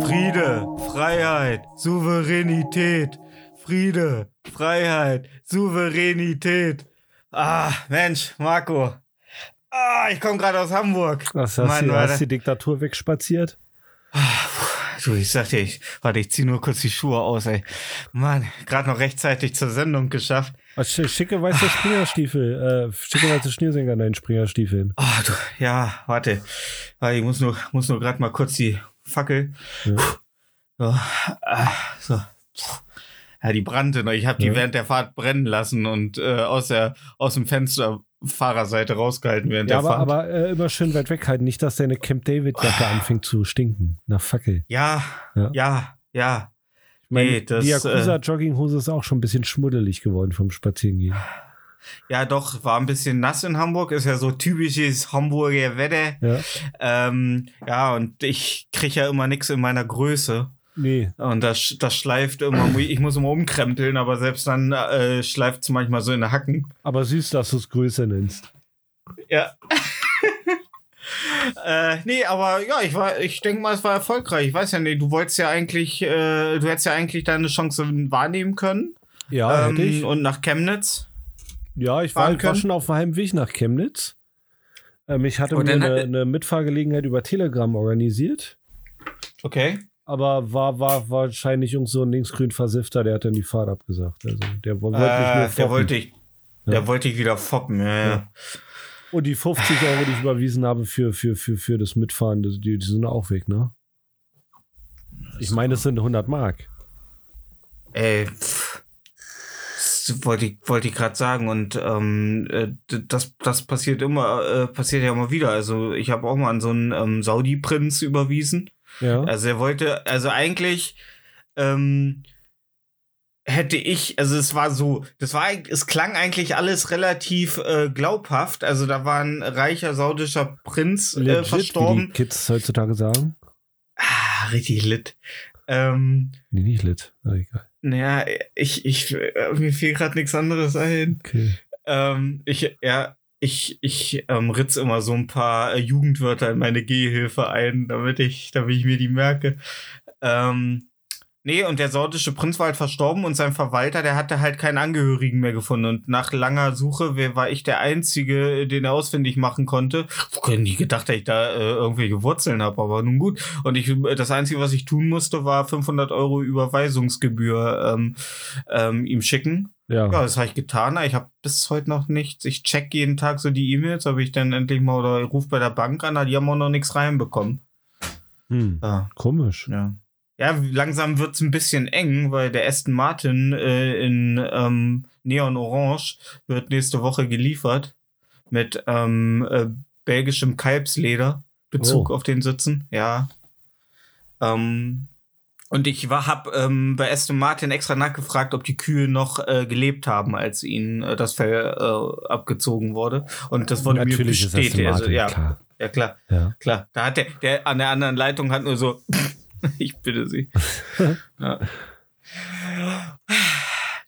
Friede, Freiheit, Souveränität. Friede, Freiheit, Souveränität. Ah, Mensch, Marco. Ah, ich komme gerade aus Hamburg. Was hast, Mann, du, hast die Diktatur wegspaziert? Du, ich sag dir, ich, warte, ich zieh nur kurz die Schuhe aus, ey. Mann, gerade noch rechtzeitig zur Sendung geschafft. Schicke weiße Springerstiefel, äh, schicke weiße Schnürsenkel an deinen Springerstiefeln. Ah, du, ja, warte. Warte, Ich muss nur, muss nur gerade mal kurz die Fackel. Ja. So, ah, so. Ja, die brannte noch. Ich habe die Ja. während der Fahrt brennen lassen und äh, aus, der, aus dem Fenster Fahrerseite rausgehalten während Ja, der aber, Fahrt. aber äh, immer schön weit weghalten, nicht, dass deine Camp David-Jacke anfängt zu stinken. Nach Fackel. ja, Ja. ja, ja, Ich meine, Nee, das, die äh, Yakuza-Jogginghose ist auch schon ein bisschen schmuddelig geworden vom Spazierengehen. ja, doch, war ein bisschen nass in Hamburg. Ist ja so typisches Hamburger Wetter. Ja. Ähm, ja, und ich krieg ja immer nix in meiner Größe. Nee, Und das, das schleift immer, ich muss immer umkrempeln, aber selbst dann äh, schleift es manchmal so in den Hacken. aber süß, dass du es Größe nennst. Ja. äh, nee, aber ja, ich war, ich denke mal, es war erfolgreich. Ich weiß ja nicht, du wolltest ja eigentlich, äh, du hättest ja eigentlich deine Chance wahrnehmen können. Ja, ähm, hätte ich. Und nach Chemnitz. Ja, ich war, fahren war schon auf dem Heimweg nach Chemnitz. Ähm, ich hatte Und mir eine, eine Mitfahrgelegenheit über Telegram organisiert. Okay. Aber war, war wahrscheinlich irgend so ein linksgrün Versifter, der hat dann die Fahrt abgesagt. Also der wollte Äh, der wollte ich, der Ja. wollte ich wieder foppen, ja, ja. Und die 50 Euro, die ich überwiesen habe für, für, für, für das Mitfahren, die, die sind auch weg, ne? Ich meine, es sind 100 Mark. Ey, pff. Das wollte ich, wollte ich gerade sagen. Und ähm, äh, das, das passiert immer, äh, passiert ja immer wieder. Also ich habe auch mal an so einen ähm, Saudi-Prinz überwiesen. Ja. Also er wollte, also eigentlich ähm, hätte ich, also es war so, das war, es klang eigentlich alles relativ äh, glaubhaft. Also da war ein reicher saudischer Prinz äh, Legit, wie die verstorben. Kids heutzutage sagen. Ah, richtig lit. Ähm, Nee, nicht lit. Aber egal. naja, ich, ich, äh, mir fiel gerade nichts anderes ein. Okay. Ähm, ich, ja, ich, ich ähm, ritz immer so ein paar äh, Jugendwörter in meine Gehhilfe ein, damit ich, damit ich mir die merke. Ähm, nee, und der saudische Prinz war halt verstorben und sein Verwalter, der hatte halt keinen Angehörigen mehr gefunden. Und nach langer Suche wer, war ich der Einzige, den er ausfindig machen konnte. Ich hätte nie gedacht, dass ich da äh, irgendwelche Wurzeln habe, aber nun gut. Und ich, das Einzige, was ich tun musste, war 500 Euro Überweisungsgebühr ähm, ähm, ihm schicken. Ja. Ja, das habe ich getan. Ich habe bis heute noch nichts. Ich check jeden Tag so die E-Mails, habe ich dann endlich mal oder ich ruf bei der Bank an, die haben auch noch nichts reinbekommen. Hm. Ja, Komisch. ja. Ja, langsam wird's ein bisschen eng, weil der Aston Martin äh, in ähm, Neon Orange wird nächste Woche geliefert mit ähm, äh, belgischem Kalbsleder. Bezug Oh. auf den Sitzen, ja. Ähm, und ich war, hab ähm, bei Aston Martin extra nachgefragt, ob die Kühe noch äh, gelebt haben, als ihnen äh, das Fell äh, abgezogen wurde. Und das wurde Natürlich mir ist das bestätigt. Also, ja, klar. ja, klar. Ja. Klar, da hat der, der an der anderen Leitung hat nur so, ich bitte Sie. ja.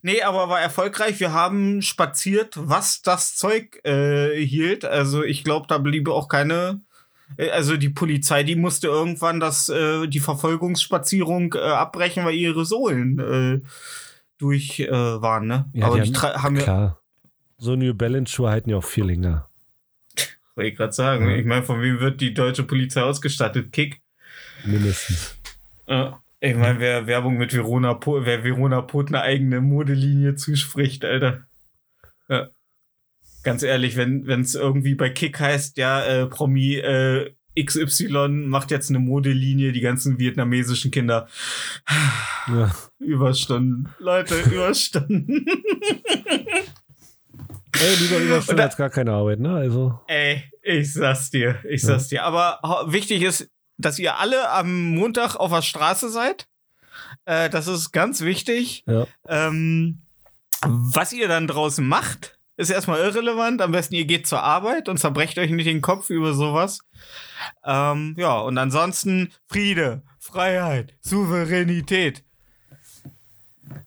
Nee, aber war erfolgreich. Wir haben spaziert, was das Zeug äh, hielt. Also ich glaube, da bliebe auch keine. Äh, Also die Polizei, die musste irgendwann das, äh, die Verfolgungsspazierung äh, abbrechen, weil ihre Sohlen äh, durch äh, waren, ne? Ja, aber die die haben Klar. So New Balance Schuhe halten ja auch viel länger. wollte ich gerade sagen. Ja. Ich meine, von wem wird die deutsche Polizei ausgestattet? Kick. Mindestens. Ja. Ich meine, wer Werbung mit Verona, Po- wer Verona Pot eine eigene Modelinie zuspricht, Alter. Ja. Ganz ehrlich, wenn es irgendwie bei Kick heißt, ja, äh, Promi äh, XY macht jetzt eine Modelinie, die ganzen vietnamesischen Kinder. Ja. Überstunden. Leute, Überstunden. Ey, lieber Überstunden als gar keine Arbeit, ne? Also. Ey, ich sag's dir, ich sag's dir. Aber wichtig ist, dass ihr alle am Montag auf der Straße seid. Äh, das ist ganz wichtig. Ja. Ähm, was ihr dann draußen macht, ist erstmal irrelevant. Am besten ihr geht zur Arbeit und zerbrecht euch nicht den Kopf über sowas. Ähm, ja, und ansonsten Friede, Freiheit, Souveränität.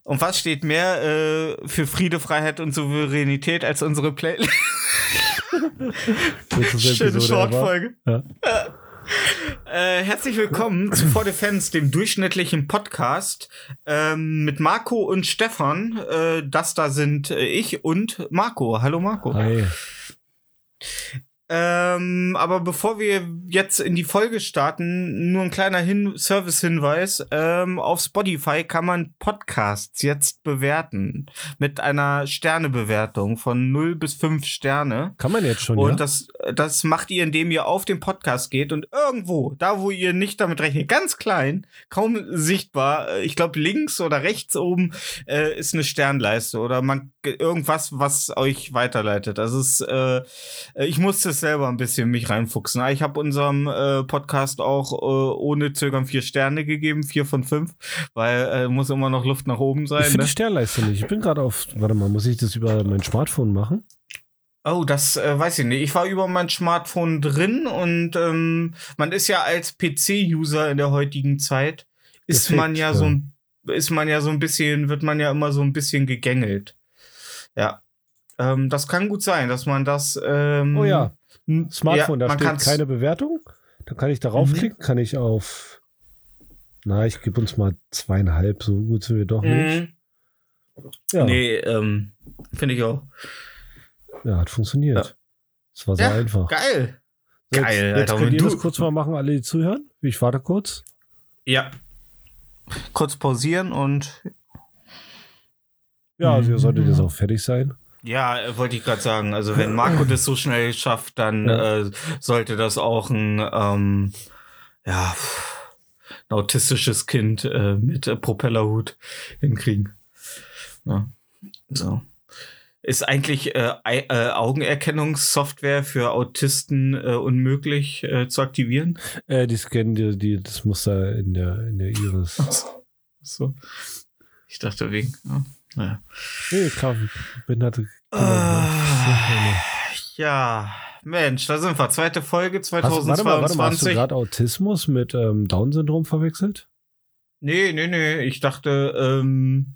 Und was steht mehr äh, für Friede, Freiheit und Souveränität als unsere Playlist? Schöne. Shortfolge. Ja. Äh, herzlich willkommen zu For Defense, dem durchschnittlichen Podcast ähm, mit Marco und Stefan. Äh, das da sind äh, ich und Marco. Hallo Marco. Hi. Ähm, aber bevor wir jetzt in die Folge starten, nur ein kleiner Hin Service-Hinweis. Ähm, auf Spotify kann man Podcasts jetzt bewerten mit einer Sternebewertung von 0 bis 5 Sterne. Kann man jetzt schon, Und ja? das, das macht ihr, indem ihr auf den Podcast geht und irgendwo, da wo ihr nicht damit rechnet, ganz klein, kaum sichtbar, äh, ich glaube links oder rechts oben äh, ist eine Sternleiste oder man irgendwas, was euch weiterleitet. Das ist, äh, ich musste es selber ein bisschen mich reinfuchsen. Ich habe unserem äh, Podcast auch äh, ohne Zögern vier Sterne gegeben, vier von fünf, weil äh, muss immer noch Luft nach oben sein. Ich finde Ne? die Sternleiste nicht. Ich bin gerade auf. Warte mal, muss ich das über mein Smartphone machen? Oh, das äh, weiß ich nicht. Ich war über mein Smartphone drin und ähm, man ist ja als PC-User in der heutigen Zeit, ist Gefickt, man ja, ja. so ein, ist man ja so ein bisschen, wird man ja immer so ein bisschen gegängelt. Ja. Ähm, das kann gut sein, dass man das. Ähm, Oh ja, n- Smartphone, ja, da steht keine Bewertung. Da kann ich darauf Mhm. klicken, kann ich auf. Na, ich gebe uns mal zweieinhalb, so gut sind wir doch nicht. Mhm. Ja, Nee, ähm, finde ich auch. ja, hat funktioniert. Das war sehr Ja, einfach. Geil. So, geil, jetzt, jetzt Alter, könnt ihr du- das kurz mal machen, alle, die zuhören. Ich warte kurz. Ja. Kurz pausieren und Ja, also ihr solltet Mhm. jetzt auch fertig sein. Ja, äh, wollte ich gerade sagen. Also wenn Marco das so schnell schafft, dann Ja. äh, sollte das auch ein ähm, ja ein autistisches Kind äh, mit äh, Propellerhut hinkriegen. Ja. So. Ist eigentlich äh, äh, Augenerkennungssoftware für Autisten unmöglich zu aktivieren? Äh, die scannen die, die, das Muster in der, in der Iris. So. Ich dachte wegen. Ja. Naja. Nee, klar, behinderte Kinder. Ah, ja, Mensch, da sind wir. Zweite Folge Hast, warte mal, warte mal, hast du 2022. gerade Autismus mit ähm, Down-Syndrom verwechselt? nee, nee, nee. Ich dachte, ähm,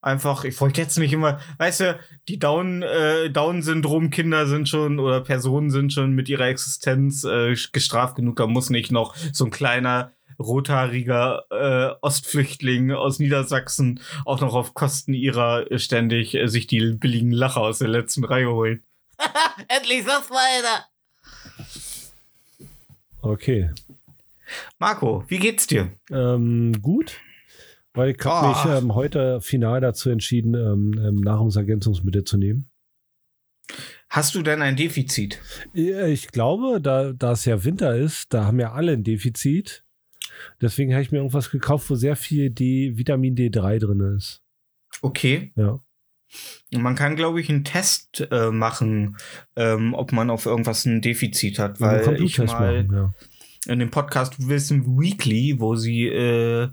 einfach, ich wollte jetzt nicht immer, weißt du, die Down, äh, Down-Syndrom-Kinder sind schon oder Personen sind schon mit ihrer Existenz äh, gestraft genug. Da muss nicht noch so ein kleiner rothaariger äh, Ostflüchtling aus Niedersachsen auch noch auf Kosten ihrer äh, ständig äh, sich die billigen Lacher aus der letzten Reihe holen. Endlich sag's mal einer. Okay. Marco, wie geht's dir? Ähm, gut. Weil ich habe Ah. mich ähm, heute final dazu entschieden, ähm, ähm, Nahrungsergänzungsmittel zu nehmen. Hast du denn ein Defizit? Ich glaube, da, da es ja Winter ist, da haben ja alle ein Defizit. Deswegen habe ich mir irgendwas gekauft, wo sehr viel D, Vitamin D3 drin ist. Okay. Ja. Man kann, glaube ich, einen Test äh, machen, ähm, ob man auf irgendwas ein Defizit hat, weil ich Bluttest mal machen, ja. in dem Podcast Wissen Weekly, wo sie äh,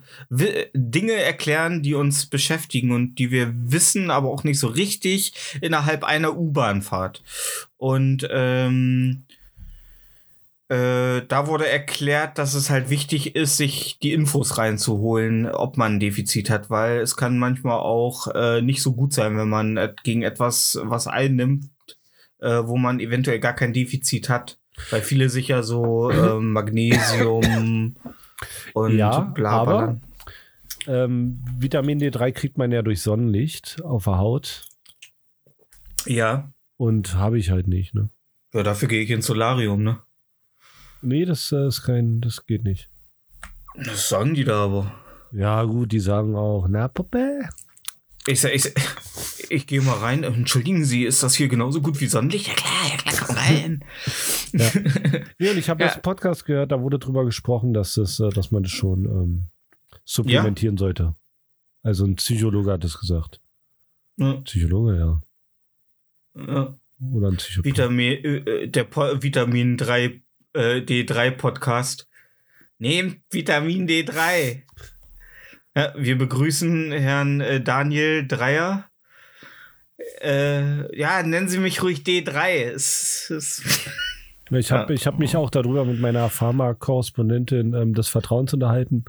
Dinge erklären, die uns beschäftigen und die wir wissen, aber auch nicht so richtig innerhalb einer U-Bahn-Fahrt. Und ähm, Äh, da wurde erklärt, dass es halt wichtig ist, sich die Infos reinzuholen, ob man ein Defizit hat, weil es kann manchmal auch äh, nicht so gut sein, wenn man äh, gegen etwas was einnimmt, äh, wo man eventuell gar kein Defizit hat. Weil viele sich ja so äh, Magnesium und Ja, bla aber- bla. Ähm, Vitamin D3 kriegt man ja durch Sonnenlicht auf der Haut Ja. und habe ich halt nicht, ne? Ja, dafür gehe ich ins Solarium, ne? Nee, das äh, ist kein, das geht nicht. Das sagen die da aber. Ja, gut, die sagen auch, na, Puppe. Ich, ich, ich gehe mal rein. Entschuldigen Sie, ist das hier genauso gut wie Sonnenlicht? Ja klar, ja klar, komm rein. Ja. Nee, und ich habe Ja. das Podcast gehört, da wurde drüber gesprochen, dass, das, äh, dass man das schon ähm, supplementieren sollte. Also ein Psychologe hat das gesagt. Ja, Psychologe, ja. ja. Oder ein Psychologe. Vitamin, äh, der po Vitamin 3, äh, D3 Podcast. Nehmt Vitamin D3. Ja, wir begrüßen Herrn äh, Daniel Dreier. Äh, ja, nennen Sie mich ruhig D3. Es, es, Ich habe ich hab mich auch darüber mit meiner Pharma-Korrespondentin ähm, des Vertrauens unterhalten.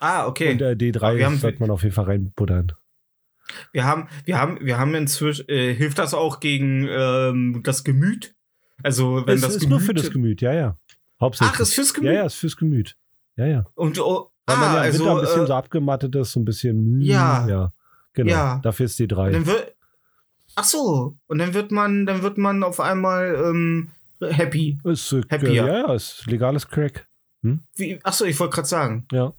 ah, okay. Und äh, Aber wir D3 haben- sollte man auf jeden Fall reinbuddern. Wir haben, wir haben, wir haben inzwischen, äh, hilft das auch gegen ähm, das Gemüt? Also, wenn es das ist Gemüt. nur für das Gemüt, ja, ja. Hauptsächlich. Ach, ist fürs Gemüt? Ja, ja, ist fürs Gemüt. Ja, ja. Und, oh, Weil man ah, ja im also, Winter ein bisschen äh, so abgemattet ist, so ein bisschen. mm, Ja. Ja. Genau. Ja. Dafür ist und D3. dann wird, ach so, und dann wird man, dann wird man auf einmal ähm, happy. Ist, äh, Happier. ja, ja, ist legales Crack. Wie, ach so, ich wollte gerade sagen. Ja.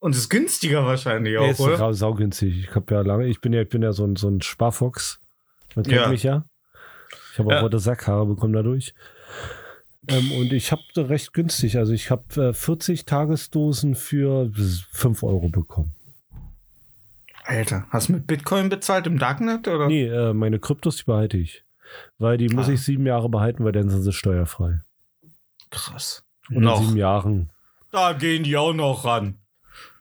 Und ist günstiger wahrscheinlich Ja, auch, ist oder? sau- saugünstig. Ich habe ja lange, ich bin ja, ich bin ja so ein, so ein Sparfuchs. Man kennt Ja. mich ja. Ich habe auch Ja. rote Sackhaare bekommen dadurch. Ähm, und ich habe recht günstig. Also ich habe äh, 40 Tagesdosen für 5 Euro bekommen. Alter, hast du mit Bitcoin bezahlt im Darknet oder? Nee, äh, meine Kryptos, die behalte ich. Weil die muss Ah. ich sieben Jahre behalten, weil dann sind sie steuerfrei. Krass. Und in Noch. sieben Jahren. Da gehen die auch noch ran.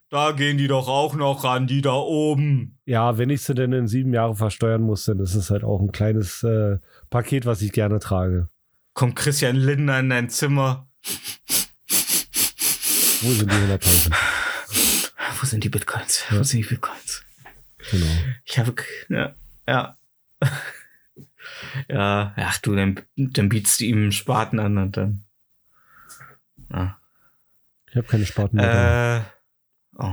Da gehen die doch auch noch ran, die da oben. Ja, wenn ich sie denn in sieben Jahren versteuern muss, dann ist es halt auch ein kleines äh, Paket, was ich gerne trage. Kommt Christian Lindner in dein Zimmer. Wo sind die 100.000? Wo sind die Bitcoins? Ja. Wo sind die Bitcoins? Genau. Ich habe, ja, ja. ja, ach du, dann, dann bietst du ihm einen Spaten an und dann. Ja. Ich habe keine Spaten mehr. Äh, oh.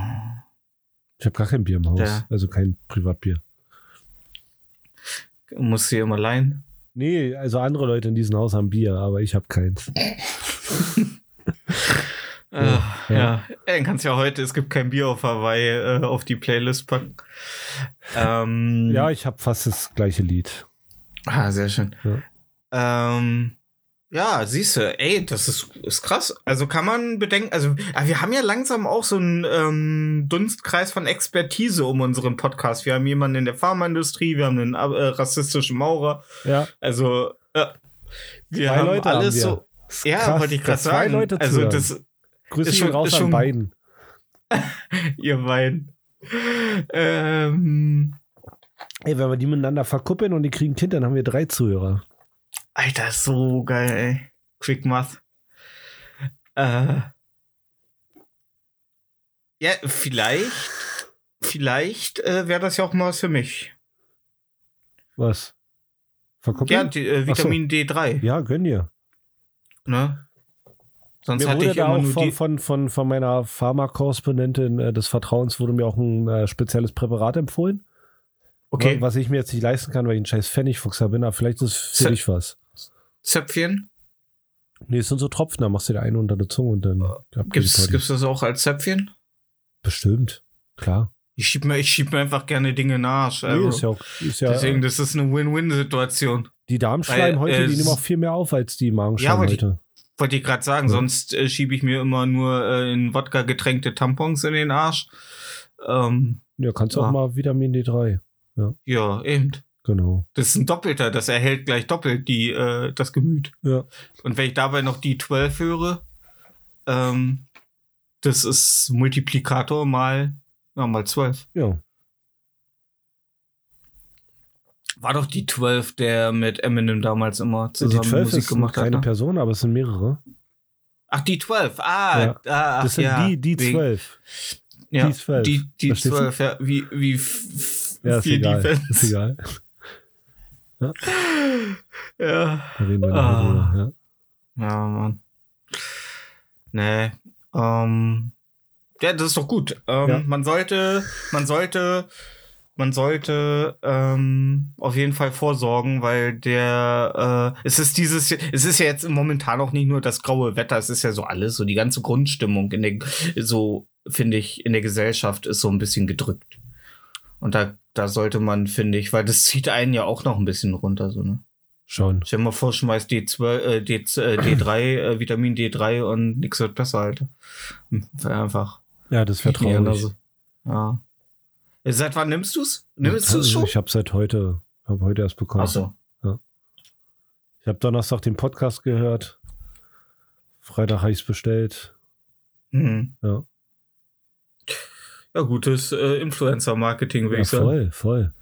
Ich habe gar kein Bier im Haus. Ja. Also kein Privatbier. Musst du dir immer leihen? Nee, also andere Leute in diesem Haus haben Bier, aber ich habe keins. Ja, Ja. ja. ja. Kannst du ja heute, es gibt kein Bier auf Hawaii, äh, auf die Playlist packen. Ähm, Ja, ich habe fast das gleiche Lied. Ah, sehr schön. Ja. Ähm, ja, siehst du, ey, das ist, ist krass. Also kann man bedenken, also ah, wir haben ja langsam auch so einen ähm, Dunstkreis von Expertise um unseren Podcast. Wir haben jemanden in der Pharmaindustrie, wir haben einen äh, rassistischen Maurer. Ja, Also äh, wir Zwei haben Leute alles haben so. Ja, krass, wollte ich gerade dass zwei sagen. Leute also das, Grüße ist schon- raus ist an schon- beiden. ihr beiden. Ähm, Ey, wenn wir die miteinander verkuppeln und die kriegen Kind, dann haben wir drei Zuhörer. Alter, so geil, ey. Quick Math. Äh, ja, vielleicht, vielleicht äh, wäre das ja auch mal was für mich. Was? Ja, Verkuppeln? die, äh, Ach so. Vitamin D3, Ja, gönn dir. ne? Sonst Mir hatte wurde ich da auch von, von, von, von meiner Pharmakorrespondentin äh, des Vertrauens wurde mir auch ein äh, spezielles Präparat empfohlen. Okay, Was ich mir jetzt nicht leisten kann, weil ich ein scheiß Pfennigfuchser bin, aber vielleicht ist es für dich was. Zäpfchen. Nee, es sind so Tropfen, da machst du dir eine unter der Zunge und dann die Gibt's, gibt's das auch als Zäpfchen? Bestimmt, klar. Ich schieb mir, ich schieb mir einfach gerne Dinge in den Arsch. Nee, Also. ist ja auch, ist ja, Deswegen, das ist eine Win-Win-Situation. die Darmschleimhäute, äh, die nehmen auch viel mehr auf als die Ja, aber Magenschleimhäute. Wollte ich gerade sagen, Ja. sonst äh, schiebe ich mir immer nur äh, in Wodka getränkte Tampons in den Arsch. Ähm, Ja, kannst Ja. auch mal Vitamin D3. ja, eben. Genau. Das ist ein Doppelter, das erhält gleich doppelt die, äh, das Gemüt. Ja. Und wenn ich dabei noch die 12 höre, ähm, das ist Multiplikator mal, ja, mal 12. Ja. War doch die 12, der mit Eminem damals immer Die zusammen 12 Musik ist gemacht hat. keine Ne? Person, aber es sind mehrere. Ach, die 12. Ah, Ja. ah ach, Das sind ja. die, die Wegen- 12. Ja, die 12. Die, die Verstehst du? 12, ja. Wie, wie Ja, ist egal. Defense. Ist egal. Ja. Da reden wir Ah. drüber. Ja. Ja, Mann. Nee. Ähm, ja, das ist doch gut. Ähm, Ja. Man sollte, man sollte, man sollte ähm, auf jeden Fall vorsorgen, weil der, äh, es ist dieses, es ist ja jetzt momentan auch nicht nur das graue Wetter, es ist ja so alles, so die ganze Grundstimmung in der, so finde ich, in der Gesellschaft ist so ein bisschen gedrückt. Und da, da sollte man, finde ich, weil das zieht einen ja auch noch ein bisschen runter, so, ne? Schon. Stell dir mal vor, schmeißt D12, äh, D, äh, D3, äh, Vitamin D3 und nix wird besser, Alter. Hm, einfach. Ja, das wäre anders. traurig. Ja. Äh, Seit wann nimmst du's? Nimmst du's schon? Ich habe seit heute, habe heute erst bekommen. Ach so. Ich habe Donnerstag den Podcast gehört. Freitag habe ich es bestellt. Hm. Ja. Ja, gutes äh, Influencer-Marketing, würde Ja, ich sagen. voll, voll.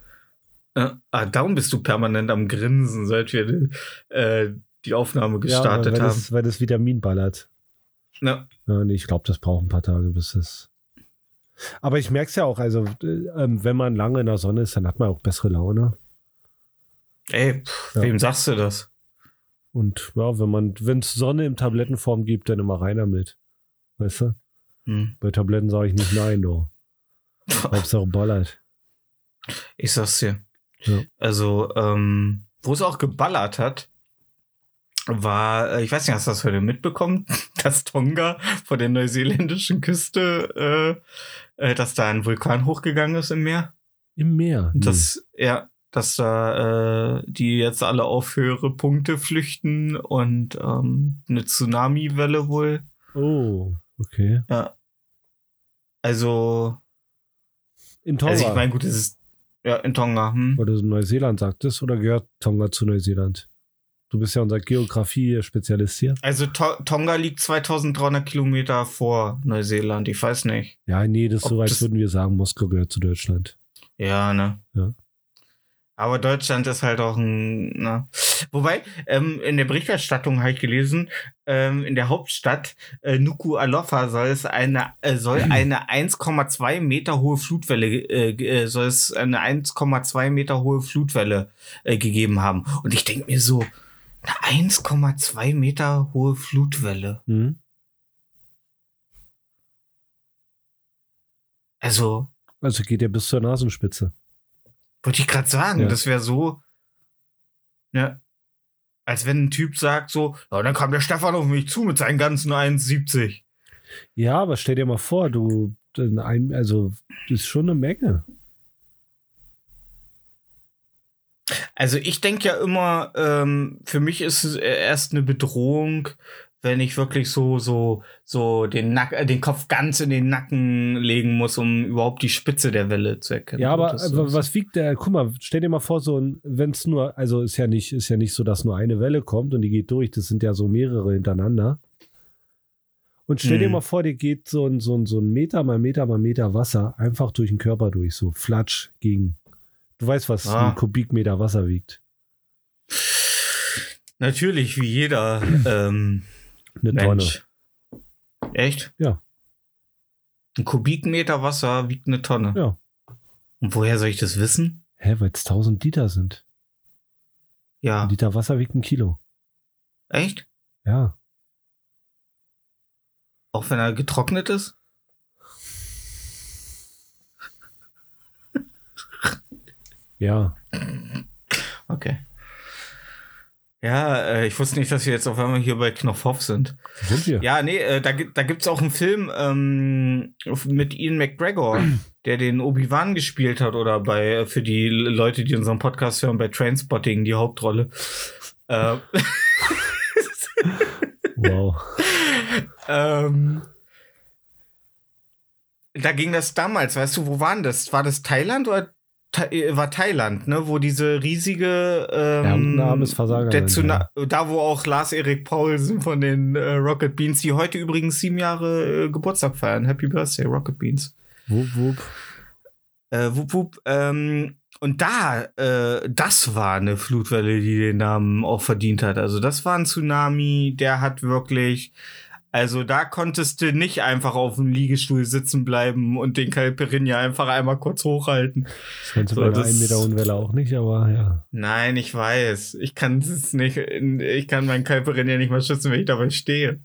Ja. Ah, darum bist du permanent am Grinsen, seit wir die, äh, die Aufnahme gestartet ja, weil haben. Das, weil das Vitamin ballert. Ja. Ja, nee, ich glaube, das braucht ein paar Tage, bis es. Aber ich merke es ja auch, also äh, ähm, wenn man lange in der Sonne ist, dann hat man auch bessere Laune. Ey, pff, Ja. wem sagst du das? Und ja, wenn man, wenn es Sonne in Tablettenform gibt, dann immer rein damit. Weißt du? Hm. Bei Tabletten sage ich nicht nein, du. Hauptsache ballert. Ich sag's dir. Ja. Also, ähm, wo es auch geballert hat, war, äh, ich weiß nicht, hast du das heute mitbekommen, dass Tonga vor der neuseeländischen Küste, äh, äh, dass da ein Vulkan hochgegangen ist im Meer? Im Meer. Dass, ja, dass da äh, die jetzt alle auf höhere Punkte flüchten und ähm, eine Tsunami-Welle wohl. Nee. Oh, okay. Ja. Also, In Tonga. also ich meine, gut, es ist ja in Tonga. Hm? Weil du Neuseeland sagtest, oder gehört Tonga zu Neuseeland? Du bist ja unser Geografie-Spezialist hier. Also to Tonga liegt 2300 Kilometer vor Neuseeland. Ich weiß nicht. Ja, nee, das ist Ob so, das- würden wir sagen, Moskau gehört zu Deutschland. Ja, ne? Ja. Aber Deutschland ist halt auch ein. Ne? Wobei, ähm, in der Berichterstattung habe ich gelesen, ähm, in der Hauptstadt äh, Nuku'alofa soll es eine äh, soll eine 1,2 Meter hohe Flutwelle äh, äh, soll es eine 1,2 Meter hohe Flutwelle äh, gegeben haben. Und ich denke mir so, eine 1,2 Meter hohe Flutwelle. Hm? Also Also geht ja bis zur Nasenspitze. Wollte ich gerade sagen, Ja. das wäre so, ja, als wenn ein Typ sagt so, ja, dann kam der Stefan auf mich zu mit seinen ganzen 1,70. Ja, aber stell dir mal vor, du, also, das ist schon eine Menge. Also ich denke ja immer, ähm, für mich ist es erst eine Bedrohung, wenn ich wirklich so, so, so den, Nack äh, den Kopf ganz in den Nacken legen muss, um überhaupt die Spitze der Welle zu erkennen. Ja, aber ist äh, so- was wiegt der? Guck mal, stell dir mal vor, so ein, wenn es nur, also ist ja nicht, ist ja nicht so, dass nur eine Welle kommt und die geht durch. Das sind ja so mehrere hintereinander. Und stell dir Hm. mal vor, dir geht so ein, so ein, so ein Meter mal Meter mal Meter Wasser einfach durch den Körper durch, so flatsch gegen. Du weißt, was Ah. ein Kubikmeter Wasser wiegt. Natürlich, wie jeder ähm, Eine Tonne. Mensch. Echt? Ja. Ein Kubikmeter Wasser wiegt eine Tonne. Ja. Und woher soll ich das wissen? Hä, weil es 1000 Liter sind. Ja. Ein Liter Wasser wiegt ein Kilo. Echt? Ja. Auch wenn er getrocknet ist? Ja. Okay. Ja, äh, ich wusste nicht, dass wir jetzt auf einmal hier bei Knopfhoff sind. Sind wir? Ja, nee, äh, da, da gibt's auch einen Film ähm, mit Ian McGregor, der den Obi-Wan gespielt hat oder bei, äh, für die Leute, die unseren Podcast hören, bei Trainspotting die Hauptrolle. äh, Wow. ähm, da ging das damals, weißt du, wo waren das? War das Thailand oder war Thailand, ne? Wo diese riesige ähm, Ja, armes Versager der sind, Tsuna da wo auch Lars Erik Paulsen von den äh, Rocket Beans, die heute übrigens sieben Jahre äh, Geburtstag feiern. Happy Birthday, Rocket Beans. Wupp, wupp. Äh, wup, wup, ähm, und da, äh, das war eine Flutwelle, die den Namen auch verdient hat. Also das war ein Tsunami, der hat wirklich Also da konntest du nicht einfach auf dem Liegestuhl sitzen bleiben und den Caipirinha einfach einmal kurz hochhalten. Das kannst du So, bei der das- 1 Meter Hohenwelle auch nicht, aber ja. Nein, ich weiß. Ich kann es nicht. Ich kann meinen Caipirinha nicht mal schützen, wenn ich dabei stehe.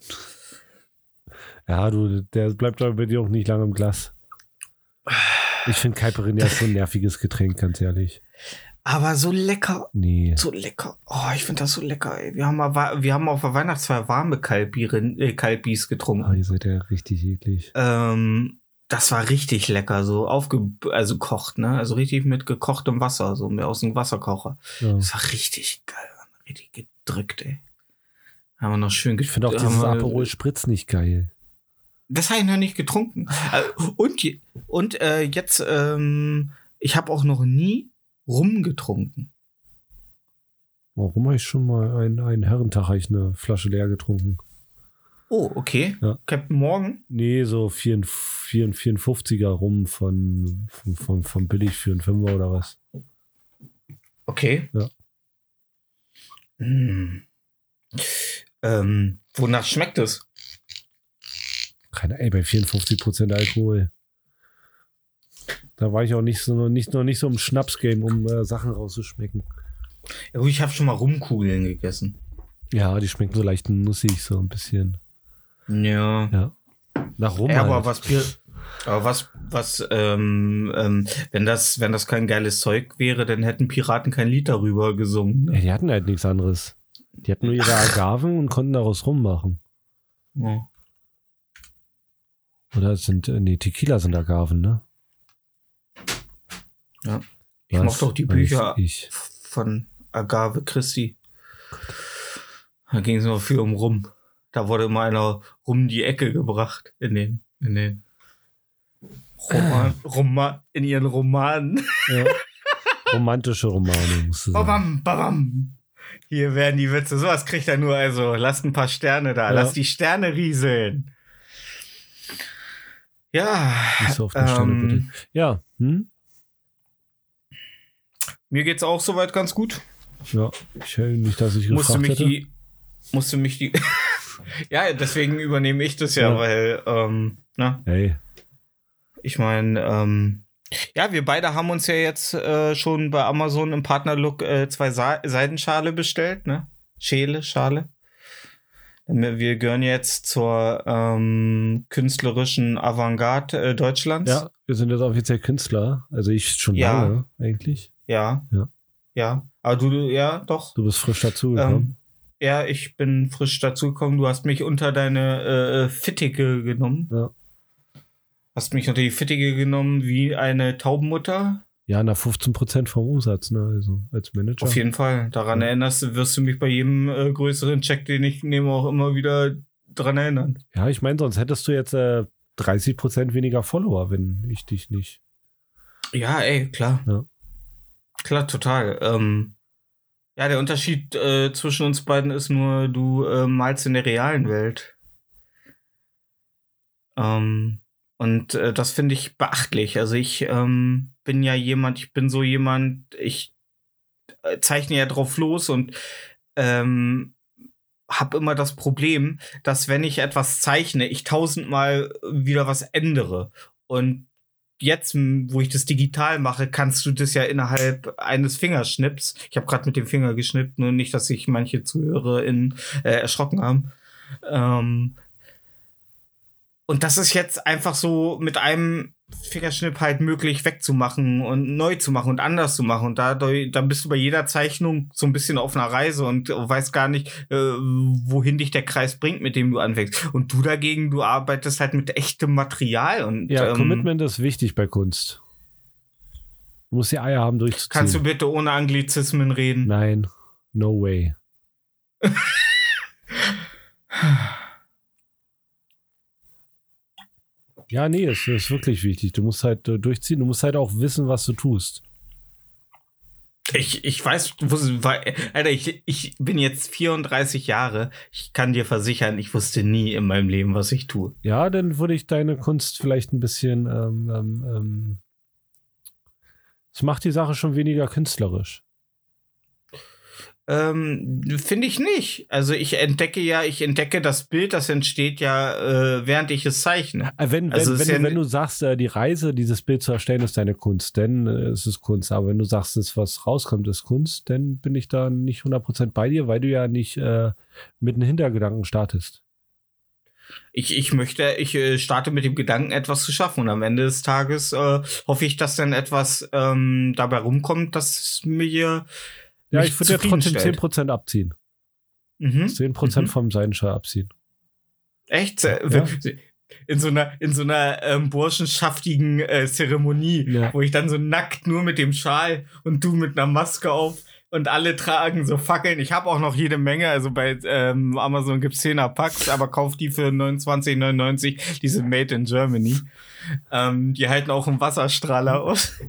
Ja, du, der bleibt bei dir auch nicht lange im Glas. Ich finde Caipirinha ist so ein nerviges Getränk, ganz ehrlich. Aber so lecker. Nee. So lecker. Oh, ich finde das so lecker, ey. Wir haben, mal, wir haben auf der Weihnachtsfeier warme Kalbirin, äh, Kalbis getrunken. Ah, ihr seid ja richtig eklig. Ähm, das war richtig lecker, so aufge, also kocht, ne? Also richtig mit gekochtem Wasser, so aus dem Wasserkocher. Ja. Das war richtig geil, richtig gedrückt, ey. Haben wir noch schön Ich finde auch dieses Aperol Spritz nicht geil. Das habe ich noch nicht getrunken. Äh, und und äh, jetzt, ähm, ich habe auch noch nie Rum getrunken. Warum habe ich schon mal einen, einen Herrentag ich eine Flasche leer getrunken? Oh, okay. Ja. Captain Morgan. Nee, so 54, 54er rum von, von, von, von billig für einen Fünfer oder was. Okay. Ja. Hm. Ähm, wonach schmeckt es? Keine, ey, bei 54% Alkohol. Da war ich auch nicht so, noch nicht, noch nicht so im Schnapsgame, um äh, Sachen rauszuschmecken. Ja, gut, ich habe schon mal Rumkugeln gegessen. Ja, die schmecken so leicht nussig, so ein bisschen. Ja. Ja. Nach Rum. ja aber halt. was Bier, aber was, was, ähm, ähm, wenn das, wenn das kein geiles Zeug wäre, dann hätten Piraten kein Lied darüber gesungen. Ja, Ne? die hatten halt nichts anderes. Die hatten nur ihre Agaven und konnten daraus rummachen. Ja. Oder es sind, äh, nee, Tequila sind Agaven, ne? Ja. Ich Was mochte auch die Bücher Ich. von Agave Christi. Da ging es noch viel um Rum. Da wurde immer einer rum die Ecke gebracht in den, in den Roman, Roman, in ihren Romanen. Ja. Romantische Romane, musst du sagen. Babam, babam. Hier werden die Witze. Sowas kriegt er nur. Also lasst ein paar Sterne da. Ja. Lasst die Sterne rieseln. Ja. Ähm, bitte. Ja, hm? Mir geht's auch soweit ganz gut. Ja, ich höre nicht, dass ich musste mich hätte. die. Musste mich die. ja, deswegen übernehme ich das ja, Ja. weil, ähm, na, Hey, ich meine, ähm, ja, wir beide haben uns ja jetzt äh, schon bei Amazon im Partnerlook äh, zwei Sa Seidenschale bestellt, ne? Schäle, Schale. Wir wir gehören jetzt zur ähm, künstlerischen Avantgarde äh, Deutschlands. ja, wir sind jetzt offiziell Künstler. Also ich schon Ja. lange, eigentlich. Ja. Ja. Ja. Aber du, ja, doch. Du bist frisch dazugekommen. Ähm, ja, ich bin frisch dazugekommen. Du hast mich unter deine äh, Fittige genommen. Ja. Hast mich unter die Fittige genommen wie eine Taubenmutter. ja, nach 15% vom Umsatz, ne? Also als Manager. Auf jeden Fall. Daran Ja. erinnerst du, wirst du mich bei jedem äh, größeren Check, den ich nehme, auch immer wieder dran erinnern. Ja, ich meine, sonst hättest du jetzt äh, 30% weniger Follower, wenn ich dich nicht. Ja, ey, klar. Ja. Klar, total. Ähm, ja, der Unterschied äh, zwischen uns beiden ist nur, du äh, malst in der realen Welt. Ähm, und äh, das finde ich beachtlich. Also ich ähm, bin ja jemand, ich bin so jemand, ich äh, zeichne ja drauf los und ähm, habe immer das Problem, dass wenn ich etwas zeichne, ich tausendmal wieder was ändere. Und jetzt, wo ich das digital mache, kannst du das ja innerhalb eines Fingerschnips. Ich habe gerade mit dem Finger geschnippt, nur nicht, dass sich manche ZuhörerInnen äh, erschrocken haben. Ähm, und das ist jetzt einfach so mit einem Fingerschnipp halt möglich wegzumachen und neu zu machen und anders zu machen. Und dadurch, dann bist du bei jeder Zeichnung so ein bisschen auf einer Reise und weißt gar nicht, äh, wohin dich der Kreis bringt, mit dem du anfängst. Und du dagegen, du arbeitest halt mit echtem Material und Ja, ähm, Commitment ist wichtig bei Kunst. Du musst die Eier haben, durchzuziehen. Kannst du bitte ohne Anglizismen reden? Nein, no way. ja, nee, es ist wirklich wichtig. Du musst halt äh, durchziehen. Du musst halt auch wissen, was du tust. Ich, ich weiß, Alter, ich, ich bin jetzt 34 Jahre. Ich kann dir versichern, ich wusste nie in meinem Leben, was ich tue. Ja, dann würde ich deine Kunst vielleicht ein bisschen. Ähm, ähm, ähm, es macht die Sache schon weniger künstlerisch. Ähm, Finde ich nicht. Also ich entdecke ja, ich entdecke das Bild, das entsteht ja, äh, während ich es zeichne. Äh, Wenn, wenn, Also es wenn, ist ja du, wenn du sagst, äh, die Reise, dieses Bild zu erstellen, ist deine Kunst, dann äh, ist es Kunst. Aber wenn du sagst, das, was rauskommt, ist Kunst, dann bin ich da nicht 100% bei dir, weil du ja nicht äh, mit einem Hintergedanken startest. Ich, ich möchte, ich äh, starte mit dem Gedanken, etwas zu schaffen. Und am Ende des Tages äh, hoffe ich, dass dann etwas ähm, dabei rumkommt, das mir Ja, ich würde ja trotzdem zufriedenstellt. 10% abziehen. Mhm. 10% Mhm. vom Seidensteuer abziehen. Echt? Äh, Ja. In so einer, in so einer ähm, burschenschaftigen äh, Zeremonie, Ja. wo ich dann so nackt nur mit dem Schal und du mit einer Maske auf und alle tragen so Fackeln. Ich habe auch noch jede Menge, also bei ähm, Amazon gibt's 10er Packs, aber kauf die für 29,99, die sind made in Germany. Ähm, die halten auch einen Wasserstrahler aus.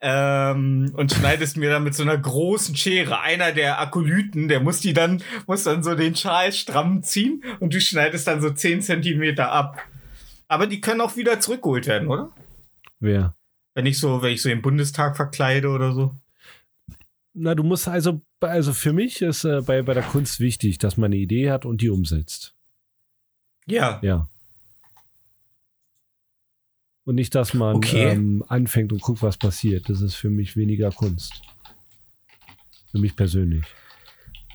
ähm, und schneidest mir dann mit so einer großen Schere. Einer der Akolyten, der muss die dann, muss dann so den Schal stramm ziehen und du schneidest dann so 10 Zentimeter ab. Aber die können auch wieder zurückgeholt werden, oder? Wer? Wenn ich so, wenn ich so den Bundestag verkleide oder so. Na, du musst also, also für mich ist äh, bei, bei der Kunst wichtig, dass man eine Idee hat und die umsetzt. Ja. Ja. Und nicht, dass man Okay. ähm, anfängt und guckt, was passiert. Das ist für mich weniger Kunst. Für mich persönlich.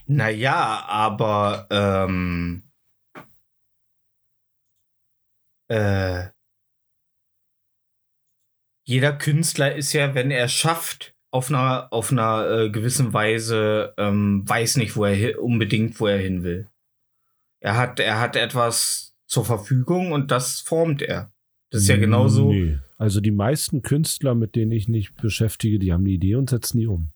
Naja, aber ähm, äh, jeder Künstler ist ja, wenn er schafft, auf einer, auf einer äh, gewissen Weise, ähm, weiß nicht, wo er unbedingt, wo er hin will. Er hat, er hat etwas zur Verfügung und das formt er. Das ist ja genauso. Nee. Also die meisten Künstler, mit denen ich nicht beschäftige, die haben eine Idee und setzen die um.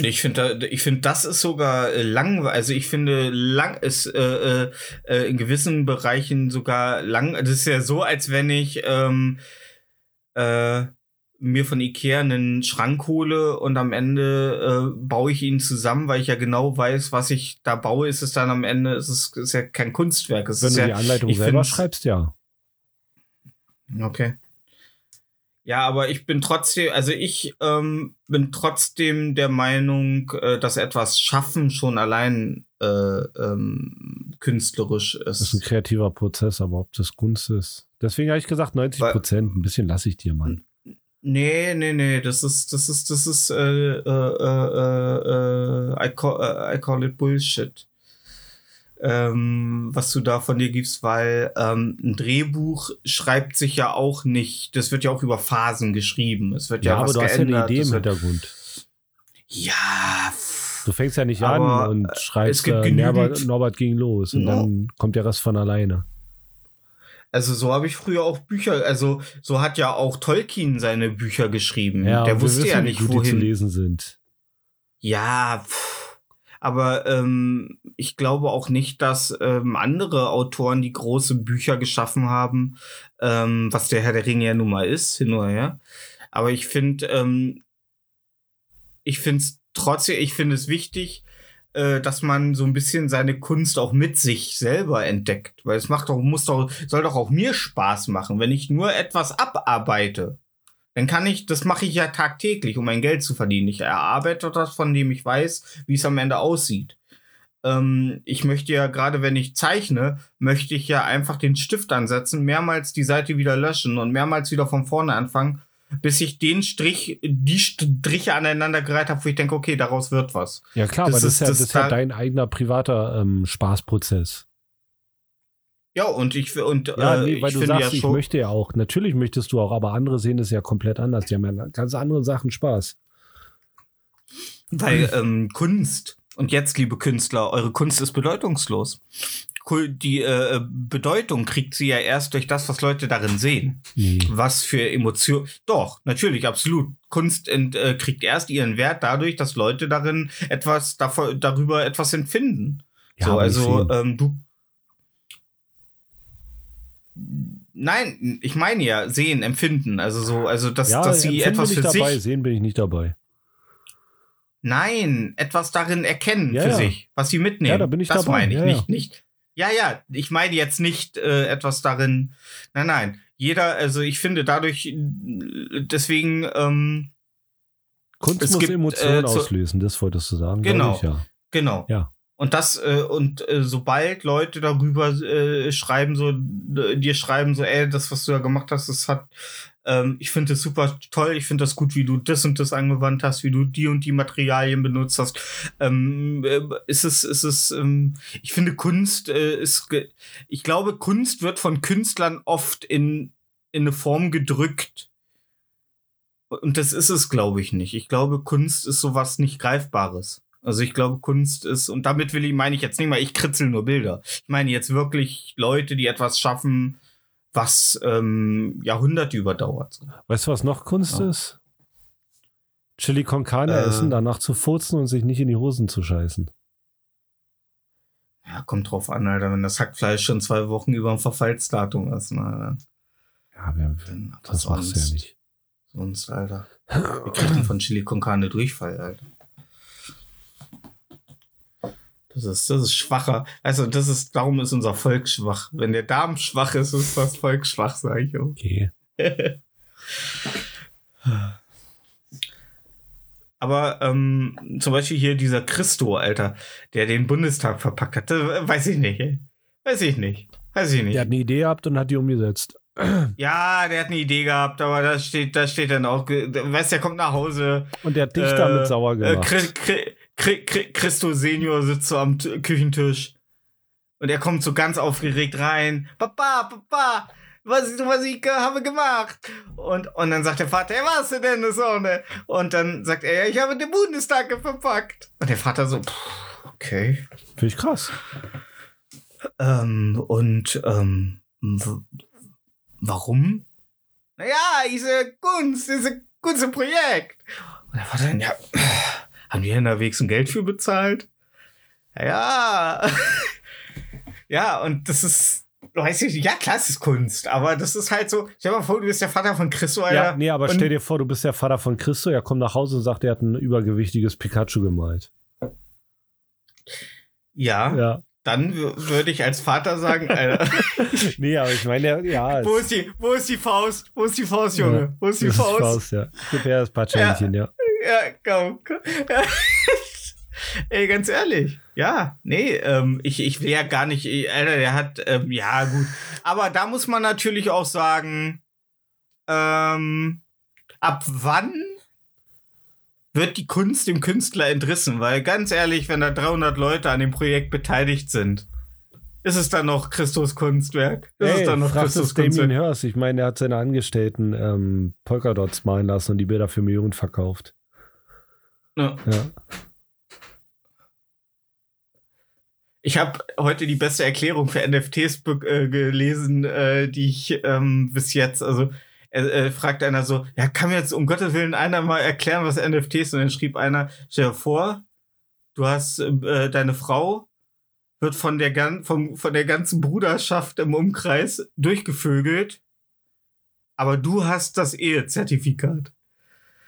Ich finde, ich finde, das ist sogar äh, lang, also ich finde, lang ist äh, äh, äh, in gewissen Bereichen sogar lang. Das ist ja so, als wenn ich ähm, äh, mir von Ikea einen Schrank hole und am Ende äh, baue ich ihn zusammen, weil ich ja genau weiß, was ich da baue. Ist es dann am Ende, ist es ist ja kein Kunstwerk. Es Wenn ist du ja, die Anleitung selber schreibst, ja. Okay. Ja, aber ich bin trotzdem, also ich ähm, bin trotzdem der Meinung, äh, dass etwas schaffen schon allein äh, ähm, künstlerisch Das ist ein ist. kreativer Prozess, aber ob das Kunst ist. Deswegen habe ich gesagt, 90 Prozent. Ein bisschen lasse ich dir, Mann. Nee, nee, nee, das ist, das ist, das ist, äh, äh, äh, äh, I, call, äh, I call it Bullshit. Ähm, was du da von dir gibst, weil ähm, ein Drehbuch schreibt sich ja auch nicht, das wird ja auch über Phasen geschrieben. Es wird ja, Ja, aber was du hast ja eine geändert. Idee im Hintergrund. Ja. Du fängst ja nicht an und äh, schreibst, es gibt äh, Norbert, genügend- Norbert ging los und Ja. dann kommt der Rest von alleine. Also so habe ich früher auch Bücher, also so hat ja auch Tolkien seine Bücher geschrieben. Ja, Der wusste wissen, ja wie nicht, gut die zu wohin. lesen sind. Ja, pff. Aber ähm, ich glaube auch nicht, dass ähm, andere Autoren, die große Bücher geschaffen haben, ähm, was der Herr der Ringe ja nun mal ist, hin oder her. Aber ich finde, ähm, ich finde es trotzdem, ich finde es wichtig, äh, dass man so ein bisschen seine Kunst auch mit sich selber entdeckt, weil es macht doch, muss doch, soll doch auch mir Spaß machen, wenn ich nur etwas abarbeite. Dann kann ich, das mache ich ja tagtäglich, um mein Geld zu verdienen. Ich erarbeite das, von dem ich weiß, wie es am Ende aussieht. Ähm, ich möchte ja, gerade wenn ich zeichne, möchte ich ja einfach den Stift ansetzen, mehrmals die Seite wieder löschen und mehrmals wieder von vorne anfangen, bis ich den Strich, die Striche aneinander gereiht habe, wo ich denke, okay, daraus wird was. Ja klar, Das aber das ist- ja, das ist ja dein eigener privater ähm, Spaßprozess. Ja, und ich und Ja, äh, nee, weil ich du sagst, ja ich möchte ja auch. Natürlich möchtest du auch, aber andere sehen es ja komplett anders. Die haben ja an ganz andere Sachen Spaß. weil ähm, Kunst und jetzt, liebe Künstler, eure Kunst ist bedeutungslos. Die äh, Bedeutung kriegt sie ja erst durch das, was Leute darin sehen. Nee. Was für Emotionen. Doch, natürlich, absolut. Kunst ent, äh, kriegt erst ihren Wert dadurch, dass Leute darin etwas davor, darüber etwas empfinden. Ja, so, also ähm, du. Nein, ich meine ja sehen, empfinden. Also so, also dass, ja, dass sie etwas für dabei, sich. sehen bin ich nicht dabei. Nein, etwas darin erkennen Ja, für ja. sich, was sie mitnehmen. Ja, da bin ich das dabei, meine ich ja, nicht, ja. nicht. Ja, ja, ich meine jetzt nicht äh, etwas darin. Nein, nein. Jeder, also ich finde dadurch, deswegen ähm, Kunst Es muss gibt, Emotionen äh, auslösen, das wolltest du sagen. Genau. Ich, ja. Genau. Ja. Und das, äh, und äh, sobald Leute darüber äh, schreiben, so, dir schreiben, so, ey, das, was du da gemacht hast, das hat, ähm, ich finde das super toll, ich finde das gut, wie du das und das angewandt hast, wie du die und die Materialien benutzt hast. Ähm, äh, ist es, ist es, ähm, ich finde Kunst äh, ist, ich glaube, Kunst wird von Künstlern oft in, in eine Form gedrückt. Und das ist es, glaube ich, nicht. Ich glaube, Kunst ist sowas nicht Greifbares. Also ich glaube, Kunst ist, und damit will ich, meine ich jetzt nicht mal, ich kritzel nur Bilder. Ich meine jetzt wirklich Leute, die etwas schaffen, was ähm, Jahrhunderte überdauert. Weißt du, was noch Kunst Ja. ist? Chili con Carne Äh. essen, danach zu furzen und sich nicht in die Hosen zu scheißen. Ja, kommt drauf an, Alter. Wenn das Hackfleisch schon zwei Wochen über dem Verfallsdatum ist, na, Ja, wir, dann, das machst du ja nicht. Sonst, Alter. Wir kriegen von Chili con Carne Durchfall, Alter. Das ist, das ist schwacher. Also, das ist, darum ist unser Volk schwach. Wenn der Darm schwach ist, ist das Volk schwach, sag ich. auch. Okay. Aber ähm, zum Beispiel hier dieser Christo, Alter, der den Bundestag verpackt hat, weiß ich nicht, ey. Weiß ich nicht. Weiß ich nicht. Der hat eine Idee gehabt und hat die umgesetzt. ja, der hat eine Idee gehabt, aber da steht, da steht dann auch, weißt du, der kommt nach Hause. Und der hat dich äh, damit sauer Äh, gemacht. Chri Christo Senior sitzt so am Küchentisch. Und er kommt so ganz aufgeregt rein. Papa, Papa, was, was ich habe gemacht. Und, und dann sagt der Vater, ja, was denn, das Sonne? Und dann sagt er, ja, ich habe den Bundestag verpackt. Und der Vater so, pff, okay. Finde ich krass. Ähm, und ähm, warum? Naja, diese Kunst, diese Kunstprojekt. Und der Vater ja, haben die unterwegs ein Geld für bezahlt? Ja. ja, und das ist, weiß ich ja klar, es ist Kunst, aber das ist halt so, stell dir mal vor, du bist der Vater von Christo, Alter. Ja, nee, aber stell dir vor, du bist der Vater von Christo, er kommt nach Hause und sagt, er hat ein übergewichtiges Pikachu gemalt. Ja, Ja. dann würde ich als Vater sagen, Alter, Nee, aber ich meine, ja. wo ist die, wo ist die Faust? Wo ist die Faust, Junge? Ja, Wo ist die Faust? Faust, ja. Gib her das Patschhändchen, ja. Ja, komm. komm. Ja. Ey, ganz ehrlich. Ja, nee, ähm, ich, ich will ja gar nicht, ey, Alter, der hat, ähm, ja, gut. Aber da muss man natürlich auch sagen, ähm, ab wann wird die Kunst dem Künstler entrissen? Weil ganz ehrlich, wenn da 300 Leute an dem Projekt beteiligt sind, ist es dann noch Christus Kunstwerk? Ist Ey, es dann noch Christus Kunstwerk? Hirst. Ich meine, er hat seine Angestellten ähm, Polkadots malen lassen und die Bilder für Millionen verkauft. Ja. Ja. Ich habe heute die beste Erklärung für NFTs äh, gelesen, äh, die ich ähm, bis jetzt, also äh, fragt einer so, ja, kann mir jetzt um Gottes Willen einer mal erklären, was NFTs Und dann schrieb einer, stell dir vor, du hast äh, deine Frau wird von der, gan vom, von der ganzen Bruderschaft im Umkreis durchgevögelt, aber du hast das Ehezertifikat.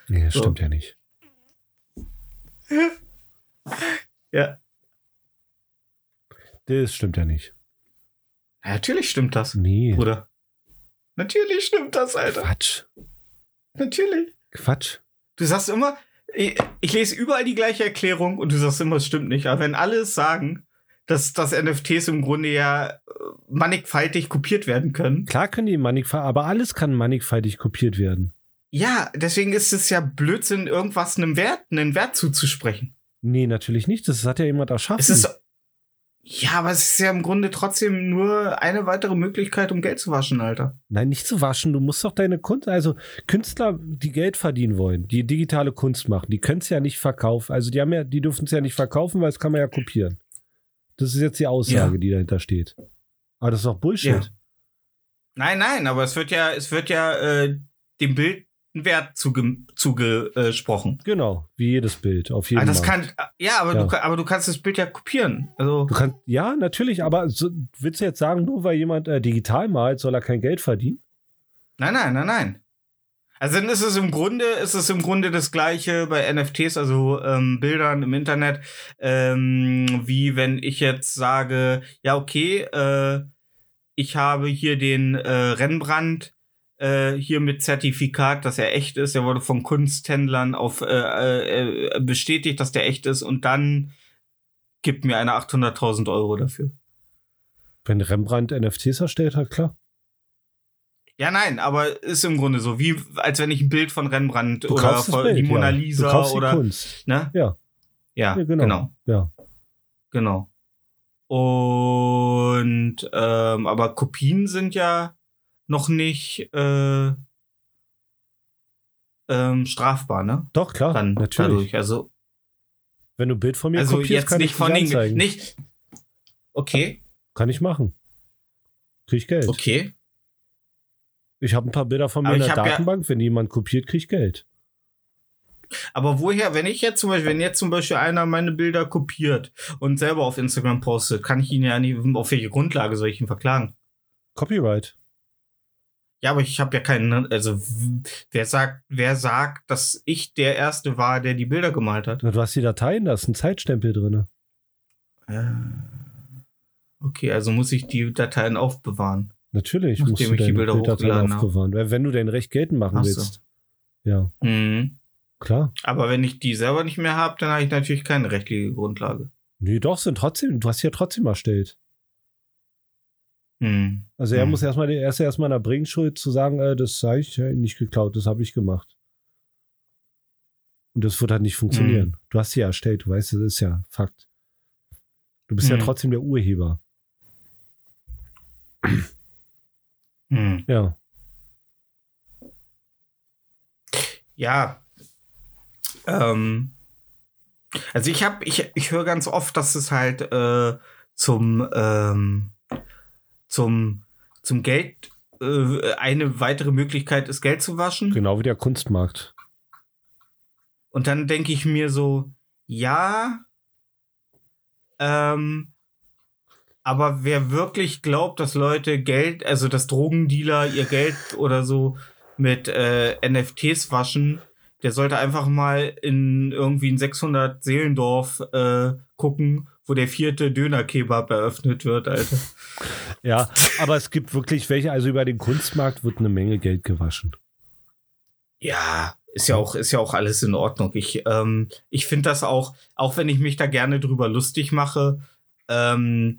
Nee, das So. stimmt ja nicht. Ja. Das stimmt ja nicht. ja, natürlich stimmt das, Nee. Bruder. Natürlich stimmt das, Alter. Quatsch. Natürlich. Quatsch. Du sagst immer, ich, ich lese überall die gleiche Erklärung und du sagst immer, es stimmt nicht. Aber wenn alle sagen, dass, dass NFTs im Grunde ja äh, mannigfaltig kopiert werden können. Klar können die mannigfaltig, aber alles kann mannigfaltig kopiert werden. Ja, deswegen ist es ja Blödsinn, irgendwas einem Wert, einen Wert zuzusprechen. Nee, natürlich nicht. Das hat ja jemand erschaffen. Es ist. Ja, aber es ist ja im Grunde trotzdem nur eine weitere Möglichkeit, um Geld zu waschen, Alter. Nein, nicht zu waschen. Du musst doch deine Kunst, also Künstler, die Geld verdienen wollen, die digitale Kunst machen, die können es ja nicht verkaufen. Also die haben ja, die dürfen es ja nicht verkaufen, weil es kann man ja kopieren. Das ist jetzt die Aussage, Ja. die dahinter steht. Aber das ist doch Bullshit. Ja. Nein, nein, aber es wird ja, es wird ja äh, dem Bild einen Wert zuge, zugesprochen. Genau, wie jedes Bild auf jeden Ah, Markt. kann, ja, aber, Ja. Du, aber du kannst das Bild ja kopieren. Also, Du kannst, ja, natürlich, aber so, willst du jetzt sagen, nur weil jemand äh, digital malt, soll er kein Geld verdienen? nein, nein, nein, nein. Also dann ist es im Grunde, ist es im Grunde das gleiche bei NFTs, also ähm, Bildern im Internet, ähm, wie wenn ich jetzt sage, ja, okay, äh, ich habe hier den äh, Rembrandt äh, hier mit Zertifikat, dass er echt ist. Er wurde von Kunsthändlern auf äh, äh, bestätigt, dass der echt ist und dann gibt mir einer 800.000 Euro dafür. Wenn Rembrandt NFTs erstellt hat, klar. Ja, nein, aber ist im Grunde so, wie als wenn ich ein Bild von Rembrandt Du oder von Bild, die Mona ja. Lisa du kaufst oder die Kunst. ne? Ja, Ja, ja genau. genau. Ja. Genau. Und ähm, aber Kopien sind ja noch nicht äh, ähm, strafbar, ne? Doch, klar, Dann natürlich. dadurch. Also, Wenn du ein Bild von mir also kopierst, jetzt kann nicht ich von anzeigen. nicht. Okay, Kann ich machen. Krieg ich Geld. okay. Ich habe ein paar Bilder von mir in der hab ja- Datenbank. Wenn jemand kopiert, krieg ich Geld. Aber woher, wenn ich jetzt zum Beispiel, wenn jetzt zum Beispiel einer meine Bilder kopiert und selber auf Instagram postet, kann ich ihn ja nicht, auf welche Grundlage soll ich ihn verklagen? Copyright. Ja, aber ich habe ja keinen, also w- wer sagt, wer sagt, dass ich der Erste war, der die Bilder gemalt hat? Du hast die Dateien, da ist ein Zeitstempel drin. Äh, Okay, also muss ich die Dateien aufbewahren. Natürlich musst du ich die Bilder Bilddateien habe. aufbewahren. Weil Wenn du dein Recht geltend machen Ach so. willst. Ja, Mhm. klar. Aber wenn ich die selber nicht mehr habe, dann habe ich natürlich keine rechtliche Grundlage. Nee, doch, sind trotzdem, du hast sie ja trotzdem erstellt. Mhm. Also er Hm. muss erstmal, er ist ja erstmal in der Bringschuld zu sagen, äh, das habe ich äh, nicht geklaut, das habe ich gemacht. Und das wird halt nicht funktionieren. Hm. Du hast sie ja erstellt, du weißt, das ist ja Fakt. Du bist ja Hm. trotzdem der Urheber. Mhm. Ja. Ja. Ähm, also ich habe, ich, ich höre ganz oft, dass es halt äh, zum ähm, zum zum Geld äh, eine weitere Möglichkeit ist, Geld zu waschen. Genau wie der Kunstmarkt. Und dann denke ich mir so, ja, ähm, aber wer wirklich glaubt, dass Leute Geld, also dass Drogendealer ihr Geld oder so mit äh, NFTs waschen, der sollte einfach mal in irgendwie ein 600 Seelendorf äh, gucken, wo der vierte Dönerkebab eröffnet wird, Alter. Ja, aber es gibt wirklich welche, also über den Kunstmarkt wird eine Menge Geld gewaschen. Ja, ist ja auch, ist ja auch alles in Ordnung. Ich, ähm, ich finde das auch, auch wenn ich mich da gerne drüber lustig mache, ähm,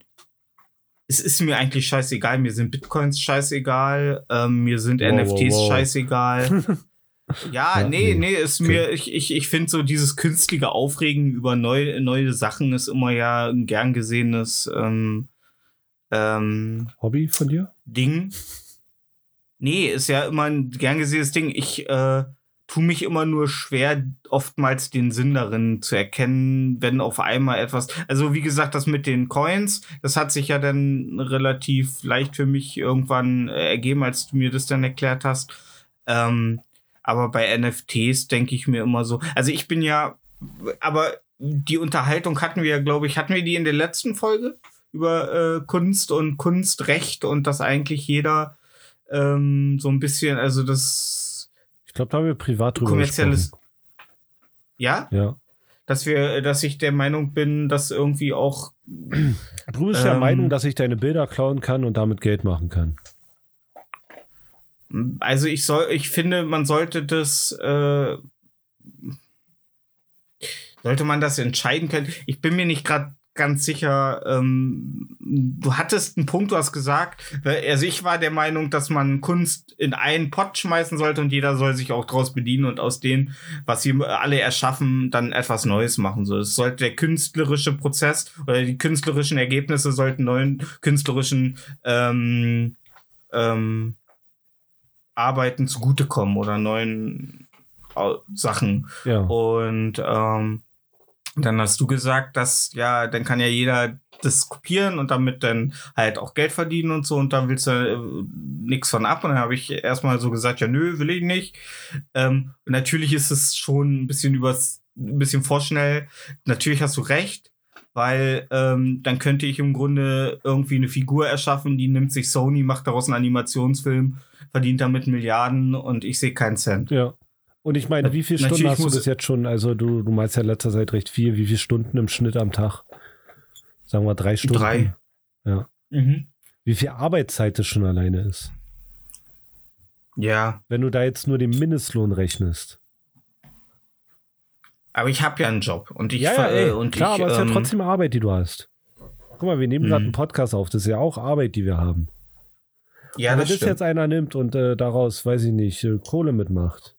es ist mir eigentlich scheißegal. Mir sind Bitcoins scheißegal, ähm, mir sind Wow, wow, NFTs wow. scheißegal. Ja, Ja, nee, nee. ist mir, ich, ich, ich finde so dieses künstliche Aufregen über neue, neue Sachen ist immer ja ein gern gesehenes ähm, ähm, Hobby von dir? Ding. Nee, ist ja immer ein gern gesehenes Ding. Ich äh, tue mich immer nur schwer, oftmals den Sinn darin zu erkennen, wenn auf einmal etwas. Also, wie gesagt, das mit den Coins, das hat sich ja dann relativ leicht für mich irgendwann äh, ergeben, als du mir das dann erklärt hast. Ähm, aber bei NFTs denke ich mir immer so. Also, ich bin ja. Aber die Unterhaltung hatten wir ja, glaube ich, hatten wir die in der letzten Folge? über äh, Kunst und Kunstrecht und dass eigentlich jeder ähm, so ein bisschen, also das Ich glaube, da haben wir privat drüber kommerzielles, gesprochen. ja, Ja. dass wir, dass ich der Meinung bin, dass irgendwie auch, Du bist der Ähm, Meinung, dass ich deine Bilder klauen kann und damit Geld machen kann. Also ich soll, ich finde, man sollte das, äh, sollte man das entscheiden können. Ich bin mir nicht gerade ganz sicher, ähm, du hattest einen Punkt, du hast gesagt, also ich war der Meinung, dass man Kunst in einen Pott schmeißen sollte und jeder soll sich auch draus bedienen und aus dem, was sie alle erschaffen, dann etwas Neues machen. So, es sollte der künstlerische Prozess oder die künstlerischen Ergebnisse sollten neuen künstlerischen ähm, ähm, Arbeiten zugutekommen oder neuen Sachen. Ja. Und ähm, dann hast du gesagt, dass ja, dann kann ja jeder das kopieren und damit dann halt auch Geld verdienen und so und da willst du äh, nichts von ab. Und dann habe ich erstmal so gesagt, ja, nö, will ich nicht. Ähm, natürlich ist es schon ein bisschen übers, ein bisschen vorschnell. Natürlich hast du recht, weil ähm, dann könnte ich im Grunde irgendwie eine Figur erschaffen, die nimmt sich Sony, macht daraus einen Animationsfilm, verdient damit Milliarden und ich sehe keinen Cent. Ja. Und ich meine, wie viele Natürlich Stunden hast du bis jetzt schon? Also du, du meinst ja in letzter Zeit recht viel. Wie viele Stunden im Schnitt am Tag? Sagen wir drei Stunden. Drei. Mhm. Wie viel Arbeitszeit das schon alleine ist. Ja, Wenn du da jetzt nur den Mindestlohn rechnest. Aber ich habe ja einen Job und ich ja, ja, ey, äh, und klar, ich, aber es ist ja ähm, trotzdem Arbeit, die du hast. Guck mal, wir nehmen gerade Mhm. einen Podcast auf. Das ist ja auch Arbeit, die wir haben. ja, Und das wenn das stimmt. jetzt einer nimmt und äh, daraus, weiß ich nicht, äh, Kohle mitmacht,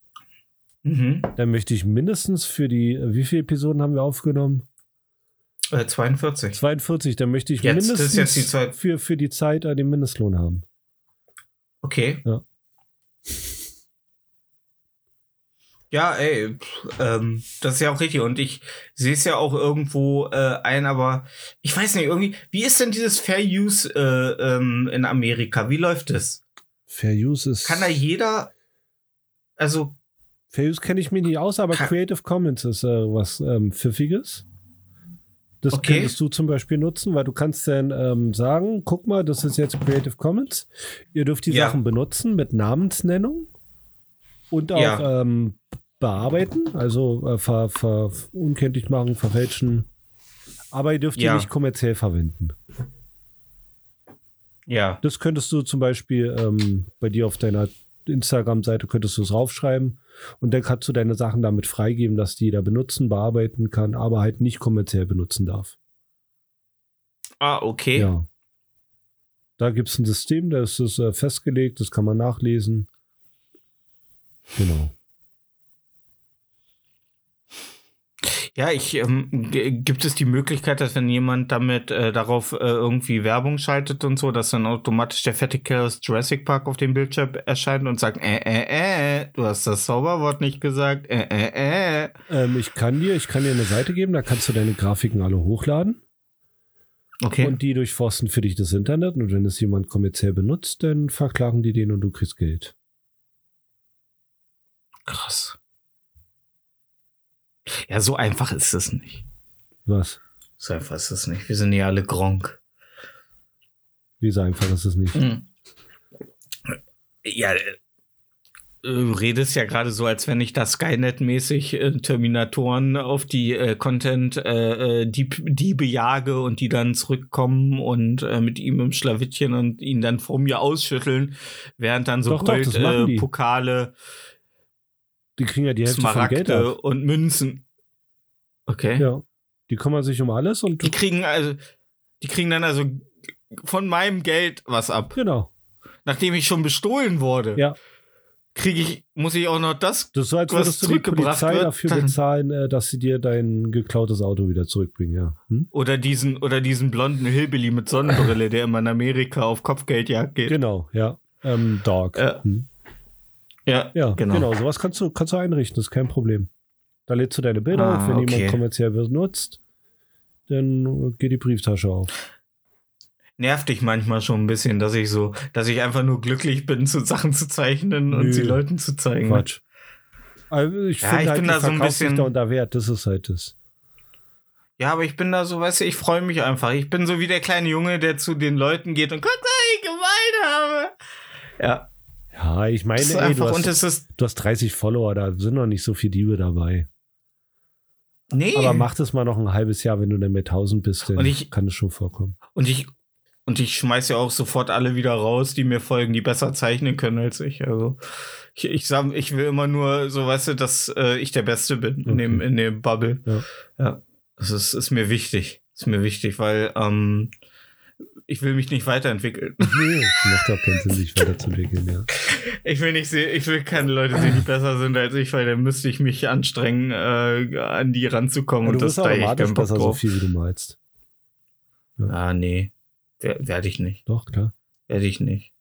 mhm. dann möchte ich mindestens für die, äh, wie viele Episoden haben wir aufgenommen? äh, 42. 42, dann möchte ich Jetzt, das ist mindestens jetzt die für, für die Zeit äh, den Mindestlohn haben. Okay. Ja. Ja, ey, pff, ähm, das ist ja auch richtig. Und ich sehe es ja auch irgendwo äh, ein, aber ich weiß nicht, irgendwie, wie ist denn dieses Fair Use äh, ähm, in Amerika? Wie läuft es? Fair Use ist. Kann da jeder, also, Fair Use kenne ich mich nicht aus, aber Kann- Creative Commons ist äh, was ähm, Pfiffiges. Das Okay. könntest du zum Beispiel nutzen, weil du kannst dann ähm, sagen, guck mal, das ist jetzt Creative Commons. Ihr dürft die Ja. Sachen benutzen mit Namensnennung und auch Ja. ähm, bearbeiten, also äh, ver, ver, unkenntlich machen, verfälschen. Aber ihr dürft die Ja. nicht kommerziell verwenden. ja. Das könntest du zum Beispiel ähm, bei dir auf deiner Instagram-Seite könntest du es raufschreiben und dann kannst du deine Sachen damit freigeben, dass die jeder benutzen, bearbeiten kann, aber halt nicht kommerziell benutzen darf. Ah, okay. Ja. Da gibt es ein System, da ist es äh, festgelegt, das kann man nachlesen. Genau. Ja, ich ähm, gibt es die Möglichkeit, dass wenn jemand damit äh, darauf äh, irgendwie Werbung schaltet und so, dass dann automatisch der aus Jurassic Park auf dem Bildschirm erscheint und sagt, äh, äh, äh, du hast das Zauberwort nicht gesagt, äh, äh, äh. Ähm, ich kann dir, ich kann dir eine Seite geben, da kannst du deine Grafiken alle hochladen Okay. und die durchforsten für dich das Internet und wenn es jemand kommerziell benutzt, dann verklagen die den und du kriegst Geld. Krass. Ja, so einfach ist es nicht. Was? So einfach ist es nicht. Wir sind ja alle Gronk. Wie so einfach ist es nicht. Hm. Ja, äh, du redest ja gerade so, als wenn ich da Skynet-mäßig äh, Terminatoren auf die äh, Content äh, äh, Dieb, Diebe jage und die dann zurückkommen und äh, mit ihm im Schlawittchen und ihn dann vor mir ausschütteln, während dann so Doch, doch, Gold, äh, Pokale, Die kriegen ja die Hälfte vom Geld Smaragde ab. und Münzen. Okay. Ja. Die kümmern sich um alles und Die kriegen also, die kriegen dann also von meinem Geld was ab. genau. Nachdem ich schon bestohlen wurde. Ja. Kriege ich, muss ich auch noch das? Das ist so, als würdest du die zurückgebracht Polizei wird, dafür bezahlen, äh, dass sie dir dein geklautes Auto wieder zurückbringen, ja. Hm? Oder diesen, oder diesen blonden Hillbilly mit Sonnenbrille, der immer in Amerika auf Kopfgeldjagd geht. Genau, ja. Ähm, Dog. Ja. Hm? Ja, Ja, genau. genau. Sowas kannst du, kannst du einrichten, das ist kein Problem. Da lädst du deine Bilder Ah, auf, wenn okay. jemand kommerziell benutzt, dann geht die Brieftasche auf. Nervt dich manchmal schon ein bisschen, dass ich so, dass ich einfach nur glücklich bin, so Sachen zu zeichnen und Nö. sie Leuten zu zeigen. Quatsch. Also ich Ja, finde ich halt, bin da so ein bisschen- da unter Wert, das ist halt das. Ja, aber ich bin da so, weißt du, ich freue mich einfach. Ich bin so wie der kleine Junge, der zu den Leuten geht und guck, was ich gemeint habe. Ja, Ja, ich meine, das ist ey, du, einfach, und hast, es ist, du hast 30 Follower, da sind noch nicht so viele Diebe dabei. nee. Aber mach das mal noch ein halbes Jahr, wenn du dann mit 1000 bist, dann Und ich- kann es schon vorkommen. Und ich, und ich schmeiß ja auch sofort alle wieder raus, die mir folgen, die besser zeichnen können als ich. Also ich, ich sag, ich will immer nur so, weißt du, dass äh, ich der Beste bin in dem, Okay. in dem Bubble. Ja. ja. Das ist, ist mir wichtig. Ist mir wichtig, weil ähm, ich will mich nicht weiterentwickeln. Nee, macht auch keinen Sinn, sich weiterzuentwickeln, ja. Ich will nicht sehen, ich will keine Leute sehen, die besser sind als ich, weil dann müsste ich mich anstrengen, äh, an die ranzukommen. Aber und das da echt automatisch keinen Bock so viel wie du malst. Ah, nee. Wer- Werde ich nicht. Doch, klar. Werde ich nicht.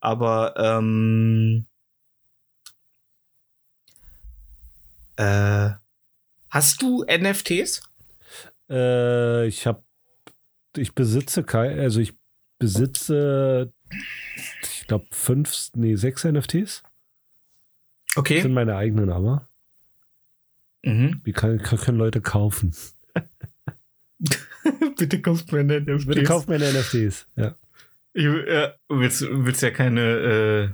Aber, ähm. Äh. Hast du NFTs? Äh, ich habe, ich besitze kein, also ich besitze, ich glaube, fünf, nee, sechs NFTs. Das Okay. sind meine eigenen, aber Mhm. die kann, können Leute kaufen. Bitte kauft mir NFTs. Bitte kauft meine NFTs. Ja. Ich, äh, willst, willst ja keine, äh,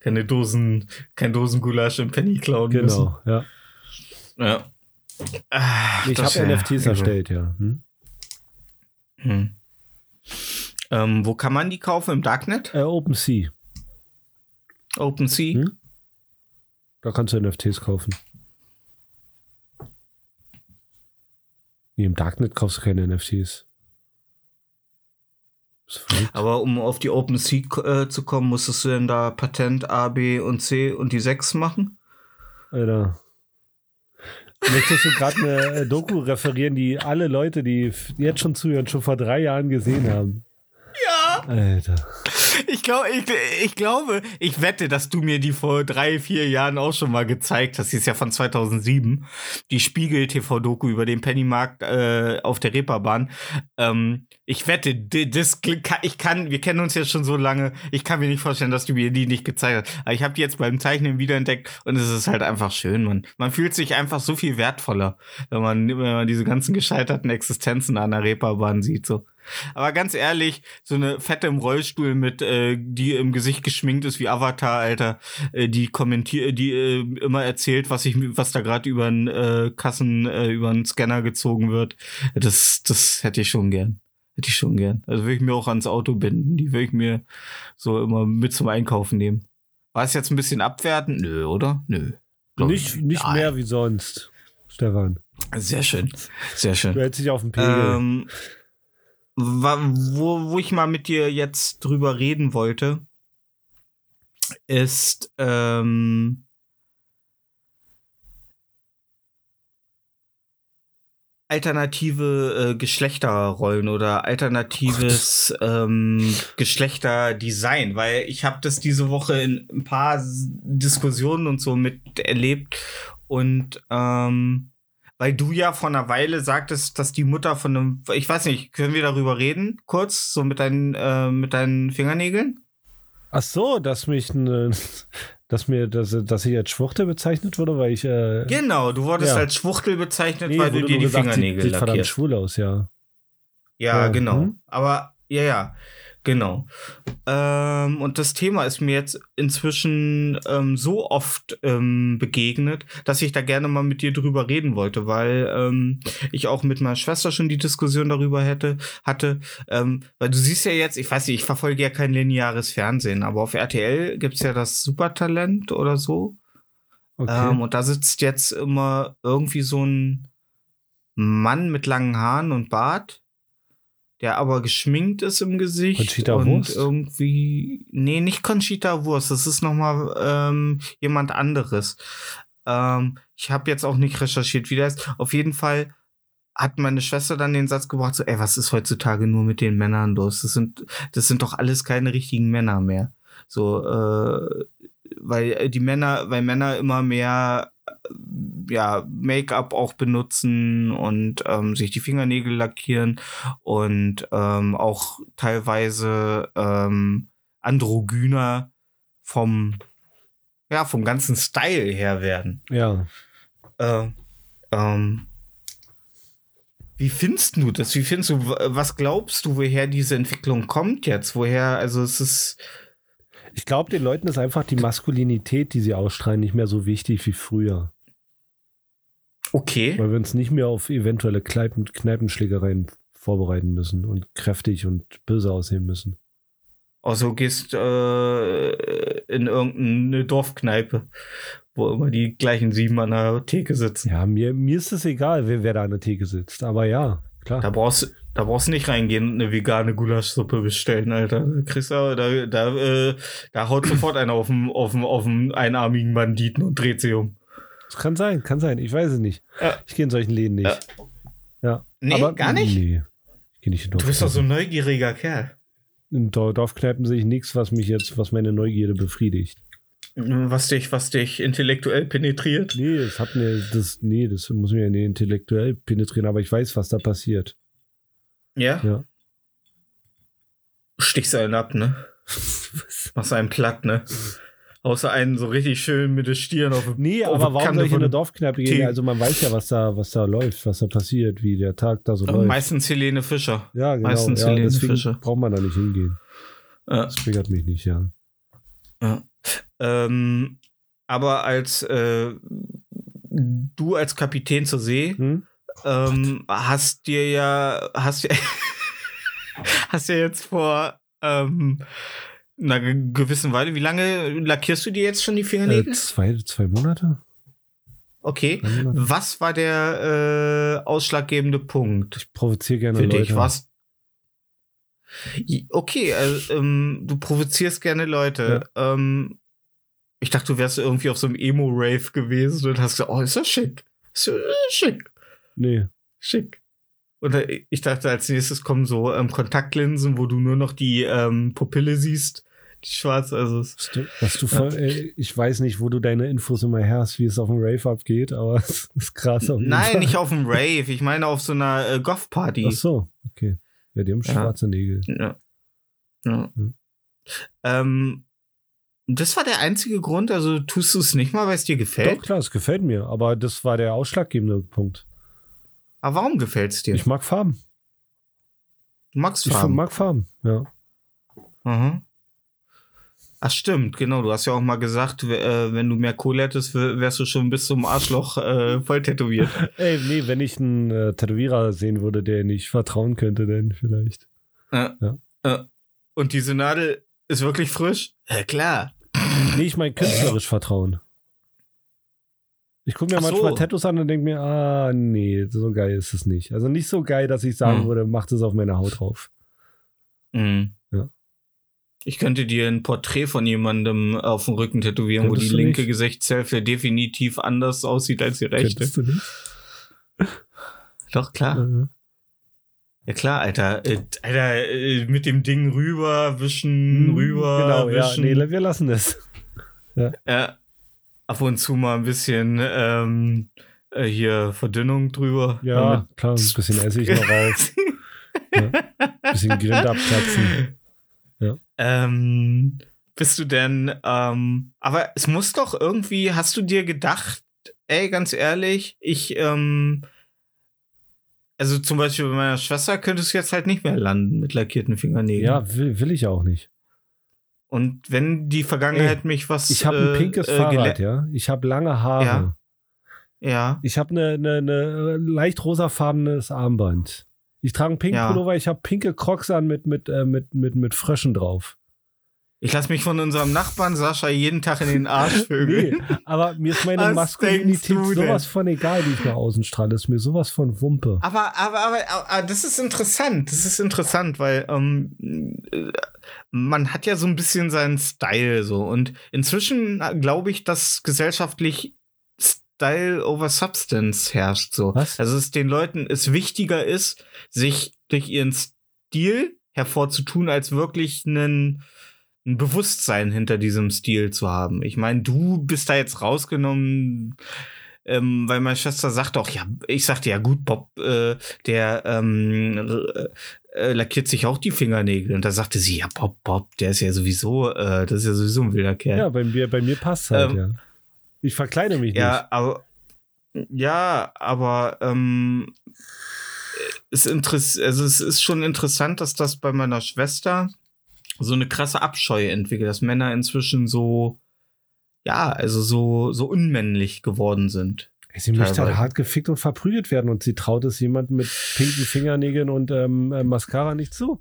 keine Dosen, kein Dosengulasch im Penny klauen müssen. Genau, ja. Ja. Ah, Ich das habe NFTs erstellt, ja. Hm? Hm. Ähm, wo kann man die kaufen? Im Darknet? Äh, OpenSea. OpenSea? Hm? Da kannst du NFTs kaufen. Nee, im Darknet kaufst du keine NFTs. Aber um auf die OpenSea äh, zu kommen, musstest du denn da Patent A, B und C und die 6 machen? Alter. Möchtest du gerade eine äh, Doku referieren, die alle Leute, die jetzt schon zuhören, schon vor drei Jahren gesehen haben? Ja. Alter. Ich, glaub, ich, ich glaube, ich wette, dass du mir die vor drei, vier Jahren auch schon mal gezeigt hast. Die ist ja von 2007. Die Spiegel-TV-Doku über den Pennymarkt äh, auf der Reeperbahn. Ähm, ich wette, das, ich kann, wir kennen uns jetzt schon so lange. Ich kann mir nicht vorstellen, dass du mir die nicht gezeigt hast. Aber ich habe die jetzt beim Zeichnen wiederentdeckt und es ist halt einfach schön, man. Man fühlt sich einfach so viel wertvoller, wenn man, wenn man diese ganzen gescheiterten Existenzen an der Reeperbahn sieht, so. Aber ganz ehrlich, so eine Fette im Rollstuhl mit, äh, die im Gesicht geschminkt ist wie Avatar, Alter, äh, die kommentiert, die äh, immer erzählt, was ich, was da gerade über einen äh, Kassen, äh, über einen Scanner gezogen wird. Das, das hätte ich schon gern. Hätte ich schon gern. Also würde ich mir auch ans Auto binden. Die würde ich mir so immer mit zum Einkaufen nehmen. War es jetzt ein bisschen abwertend? Nö, oder? Nö. Glaub Nicht, ich nicht Nein. mehr wie sonst, Stefan. Sehr schön. Sehr schön. Du hältst dich auf den Pegel. Ähm, wo, wo ich mal mit dir jetzt drüber reden wollte, ist ähm, alternative äh, Geschlechterrollen oder alternatives ähm, Geschlechterdesign, weil ich habe das diese Woche in ein paar Diskussionen und so miterlebt und ähm, weil du ja vor einer Weile sagtest, dass die Mutter von einem, ich weiß nicht, können wir darüber reden? Kurz, so mit deinen, äh, mit deinen Fingernägeln? Ach so, dass mich, ne, dass mir, dass, dass ich als Schwuchte bezeichnet wurde, weil ich. Äh, Genau, du wurdest Ja. als Schwuchtel bezeichnet, nee, weil du dir die gesagt, Fingernägel sieht, sieht verdammt lackierst. schwul aus, ja. Ja, Ja, genau. hm. Aber ja, ja, genau. Ähm, und das Thema ist mir jetzt inzwischen ähm, so oft ähm, begegnet, dass ich da gerne mal mit dir drüber reden wollte, weil ähm, ich auch mit meiner Schwester schon die Diskussion darüber hätte, hatte. Ähm, weil du siehst ja jetzt, ich weiß nicht, ich verfolge ja kein lineares Fernsehen, aber auf RTL gibt's ja das Supertalent oder so. Okay. Ähm, und da sitzt jetzt immer irgendwie so ein Mann mit langen Haaren und Bart, der aber geschminkt ist im Gesicht. Conchita und Wurst? irgendwie. Nee, nicht Conchita Wurst, das ist nochmal ähm, jemand anderes. Ähm, ich habe jetzt auch nicht recherchiert, wie der ist. Auf jeden Fall hat meine Schwester dann den Satz gebracht, so, ey, was ist heutzutage nur mit den Männern los? Das sind, das sind doch alles keine richtigen Männer mehr. So, äh, weil äh, die Männer, weil Männer immer mehr ja, Make-up auch benutzen und ähm, sich die Fingernägel lackieren und ähm, auch teilweise ähm, androgyner vom ja vom ganzen Style her werden. ja. Äh, ähm, wie findest du das? Wie findest du, was glaubst du, woher diese Entwicklung kommt jetzt? Woher, also es ist, Ich glaube, den Leuten ist einfach die Maskulinität, die sie ausstrahlen, nicht mehr so wichtig wie früher. okay. Weil wir uns nicht mehr auf eventuelle Kneipen, Kneipenschlägereien vorbereiten müssen und kräftig und böse aussehen müssen. Also gehst äh, in irgendeine Dorfkneipe, wo immer die gleichen sieben an der Theke sitzen. Ja, mir, mir ist es egal, wer, wer da an der Theke sitzt. Aber ja, klar. Da brauchst da brauchst du nicht reingehen und eine vegane Gulaschsuppe bestellen, Alter. Da kriegst du, da, da, äh, da haut sofort einer auf den, auf den, auf den einarmigen Banditen und dreht sie um. Das kann sein, kann sein. Ich weiß es nicht. Ja. Ich gehe in solchen Läden nicht. Ja. Nee, gar nicht? Nee. Ich gehe nicht in Du bist doch so ein neugieriger Kerl. In Dor- Dorfkneipen sehe ich nichts, was mich jetzt, was meine Neugierde befriedigt. Was dich, was dich intellektuell penetriert. Nee, das hat mir, das, nee, das muss mir nicht intellektuell penetrieren, aber ich weiß, was da passiert. Ja? Ja. Stichst einen ab, ne? Machst einen platt, ne? Außer einen so richtig schön mit der Stirn auf dem Nee, auf aber warum Kante soll ich in eine Dorfkneipe gehen? Also man weiß ja, was da, was da läuft, was da passiert, wie der Tag da so Äh, läuft. Meistens Helene Fischer. ja, genau. meistens ja, Helene Fischer. braucht man da nicht hingehen. Ja. Das triggert mich nicht, ja. Ähm, aber als äh, du als Kapitän zur See Hm? ähm, hast dir ja hast ja hast ja jetzt vor ähm, einer ge- gewissen Weile. Wie lange lackierst du dir jetzt schon die Äh, Fingernägel? zwei, zwei Monate? Okay. Monate? Was war der äh, ausschlaggebende Punkt Ich provoziere gerne für Leute. dich? Was? Okay, also, ähm, du provozierst gerne Leute. Ähm, ich dachte, du wärst irgendwie auf so einem Emo-Rave gewesen und hast gesagt, oh, ist das schick. Ist ja schick. Nee. Schick. Und ich dachte, als nächstes kommen so ähm, Kontaktlinsen, wo du nur noch die ähm, Pupille siehst. Die schwarz, also. Was du, was du voll, äh, ich weiß nicht, wo du deine Infos immer her hast, wie es auf dem Rave abgeht, aber es ist krass auf jeden Nein, Fall. nicht auf dem Rave. Ich meine auf so einer äh, Goth-Party. Ach so, okay. Ja, die haben Ja. schwarze Nägel. Ja. ja. Hm. Ähm, das war der einzige Grund, also tust du es nicht mal, weil es dir Doch, gefällt? klar, es gefällt mir, aber das war der ausschlaggebende Punkt. Aber warum gefällt es dir? Ich mag Farben. du magst Ich Farben. mag Farben, ja. Mhm. Ach stimmt, genau. Du hast ja auch mal gesagt, äh, wenn du mehr Kohle hättest, wär- wärst du schon bis zum Arschloch äh, voll tätowiert. Ey, nee, wenn ich einen äh, Tätowierer sehen würde, der nicht vertrauen könnte, dann vielleicht. äh, Ja. und diese Nadel ist wirklich frisch? Ja, klar. Nee, ich mein künstlerisch vertrauen. Ich gucke mir so. manchmal Tattoos an und denke mir, ah, nee, so geil ist es nicht. Also nicht so geil, dass ich sagen Hm. würde, mach das auf meine Haut drauf. Mhm. Ja. Ich könnte dir ein Porträt von jemandem auf dem Rücken tätowieren, wo Könntest die du linke? Gesichtshälfte definitiv anders aussieht als die rechte. Könntest du nicht? Doch, klar. Äh, Ja, klar, Alter. Äh, Alter, äh, mit dem Ding rüber, wischen, hm, rüber, Genau, ja, wischen. nee, wir lassen das. Ja, ab und zu mal ein bisschen ähm, äh, hier Verdünnung drüber. Ja, klar, ein bisschen Essig noch rauf. Ja. Bisschen Grind abkratzen. Ähm, bist du denn, ähm, aber es muss doch irgendwie, hast du dir gedacht, ey, ganz ehrlich, ich, ähm, also zum Beispiel bei meiner Schwester könntest du jetzt halt nicht mehr landen mit lackierten Fingernägeln. Ja, will, will ich auch nicht. Und wenn die Vergangenheit mich was. Ich habe ein äh, pinkes äh, Fahrrad, ja. Ich habe lange Haare. Ja. Ja. Ich habe eine ne, ne leicht rosafarbenes Armband. Ich trage einen pinken Ja. Pullover, ich habe pinke Crocs an mit, mit, äh, mit, mit, mit Fröschen drauf. Ich lasse mich von unserem Nachbarn Sascha jeden Tag in den Arsch vögeln. Nee, aber mir ist meine Maskulinität sowas von egal, die ich nach außen strahle. Ist mir sowas von Wumpe. Aber, aber, aber, aber, das ist interessant. Das ist interessant, weil ähm, äh, man hat ja so ein bisschen seinen Style so. Und inzwischen äh, glaube ich, dass gesellschaftlich Style over Substance herrscht so. Was? Also es den Leuten es wichtiger ist, sich durch ihren Stil hervorzutun, als wirklich einen ein Bewusstsein hinter diesem Stil zu haben. Ich meine, du bist da jetzt rausgenommen, ähm, weil meine Schwester sagt auch, ja, ich sagte ja gut, Bob, äh, der ähm, äh, lackiert sich auch die Fingernägel. Und da sagte sie, ja, Bob, Bob, der ist ja sowieso, äh, das ist ja sowieso ein wilder Kerl. Ja, bei mir, bei mir passt halt, Ähm, ja. Ich verkleide mich Ja, aber ja, aber ähm, es, interess also es ist schon interessant, dass das bei meiner Schwester so eine krasse Abscheu entwickelt, dass Männer inzwischen so ja, also so so unmännlich geworden sind. nicht. Sie möchte halt hart gefickt und verprügelt werden und sie traut es jemandem mit pinken Fingernägeln und ähm, äh, Mascara nicht zu.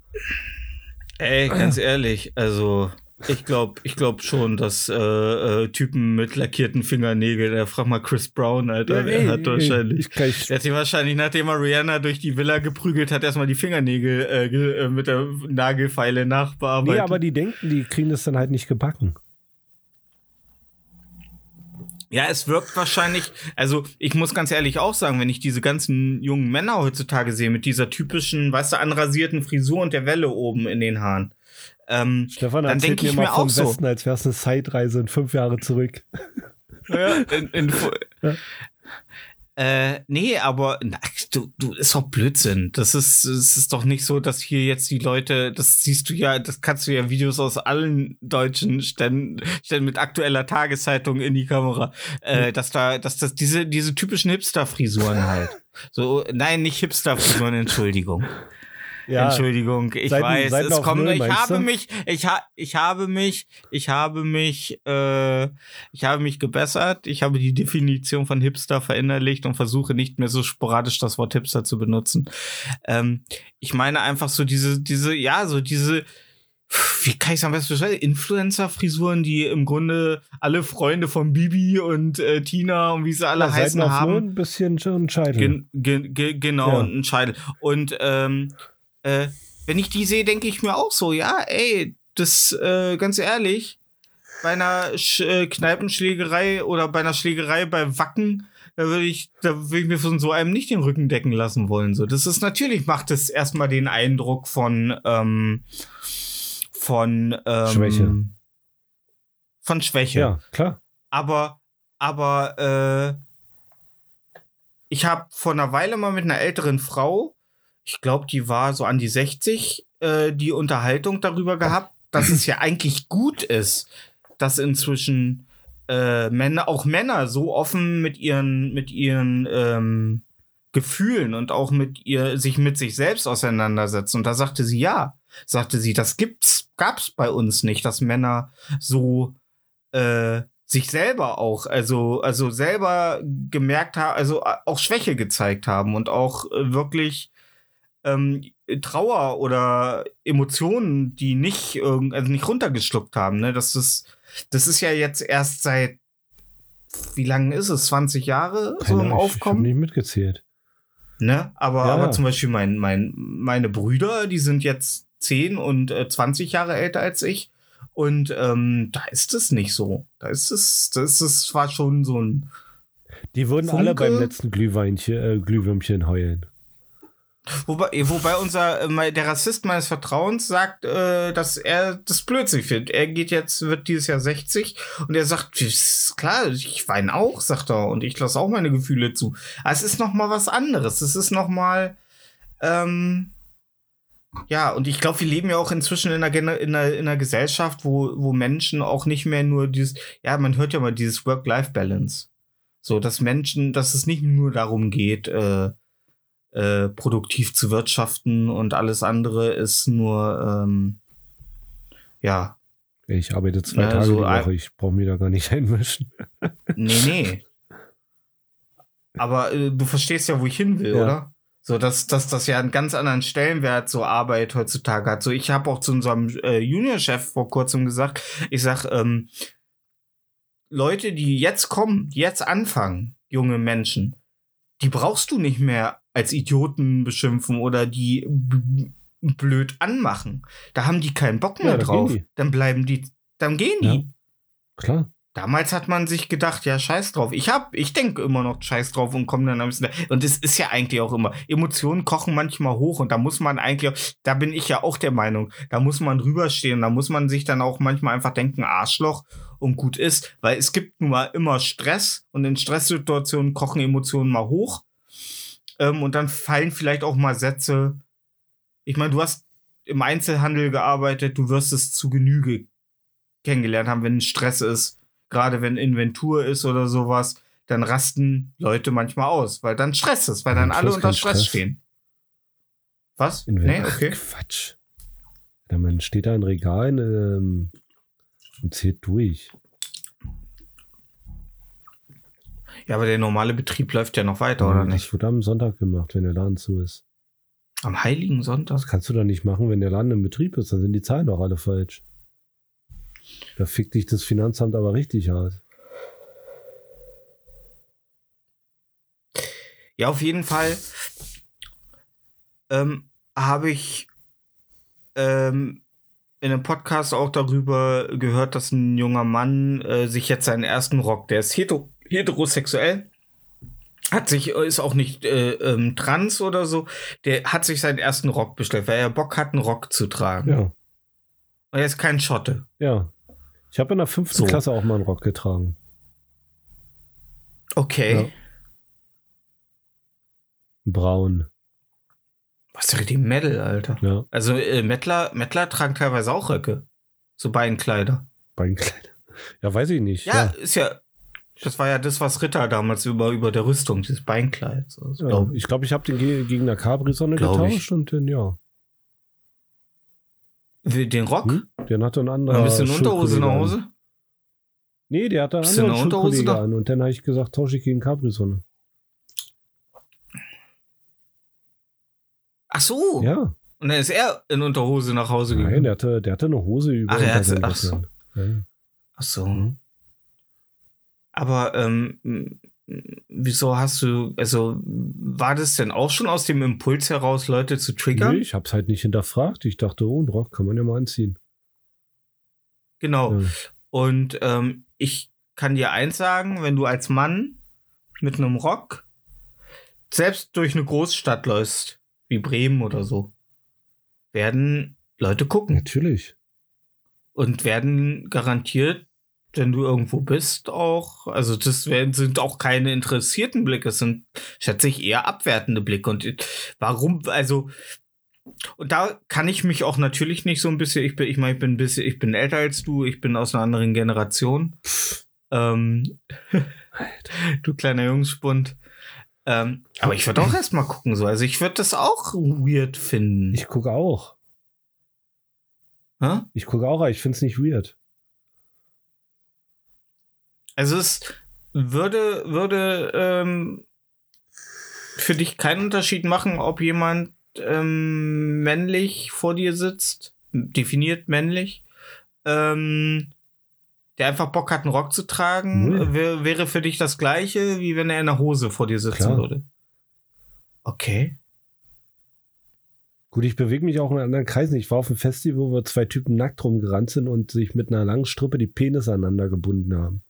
Ey, ganz ehrlich, also ich glaube, ich glaube schon, dass äh, äh, Typen mit lackierten Fingernägeln, der frag mal Chris Brown, Alter, der ey, hat wahrscheinlich Ich, Der hat sich wahrscheinlich, nachdem er Rihanna durch die Villa geprügelt hat, erstmal die Fingernägel äh, äh, mit der Nagelfeile nachbearbeitet. nee, aber die denken, die kriegen das dann halt nicht gebacken. ja, es wirkt wahrscheinlich, also ich muss ganz ehrlich auch sagen, wenn ich diese ganzen jungen Männer heutzutage sehe, mit dieser typischen, weißt du, anrasierten Frisur und der Welle oben in den Haaren. Ähm, Stefan Dann erzählt denk mir ich mal mir vom auch so. Westen, als wäre es eine Zeitreise in fünf Jahre zurück. ja, in, in, Ja. Äh, nee, aber na, du, du ist doch Blödsinn. Das ist, es ist doch nicht so, dass hier jetzt die Leute, das siehst du ja, das kannst du ja Videos aus allen deutschen Ständen, Ständen mit aktueller Tageszeitung in die Kamera, äh, dass da, dass das diese, diese typischen Hipster-Frisuren halt. So, nein, nicht Hipster-Frisuren, Entschuldigung. Entschuldigung, ich Seiten- weiß, Seiten es kommt, Null, ich habe du? mich, ich, ha, ich habe mich, ich habe mich, äh, ich habe mich gebessert, ich habe die Definition von Hipster verinnerlicht und versuche nicht mehr so sporadisch das Wort Hipster zu benutzen. Ähm, ich meine einfach so diese, diese, ja, so diese, wie kann ich sagen, was beschreiben? Influencer-Frisuren, die im Grunde alle Freunde von Bibi und äh, Tina und wie sie alle Ja, heißen Seiten haben. Null, ein bisschen schon Scheitel. Gen, gen, ge- genau, Ja. und ein Scheitel. Und ähm, äh, wenn ich die sehe, denke ich mir auch so, ja, ey, das, äh, ganz ehrlich, bei einer Sch äh, Kneipenschlägerei oder bei einer Schlägerei bei Wacken, da würde ich, da würde ich mir von so einem nicht den Rücken decken lassen wollen. So, das ist natürlich, macht es erstmal den Eindruck von, ähm, von ähm, Schwäche. Von Schwäche ja, klar. aber aber äh, ich habe vor einer Weile mal mit einer älteren Frau, ich glaube, die war so an die 60, äh, die Unterhaltung darüber gehabt, dass es ja eigentlich gut ist, dass inzwischen äh, Männer, auch Männer so offen mit ihren mit ihren ähm, Gefühlen und auch mit ihr sich mit sich selbst auseinandersetzen. Und da sagte sie ja, sagte sie, das gibt's gab's bei uns nicht, dass Männer so äh, sich selber auch, also, also selber gemerkt haben, also äh, auch Schwäche gezeigt haben und auch äh, wirklich ähm, Trauer oder Emotionen, die nicht, also nicht runtergeschluckt haben. Ne? Das ist, das ist ja jetzt erst seit, wie lange ist es? 20 Jahre so Keine im Ahnung, ich- Ich habe Aufkommen? nicht mitgezählt. Ne? Aber, Ja, aber zum Beispiel mein, mein, meine Brüder, die sind jetzt 10 und äh, 20 Jahre älter als ich. Und ähm, da ist es nicht so. Da ist es, das ist es zwar schon so ein. Die würden alle Funke? beim letzten Glühweinchen, äh, Glühwürmchen heulen. Wobei, wobei unser, äh, der Rassist meines Vertrauens sagt, äh, dass er das Blödsinn findet. Er geht jetzt, wird dieses Jahr 60 und er sagt, klar, ich weine auch, sagt er, und ich lasse auch meine Gefühle zu. Aber es ist noch mal was anderes. Es ist noch mal, ähm, ja, und ich glaube, wir leben ja auch inzwischen in einer, in einer, in einer Gesellschaft, wo, wo Menschen auch nicht mehr nur dieses, ja, man hört ja mal dieses Work-Life-Balance. So, dass Menschen, dass es nicht nur darum geht, äh, äh, produktiv zu wirtschaften und alles andere ist nur, ähm, ja, Ich arbeite zwei Ja, Tage so die Woche, ich brauche mich da gar nicht einmischen. nee, nee. Aber äh, du verstehst ja, wo ich hin will, Ja. oder? So, dass, dass das ja einen ganz anderen Stellenwert so Arbeit heutzutage hat. So, ich habe auch zu unserem äh, Juniorchef vor kurzem gesagt, ich sag, ähm, Leute, die jetzt kommen, jetzt anfangen, junge Menschen, die brauchst du nicht mehr als Idioten beschimpfen oder die blöd anmachen. Da haben die keinen Bock mehr Ja, drauf. Dann bleiben die, dann gehen die. Ja. Klar. Damals hat man sich gedacht, ja, scheiß drauf. Ich hab, ich denke immer noch scheiß drauf und komme dann ein bisschen. Und es ist ja eigentlich auch immer. Emotionen kochen manchmal hoch und da muss man eigentlich, da bin ich ja auch der Meinung, da muss man drüberstehen. Da muss man sich dann auch manchmal einfach denken, Arschloch und gut ist. Weil es gibt nun mal immer Stress und in Stresssituationen kochen Emotionen mal hoch. Ähm, und dann fallen vielleicht auch mal Sätze. Ich meine, du hast im Einzelhandel gearbeitet, du wirst es zu Genüge kennengelernt haben, wenn Stress ist gerade wenn Inventur ist oder sowas, dann rasten Leute manchmal aus, weil dann Stress ist, weil dann Inventur alle unter Stress, Stress. stehen. Was? In nee, Ach, okay. Quatsch. Ja, man steht da in Regalen ähm, und zählt durch. Ja, aber der normale Betrieb läuft ja noch weiter, oder das nicht? wird am Sonntag gemacht, wenn der Laden zu ist. Am Heiligen Sonntag? Das kannst du doch nicht machen, wenn der Laden im Betrieb ist. Dann sind die Zahlen doch alle falsch. Da fickt dich das Finanzamt aber richtig aus. Ja, auf jeden Fall ähm, habe ich ähm, in einem Podcast auch darüber gehört, dass ein junger Mann äh, sich jetzt seinen ersten Rock, der ist hetero heterosexuell, hat sich, ist auch nicht äh, ähm, trans oder so, der hat sich seinen ersten Rock bestellt, weil er Bock hat, einen Rock zu tragen. Ja, Und er ist kein Schotte. ja. Ich habe in der fünften So. Klasse auch mal einen Rock getragen. Okay. Ja. Braun. Was ist richtig Metal, Alter? Ja, Also äh, Mettler, Mettler tragen teilweise auch Röcke. So Beinkleider. Beinkleider. Ja, weiß ich nicht. Ja, Ja, ist ja. Das war ja das, was Ritter damals über, über der Rüstung, dieses Beinkleid. So, so ja. glaub ich. Glaube, ich habe den ge- gegen eine Capri-Sonne Glaub ich. getauscht und den, ja. Den Rock? Hm? Den hatte ein anderer. ein bisschen Unterhose nach Schulkollege an. Hause? Nee, der hatte einen anderen eine Unterhose da? an. Und dann habe ich gesagt, tausche ich gegen Capri-Sonne. Ach so. Ja, Und dann ist er in Unterhose nach Hause Nein, gegangen. der hatte, der hatte eine Hose über. Ach, er hatte- ach so. Ja. Ach so. Mhm. Aber ähm, wieso hast du, also war das denn auch schon aus dem Impuls heraus, Leute zu triggern? Nee, ich hab's halt nicht hinterfragt. Ich dachte, oh, ein Rock kann man ja mal anziehen. Genau. Ja. Und ähm, ich kann dir eins sagen, wenn du als Mann mit einem Rock selbst durch eine Großstadt läufst, wie Bremen oder so, werden Leute gucken Natürlich. und werden garantiert, wenn du irgendwo bist, auch, also das werden, sind auch keine interessierten Blicke, es sind, schätze ich, eher abwertende Blicke. Und warum, also, und da kann ich mich auch natürlich nicht so ein bisschen, ich bin, ich meine, ich bin ein bisschen, ich bin älter als du, ich bin aus einer anderen Generation. Ähm, du kleiner Jungsspund. Ähm, aber ich würde auch erst mal gucken, so. Also ich würde das auch weird finden. Ich gucke auch. Hä? Ich gucke auch, aber ich find's nicht weird. Also es würde, würde ähm, für dich keinen Unterschied machen, ob jemand ähm, männlich vor dir sitzt, definiert männlich, ähm, der einfach Bock hat, einen Rock zu tragen, wär, wäre für dich das gleiche, wie wenn er in einer Hose vor dir sitzen Klar. würde. Okay. Gut, ich bewege mich auch in anderen Kreisen. Ich war auf einem Festival, wo zwei Typen nackt rumgerannt sind und sich mit einer langen Strippe die Penisse aneinander gebunden haben.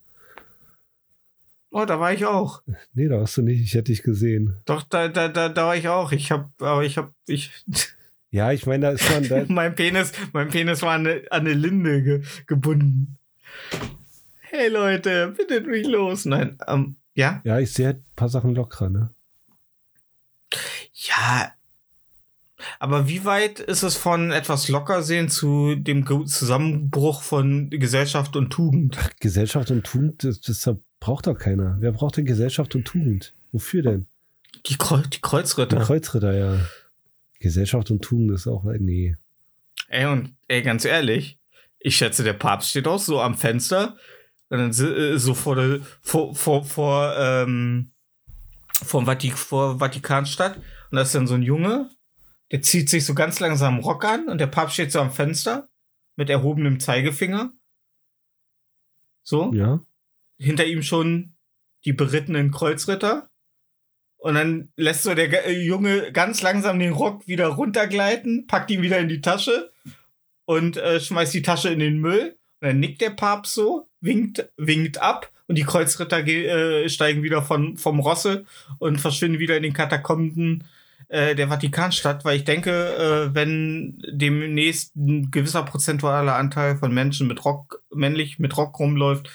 Oh, da war ich auch. Nee, da hast du nicht. Ich hätte dich gesehen. Doch, da, da, da, da war ich auch. Ich hab, aber ich hab, ich, Ja, ich meine, da ist man da. mein Penis, mein Penis war an eine, an eine Linde ge, gebunden. Hey Leute, bittet mich los. Nein, ähm, ja? Ja, ich sehe halt ein paar Sachen lockerer, ne? Ja. Aber wie weit ist es von etwas Lockersehen zu dem Zusammenbruch von Gesellschaft und Tugend? Gesellschaft und Tugend, das, das braucht doch keiner. Wer braucht denn Gesellschaft und Tugend? Wofür denn? Die, Kreu die Kreuzritter. Kreuzritter, ja. Gesellschaft und Tugend ist auch, äh, nee. Ey, und ey, ganz ehrlich, ich schätze, der Papst steht auch so am Fenster und dann äh, so vor der, vor, vor, vor, ähm, vor, Vatik, vor Vatikanstadt und da ist dann so ein Junge, der zieht sich so ganz langsam einen Rock an und der Papst steht so am Fenster mit erhobenem Zeigefinger. So, Ja? Hinter ihm schon die berittenen Kreuzritter. Und dann lässt so der äh, Junge ganz langsam den Rock wieder runtergleiten, packt ihn wieder in die Tasche und äh, schmeißt die Tasche in den Müll. Und dann nickt der Papst so, winkt, winkt ab und die Kreuzritter äh, steigen wieder von, vom Rosse und verschwinden wieder in den Katakomben äh, der Vatikanstadt, weil ich denke, äh, wenn demnächst ein gewisser prozentualer Anteil von Menschen mit Rock, männlich mit Rock rumläuft,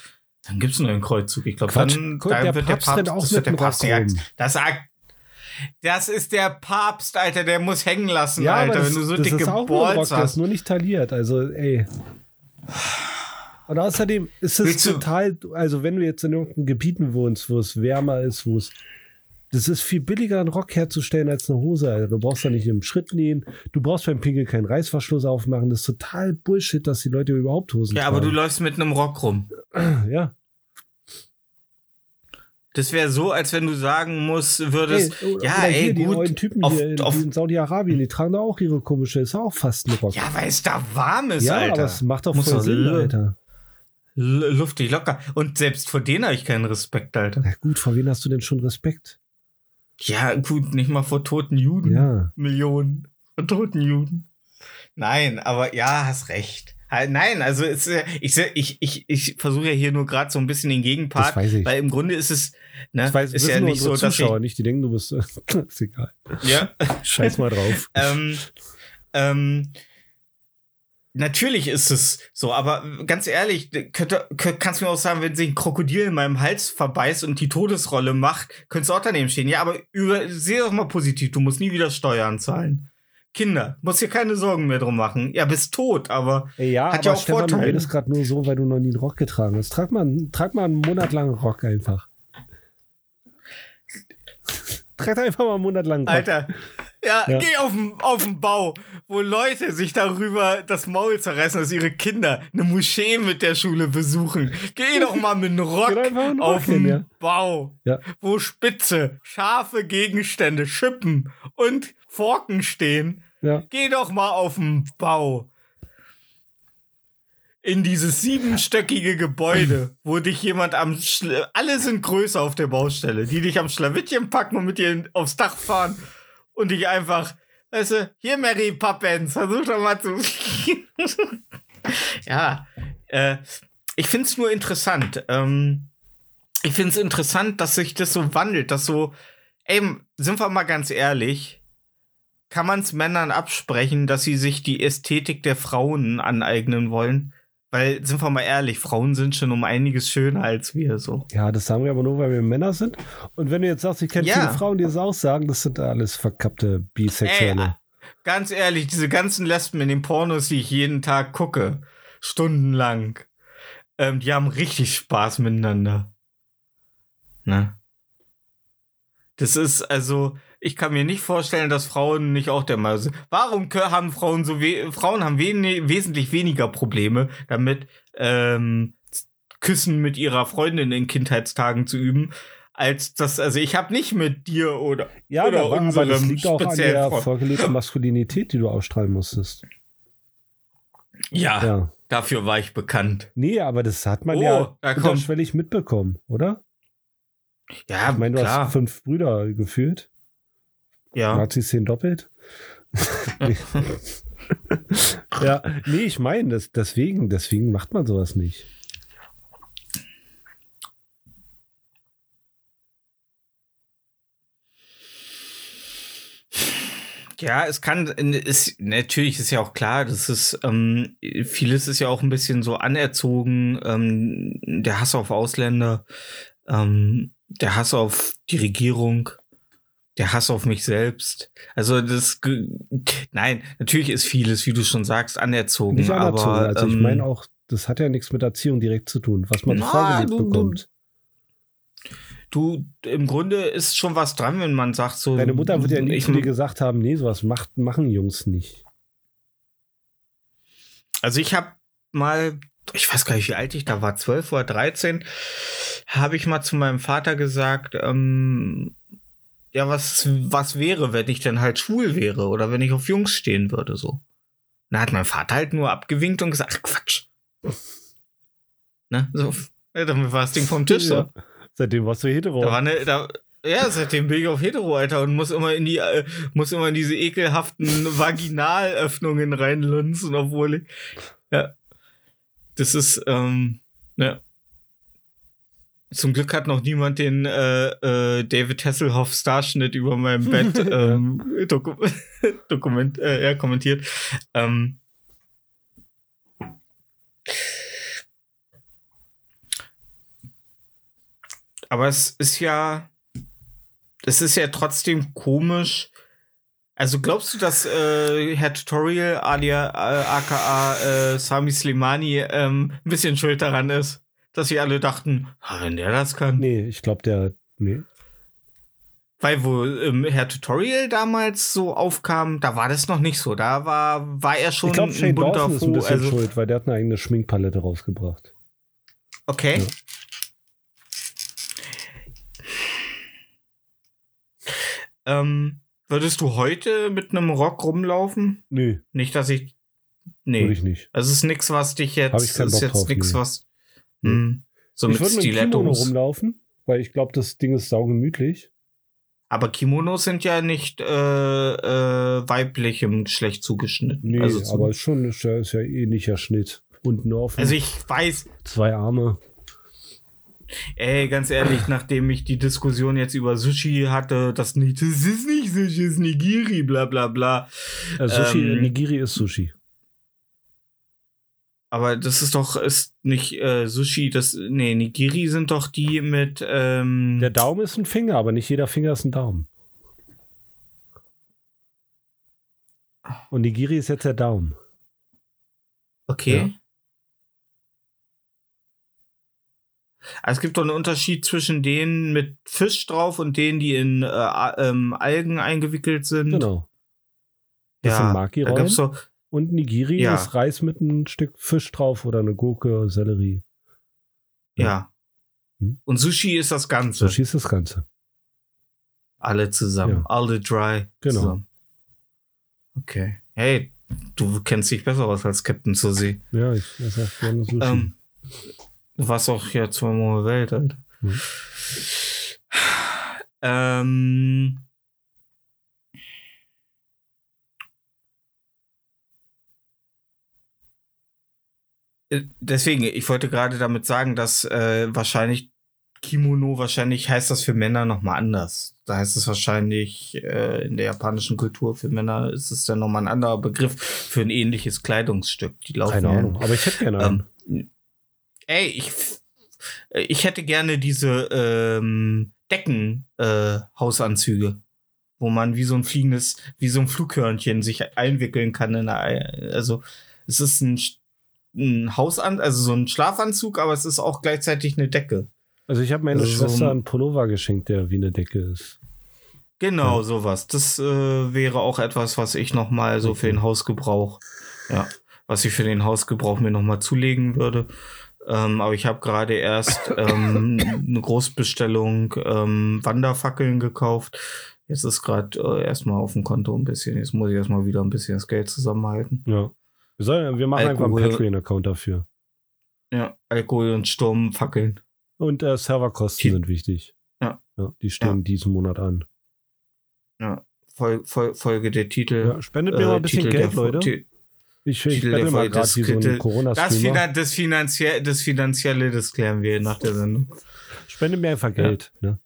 dann gibt's einen neuen Kreuzzug. Ich glaube, dann, dann der wird Papst der Papst, auch das mit wird der Papst ja, rum. das, das ist der Papst, Alter, der muss hängen lassen, Ja, Alter, aber wenn das, du so das dicke ist auch ein Rock, Balls der ist hast. nur nicht tailliert. Also, ey. Und außerdem ist es Willst total, also wenn du jetzt in irgendeinem Gebieten wohnst, wo es wärmer ist, wo es das ist viel billiger, einen Rock herzustellen als eine Hose. Alter. Du brauchst da nicht im Schritt nähen. Du brauchst beim Pinkel keinen Reißverschluss aufmachen. Das ist total Bullshit, dass die Leute überhaupt Hosen Ja, aber du tragen. läufst mit einem Rock rum. ja. Das wäre so, als wenn du sagen musst, würdest, Ey, oder- ja, oder ey, hier, die gut, neuen Typen auf- hier in, auf- die in Saudi-Arabien, die tragen da auch ihre komische, ist auch fast ein Rock. ja, weil es da warm ist, Ja, Alter. aber es macht doch Muss voll Sinn, l- Alter. L luftig locker. Und selbst vor denen habe ich keinen Respekt, Alter. Na gut, vor wen hast du denn schon Respekt? Ja, gut, nicht mal vor toten Juden. Ja. Millionen von toten Juden. Nein, aber ja, hast recht. Nein, also es, äh, ich, ich, ich, ich versuche ja hier nur gerade so ein bisschen den Gegenpart, ich. weil im Grunde ist es, ne, Das weiß, ist ja nicht so, dass ich, Zuschauer nicht, die denken, du bist. ist egal. ja, Scheiß mal drauf. ähm, ähm, natürlich ist es so, aber ganz ehrlich, könnte, könnt, kannst du mir auch sagen, wenn sich ein Krokodil in meinem Hals verbeißt und die Todesrolle macht, könntest du auch daneben stehen. Ja, aber über, seh doch mal positiv, du musst nie wieder Steuern zahlen. Kinder, musst dir keine Sorgen mehr drum machen. Ja, bist tot, aber ja, Hat aber ja auch Stefan, du Vorteile. redest gerade nur so, weil du noch nie einen Rock getragen hast. Trag mal, trag mal einen Monat lang Rock einfach. Trag einfach mal einen Monat lang Rock. Alter, ja, Ja. geh auf den Bau, wo Leute sich darüber das Maul zerreißen, dass ihre Kinder eine Moschee mit der Schule besuchen. Geh doch mal mit einem Rock auf den ja. Bau, Ja. wo spitze, scharfe Gegenstände, Schippen und Forken stehen. Ja. Geh doch mal auf den Bau. In dieses siebenstöckige Gebäude, wo dich jemand am. Schl Alle sind größer auf der Baustelle, die dich am Schlawittchen packen und mit dir aufs Dach fahren und dich einfach. Weißt du, hier Mary Poppins, versuch doch mal zu. ja, äh, ich finde es nur interessant. Ähm, ich finde es interessant, dass sich das so wandelt, dass so, ey, sind wir mal ganz ehrlich, kann man es Männern absprechen, dass sie sich die Ästhetik der Frauen aneignen wollen? Weil, sind wir mal ehrlich, Frauen sind schon um einiges schöner als wir so. Ja, das sagen wir aber nur, weil wir Männer sind. Und wenn du jetzt sagst, ich kenne Ja. viele Frauen, die das auch sagen, das sind alles verkappte Bisexuelle. Ganz ehrlich, diese ganzen Lesben in den Pornos, die ich jeden Tag gucke, stundenlang, ähm, die haben richtig Spaß miteinander. Ne? Das ist also, ich kann mir nicht vorstellen, dass Frauen nicht auch der Meinung sind. Warum haben Frauen so we Frauen haben wen wesentlich weniger Probleme damit, ähm, Küssen mit ihrer Freundin in Kindheitstagen zu üben, als das, also ich habe nicht mit dir oder Ja, oder aber, aber das unserem liegt auch an der Freund. vorgelebten Maskulinität, die du ausstrahlen musstest. Ja, Ja. dafür war ich bekannt. Nee, aber das hat man Oh, ja unterschwellig mitbekommen, oder? Ja, Ich meine, du klar. hast fünf Brüder gefühlt. Ja. Nazis sehen doppelt. ja, nee, ich meine, das, deswegen, deswegen macht man sowas nicht. Ja, es kann, ist, natürlich ist ja auch klar, das ist, ähm, vieles ist ja auch ein bisschen so anerzogen, ähm, der Hass auf Ausländer, ähm, der Hass auf die Regierung, der Hass auf mich selbst. Also das, nein, natürlich ist vieles, wie du schon sagst, anerzogen. Nicht anerzogen. aber, also ich ähm, meine auch, das hat ja nichts mit Erziehung direkt zu tun, was man Na, du- du- bekommt. Du, im Grunde ist schon was dran, wenn man sagt so. Deine Mutter wird ja nie ich, zu dir gesagt haben, nee, sowas macht, machen Jungs nicht. Also ich habe mal, ich weiß gar nicht, wie alt ich da war, 12 oder 13, habe ich mal zu meinem Vater gesagt, ähm, ja, was, was wäre, wenn ich denn halt schwul wäre oder wenn ich auf Jungs stehen würde, so. Da hat mein Vater halt nur abgewinkt und gesagt, ach Quatsch. Ne, so, ja, damit war das Ding vom Tisch, so. Ja. Seitdem warst du hetero. Da war eine, da, ja, seitdem bin ich auf hetero, Alter, und muss immer in die, äh, muss immer in diese ekelhaften Vaginalöffnungen reinlunzen, obwohl ich, ja. Das ist, ähm, ja. Zum Glück hat noch niemand den äh, äh, David Hasselhoff Starschnitt über meinem Bett ähm, doku Dokument, äh, ja, kommentiert. Ähm, aber es ist ja, es ist ja trotzdem komisch. Also glaubst du, dass äh, Herr Tutorial alia, äh, aka äh, Sami Slimani ähm, ein bisschen schuld daran ist, dass sie alle dachten, wenn der das kann. Nee, ich glaube, der. Nee. Weil wo ähm, Herr Tutorial damals so aufkam, da war das noch nicht so. Da war, war er schon Ich glaube, Shane Dawson ist ein bisschen also, schuld, weil der hat eine eigene Schminkpalette rausgebracht. Okay. Ja. Ähm, würdest du heute mit einem Rock rumlaufen? Nö, Nicht, dass ich. würde Nee. ich nicht. Also es ist nix, was dich jetzt. Hab ich keinen ist Bock jetzt drauf, nix, nee. was. Hm, so ich mit würde mit einem Kimono Stilettos. rumlaufen, weil ich glaube, das Ding ist saugemütlich. Aber Kimonos sind ja nicht äh, äh, weiblich im Geschlecht zugeschnitten. Nee, also, zu- aber ist schon ist ja, ist ja ähnlicher Schnitt. Unten offen, also ich weiß, zwei Arme. ey, ganz ehrlich, nachdem ich die Diskussion jetzt über Sushi hatte, das nicht, das ist nicht Sushi, das ist Nigiri, bla bla bla. Äh, Sushi, Ähm, Nigiri ist Sushi. Aber das ist doch, ist nicht äh, Sushi, das, nee, Nigiri sind doch die mit, ähm, Der Daumen ist ein Finger, aber nicht jeder Finger ist ein Daumen. Und Nigiri ist jetzt der Daumen. okay. Ja. Also es gibt doch einen Unterschied zwischen denen mit Fisch drauf und denen, die in äh, ähm, Algen eingewickelt sind. Genau. Das sind Ja, da Maki-Rollen. gab's doch, Und Nigiri Ja. ist Reis mit einem Stück Fisch drauf oder eine Gurke, Sellerie. ja. Hm? Und Sushi ist das Ganze. Sushi ist das Ganze. Alle zusammen. Ja. Alle dry Genau. zusammen. Okay. Hey, du kennst dich besser aus als Captain See. Ja, ich esse auch gerne Sushi. Ähm, du warst auch ja zweimal Welt, Alter. Mhm. Ähm, deswegen, ich wollte gerade damit sagen, dass äh, wahrscheinlich Kimono, wahrscheinlich heißt das für Männer nochmal anders. Da heißt es wahrscheinlich äh, in der japanischen Kultur für Männer ist es dann nochmal ein anderer Begriff für ein ähnliches Kleidungsstück. Die laufen Keine Ahnung. Aber ich hätte gerne einen. ähm, ey, ich, f- ich hätte gerne diese ähm, Decken-Hausanzüge, wo man wie so ein fliegendes, wie so ein Flughörnchen sich einwickeln kann. In eine, also es ist ein, ein Hausan, also so ein Schlafanzug, aber es ist auch gleichzeitig eine Decke. Also ich habe meiner also so Schwester ein- einen Pullover geschenkt, der wie eine Decke ist. Genau, sowas. Das äh, wäre auch etwas, was ich noch mal so für den Hausgebrauch, ja, was ich für den Hausgebrauch mir noch mal zulegen würde. Ähm, aber ich habe gerade erst ähm, eine Großbestellung ähm, Wanderfackeln gekauft. Jetzt ist gerade äh, erstmal auf dem Konto ein bisschen. Jetzt muss ich erstmal wieder ein bisschen das Geld zusammenhalten. Ja. Wir, sollen, wir machen einfach einen Alkohol. Patreon-Account dafür. Ja, Alkohol und Sturmfackeln. Und äh, Serverkosten Die- sind wichtig. Ja. Die stehen Ja. diesen Monat an. Ja, Fol Fol Folge der Titel. Ja, spendet mir mal ein bisschen Titel Geld, Leute. Ti- Ich, ich spende der mal gerade so Das. Finan das, Finanzie das Finanzielle, das klären wir nach der Sendung. Spende mir einfach Geld. Ne?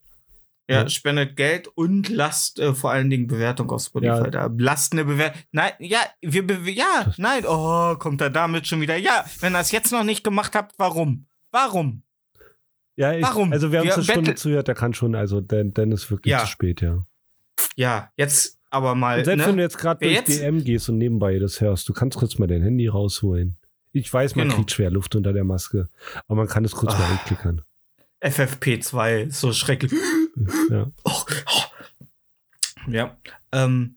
Ja, Ja. spendet Geld und lasst äh, vor allen Dingen Bewertung auf Spotify Ja. da. Lasst eine Bewertung. Nein, ja, wir be ja, nein, oh, kommt er damit schon wieder. Ja, wenn ihr es jetzt noch nicht gemacht habt, warum? Warum? Ja, ich, Warum? Also wer uns Wir eine Stunde zuhört, der kann schon, also dann, dann ist wirklich Ja. zu spät, ja. Ja, jetzt aber mal. Und selbst wenn du Ne? jetzt gerade durch jetzt- DM gehst und nebenbei das hörst, du kannst kurz mal dein Handy rausholen. Ich weiß, man Genau. kriegt schwer Luft unter der Maske, aber man kann es kurz mal Ah. anklickern. FFP2 ist so schrecklich. Ja. Oh, oh. Ja, ähm,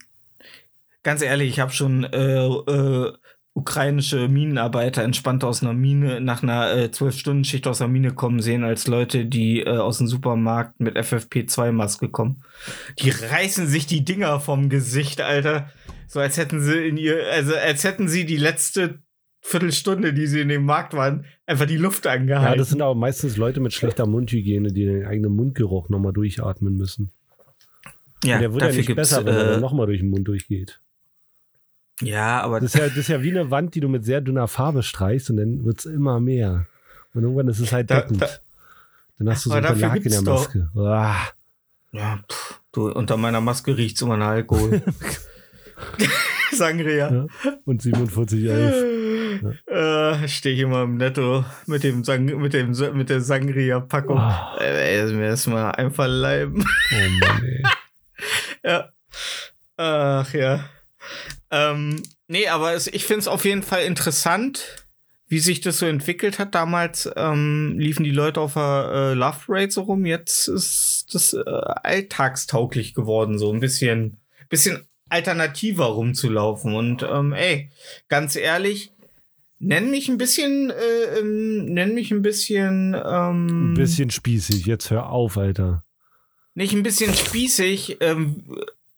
ganz ehrlich, ich habe schon äh, äh, ukrainische Minenarbeiter entspannt aus einer Mine nach einer äh, 12-Stunden-Schicht aus der Mine kommen sehen, als Leute, die äh, aus dem Supermarkt mit FFP2-Maske kommen. Die reißen sich die Dinger vom Gesicht, Alter. So als hätten sie in ihr, also als hätten sie die letzte Viertelstunde, die sie in dem Markt waren, einfach die Luft ja, angehalten. das sind aber meistens Leute mit schlechter Mundhygiene, die den eigenen Mundgeruch nochmal durchatmen müssen. ja, Und der wird ja nicht besser, wenn er äh, dann nochmal durch den Mund durchgeht. ja, aber Das ist, ja, das ist ja wie eine Wand, die du mit sehr dünner Farbe streichst und dann wird es immer mehr. Und irgendwann ist es halt Da- deckend. da- dann hast du so Aber ein dafür Belag in der Maske. Ah. Ja, pff, du, unter meiner Maske riecht's immer nach Alkohol. Sangria. Ja. Und 47,11. Äh, stehe ich immer im Netto mit dem Sang mit dem mit der Sangria-Packung. Ah. Äh, mir das mal einfach leiben. Oh Mann, ey. ja. Ach ja. Ähm, nee, aber es, ich finde es auf jeden Fall interessant, wie sich das so entwickelt hat. Damals ähm, liefen die Leute auf der äh, Love Parade so rum. Jetzt ist das äh, alltagstauglich geworden, so ein bisschen, bisschen alternativer rumzulaufen. Und ähm, ey, ganz ehrlich, nenn mich ein bisschen, äh, ähm, nenn mich ein bisschen, ähm, Ein bisschen spießig. Jetzt hör auf, Alter. nicht ein bisschen spießig. Ähm,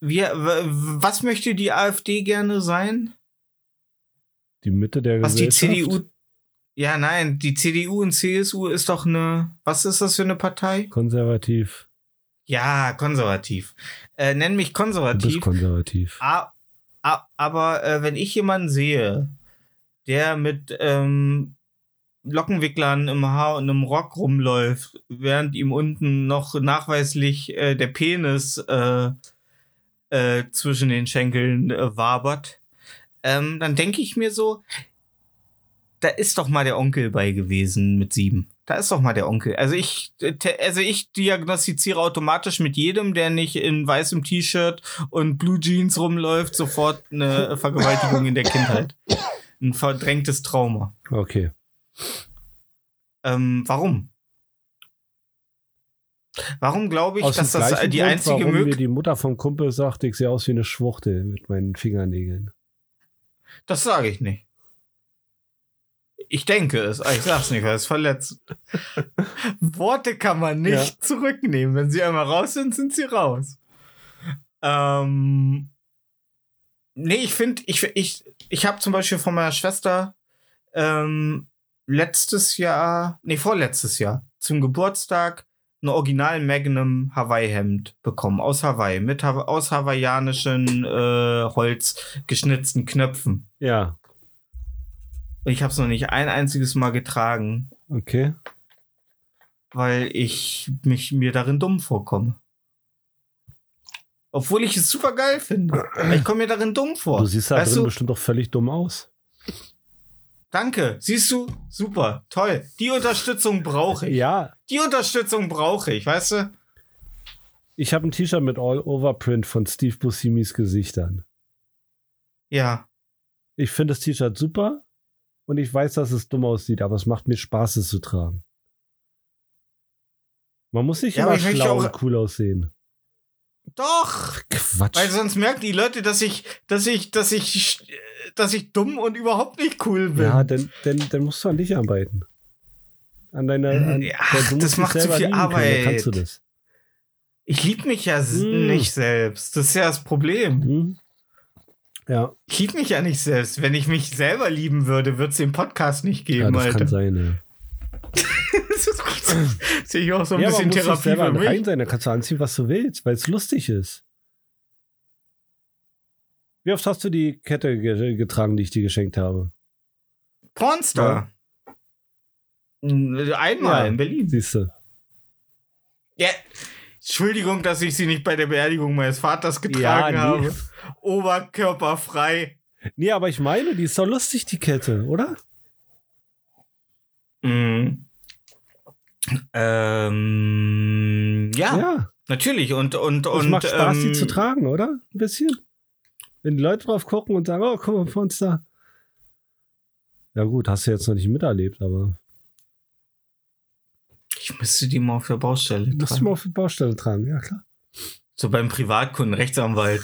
wir, was möchte die AfD gerne sein? Die Mitte der Was die Gesellschaft. CDU. Ja, nein, die CDU und CSU ist doch eine. Was ist das für eine Partei? Konservativ. Ja, konservativ. Äh, nenn mich Du bist konservativ. konservativ. A- a- aber äh, wenn ich jemanden sehe, der mit ähm, Lockenwicklern im Haar und einem Rock rumläuft, während ihm unten noch nachweislich äh, der Penis äh, äh, zwischen den Schenkeln äh, wabert, ähm, dann denke ich mir so, da ist doch mal der Onkel bei gewesen mit sieben. Da ist doch mal der Onkel. Also ich, äh, also ich diagnostiziere automatisch mit jedem, der nicht in weißem T-Shirt und Blue Jeans rumläuft, sofort eine Vergewaltigung in der Kindheit. Ein verdrängtes Trauma. Okay. Ähm, warum? Warum glaube ich, Aus dass das die Grund, einzige warum mir Möglichkeit die Mutter vom Kumpel sagt, ich sehe aus wie eine Schwuchtel mit meinen Fingernägeln. Das sage ich nicht. Ich denke es, aber ich sag's nicht, weil es verletzt. Worte kann man nicht zurücknehmen. Wenn sie einmal raus sind, sind sie raus. Ähm, Nee, ich finde, ich, ich, ich habe zum Beispiel von meiner Schwester ähm, letztes Jahr, nee, vorletztes Jahr, zum Geburtstag ein Original Magnum Hawaii-Hemd bekommen, aus Hawaii, mit Hawa aus hawaiianischen äh, Holz geschnitzten Knöpfen. Ja, Und ich habe es noch nicht ein einziges Mal getragen, okay. weil ich mich mir darin dumm vorkomme. Obwohl ich es super geil finde. Ich komme mir darin dumm vor. Du siehst da weißt drin du, bestimmt doch völlig dumm aus. danke. Siehst du? Super. Toll. Die Unterstützung brauche ich. Ja, Die Unterstützung brauche ich, weißt du? ich habe ein T-Shirt mit All-Over-Print von Steve Buscemi's Gesichtern. Ja. Ich finde das T-Shirt super und ich weiß, dass es dumm aussieht, aber es macht mir Spaß, es zu tragen. Man muss nicht Ja, immer schlau und cool aussehen. Doch. Quatsch. Weil sonst merken die Leute, dass ich, dass ich, dass ich, dass ich dumm und überhaupt nicht cool bin. ja, dann, dann, dann musst du an dich arbeiten. An deiner. An, Ja, das macht zu viel Arbeit. Kannst du das? Ich liebe mich ja Hm. nicht selbst. Das ist ja das Problem. Hm? Ja, Ich liebe mich ja nicht selbst. Wenn ich mich selber lieben würde, würde es den Podcast nicht ja, geben, das Alter. kann sein. Ja. Sehe ich auch so ein ja, aber bisschen muss nicht Therapie selber für rein mich. sein, dann kannst du anziehen, was du willst, weil es lustig ist. Wie oft hast du die Kette ge getragen, die ich dir geschenkt habe? Pornstar. Einmal Ja. in Berlin. Siehst du? Ja. Entschuldigung, dass ich sie nicht bei der Beerdigung meines Vaters getragen Ja, nee. habe. Oberkörperfrei. Nee, aber ich meine, die ist doch lustig, die Kette, oder? Mhm. Ähm, ja, Ja. natürlich. Und, und, Es und. macht Spaß, ähm, die zu tragen, oder? Ein bisschen. Wenn die Leute drauf gucken und sagen, oh, guck mal, vor uns da. Ja gut, hast du jetzt noch nicht miterlebt, aber Ich müsste die mal auf der Baustelle tragen. mal auf die Baustelle tragen, ja klar. So beim Privatkunden, Rechtsanwalt.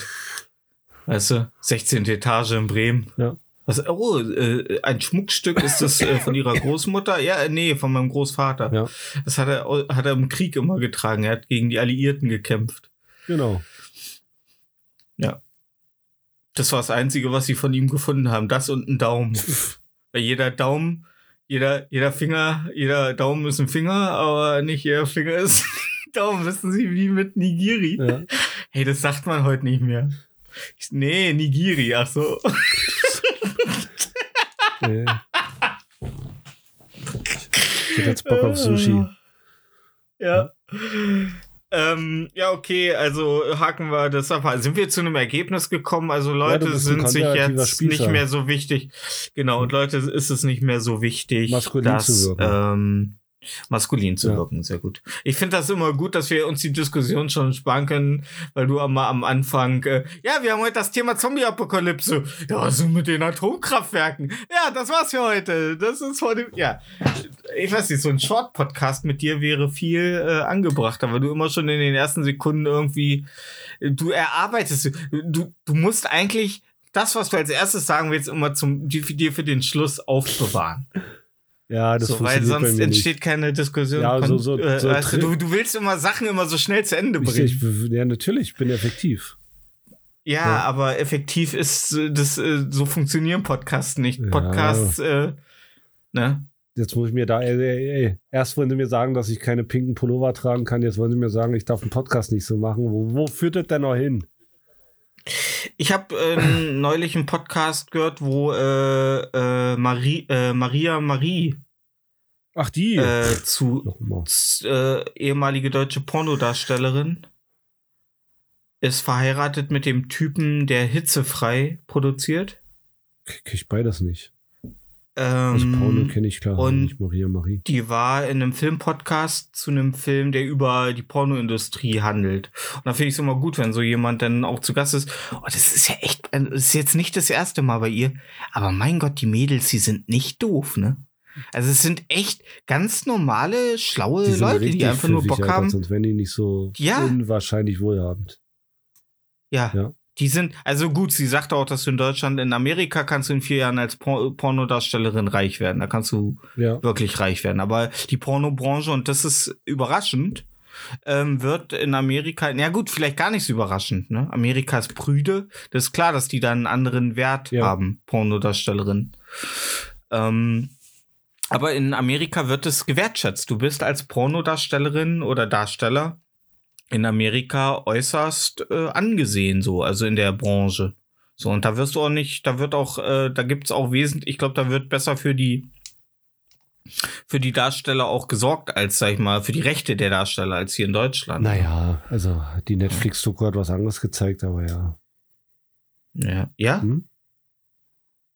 Weißt du, 16. Etage in Bremen. Ja. Was, oh, äh, ein Schmuckstück ist das äh, von ihrer Großmutter? Ja, äh, nee, von meinem Großvater. Ja. Das hat er, hat er im Krieg immer getragen. Er hat gegen die Alliierten gekämpft. Genau. Das war das Einzige, was sie von ihm gefunden haben. Das und ein Daumen. Weil jeder Daumen, jeder, jeder Finger, jeder Daumen ist ein Finger, aber nicht jeder Finger ist ein Daumen. Wissen Sie, wie mit Nigiri? Ja. Hey, das sagt man heute nicht mehr. Ich, nee, Nigiri, ach so. Nee. Ich hätte jetzt Bock auf Sushi. Ja. Ähm, ja, okay, also haken wir das ab. Sind wir zu einem Ergebnis gekommen? Also Leute ein sind sich jetzt Spießer. nicht mehr so wichtig. Genau, und Leute ist es nicht mehr so wichtig, Maskulin dass. Ähm, maskulin zu Ja. wirken, sehr gut. Ich finde das immer gut, dass wir uns die Diskussion schon sparen können, weil du mal am Anfang, äh, ja, wir haben heute das Thema Zombie-Apokalypse. Ja, ist mit den Atomkraftwerken? Ja, das war's für heute. Das ist heute, ja. Ich weiß nicht, so ein Short-Podcast mit dir wäre viel äh, angebrachter, weil du immer schon in den ersten Sekunden irgendwie, du erarbeitest, du, du musst eigentlich das, was du als erstes sagen willst, immer zum, dir für den Schluss aufbewahren. Ja, das so, weil sonst entsteht keine Diskussion. Ja, so- so- äh, so weißt du, tri- du, du willst immer Sachen immer so schnell zu Ende bringen. ich, ja, natürlich, ich bin effektiv. ja, ja. aber effektiv ist das, äh, so funktionieren Podcasts nicht. Ja. Podcasts, äh, ne? Jetzt muss ich mir da, ey, ey, ey. erst wollen sie mir sagen, dass ich keine pinken Pullover tragen kann, jetzt wollen sie mir sagen, ich darf einen Podcast nicht so machen. Wo, wo führt das denn noch hin? Ich habe äh, neulich einen Podcast gehört, wo äh, äh, Marie, äh, Maria Marie Ach, die. äh, zu äh, ehemalige deutsche Pornodarstellerin ist verheiratet mit dem Typen, der hitzefrei produziert. Krieg ich beides nicht. Ähm, Also Porno kenne ich klar, und- nicht Maria Marie. die war in einem Filmpodcast zu einem Film, der über die Pornoindustrie handelt. Und da finde ich es immer gut, wenn so jemand dann auch zu Gast ist. Oh, das ist ja echt, äh, das ist jetzt nicht das erste Mal bei ihr. Aber mein Gott, die Mädels, die sind nicht doof, ne? Also es sind echt ganz normale, schlaue Die Leute, die einfach nur Bock haben. Sonst wären die nicht so Ja. unwahrscheinlich wohlhabend. Ja. Ja. Die sind, also gut, sie sagte auch, dass du in Deutschland, in Amerika kannst du in vier Jahren als Por Pornodarstellerin reich werden. Da kannst du Ja. wirklich reich werden. Aber die Pornobranche, und das ist überraschend, ähm, wird in Amerika, na gut, vielleicht gar nicht so überraschend, ne? Amerika ist prüde. Das ist klar, dass die da einen anderen Wert Ja. haben, Pornodarstellerin. Ähm, aber in Amerika wird es gewertschätzt. Du bist als Pornodarstellerin oder Darsteller in Amerika äußerst äh, angesehen, so, also in der Branche. So, und da wirst du auch nicht, da wird auch, äh, da gibt's auch wesentlich, ich glaube, da wird besser für die für die Darsteller auch gesorgt, als, sag ich mal, für die Rechte der Darsteller, als hier in Deutschland. Naja, also die Netflix-Doku hat was anderes gezeigt, aber ja. Ja. ja? Hm?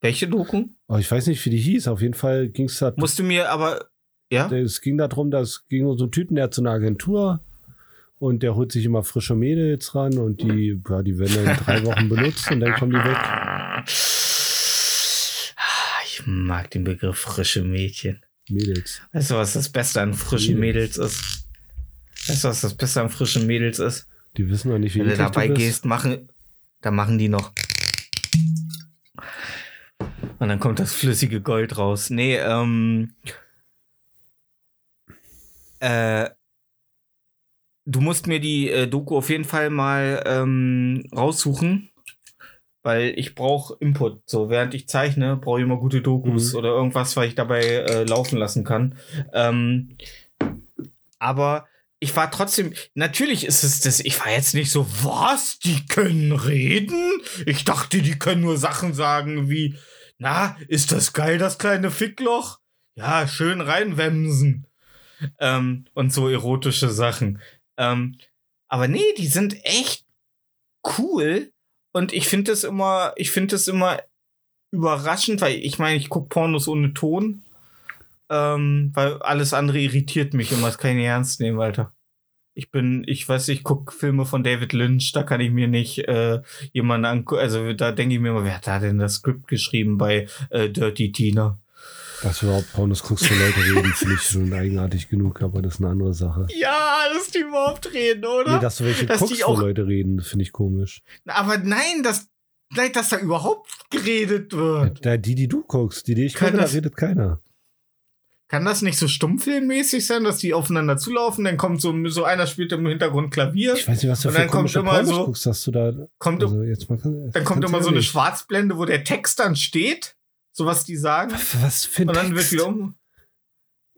Welche Doku? Aber ich weiß nicht, wie die hieß. Auf jeden Fall ging es da. Musst du mir aber, ja? Es ging darum, dass ging um so einen Typen, der hat so eine Agentur und der holt sich immer frische Mädels ran und die, ja, die werden dann in drei Wochen benutzt und dann kommen die weg. Ah, Ich mag den Begriff frische Mädchen. Mädels. Weißt du, was das Beste an frischen Mädels. Mädels ist? Weißt du, was das Beste an frischen Mädels ist? Die wissen noch nicht, wie Wenn du dabei bist. gehst, machen, da machen die noch. Und dann kommt das flüssige Gold raus. Nee, ähm. Äh, du musst mir die äh, Doku auf jeden Fall mal ähm, raussuchen. Weil ich brauche Input. So, während ich zeichne, brauche ich immer gute Dokus Mhm. oder irgendwas, was ich dabei äh, laufen lassen kann. Ähm, aber ich war trotzdem, natürlich ist es das, ich war jetzt nicht so, was, die können reden? Ich dachte, die können nur Sachen sagen wie, na, ist das geil, das kleine Fickloch? Ja, schön reinwemsen. Ähm, und so erotische Sachen. Ähm, aber nee, die sind echt cool. Und ich finde das immer, ich finde das immer überraschend, weil ich meine, ich gucke Pornos ohne Ton. Ähm, weil alles andere irritiert mich immer. Das kann ich nicht ernst nehmen, Alter. Ich bin, ich weiß, ich gucke Filme von David Lynch, da kann ich mir nicht äh, jemanden angucken. Also da denke ich mir immer, wer hat da denn das Skript geschrieben bei äh, Dirty Tina? Dass du überhaupt Pornos guckst, wo Leute reden, finde ich schon eigenartig genug, aber das ist eine andere Sache. Ja, dass die überhaupt reden, oder? Nee, dass du welche Dass die guckst, auch- wo Leute reden, finde ich komisch. Aber nein, dass, nein, dass da überhaupt geredet wird. Da, die, die du guckst, die, die ich gucke, da redet keiner. Kann das nicht so stummfilmmäßig sein, dass die aufeinander zulaufen? Dann kommt so, so einer spielt im Hintergrund Klavier. Ich weiß nicht, was du Und für dann kommt immer Pornos so- guckst, dass du da. Kommt, Also jetzt mal, dann kommt immer so eine. Schwarzblende, wo der Text dann steht. So was die sagen. Was für ein Und dann Text? wird wieder um.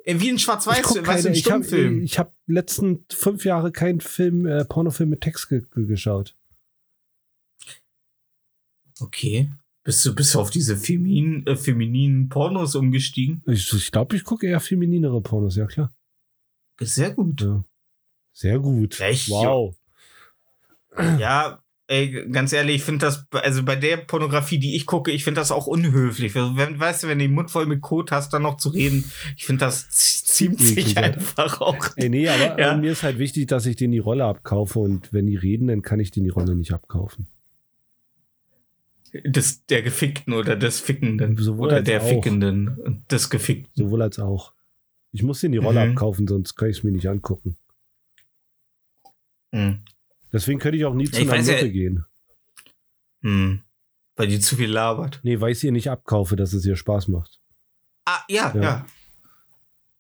Wie ein Ich Schwarz-Weiß, guck weißt du, keine, ein ich habe hab letzten fünf Jahre keinen Film, äh, Pornofilm mit Text ge ge geschaut. Okay. Bist du, bist du auf diese feminin, äh, femininen Pornos umgestiegen? Ich glaube, ich, glaub, ich gucke eher femininere Pornos, ja klar. Sehr gut. Ja. Sehr gut. Echt? Wow. Ja, ey, ganz ehrlich, ich finde das, also bei der Pornografie, die ich gucke, ich finde das auch unhöflich. Wenn, weißt du, wenn du den Mund voll mit Kot hast, dann noch zu reden, ich finde das z- ziemt sich Eklig, ja. einfach auch. Ey, nee, aber Ja. mir ist halt wichtig, dass ich denen die Rolle abkaufe und wenn die reden, dann kann ich denen die Rolle nicht abkaufen. Des, der Gefickten oder des Fickenden. Sowohl oder als der auch. Fickenden und des Gefickten. Sowohl als auch. Ich muss denen die Rolle Mhm. abkaufen, sonst kann ich es mir nicht angucken. Hm. Deswegen könnte ich auch nie zu Ich einer weiß ja- Mutter gehen. Hm. Weil die zu viel labert. Nee, weil ich ihr nicht abkaufe, dass es ihr Spaß macht. Ah, ja, Ja. ja.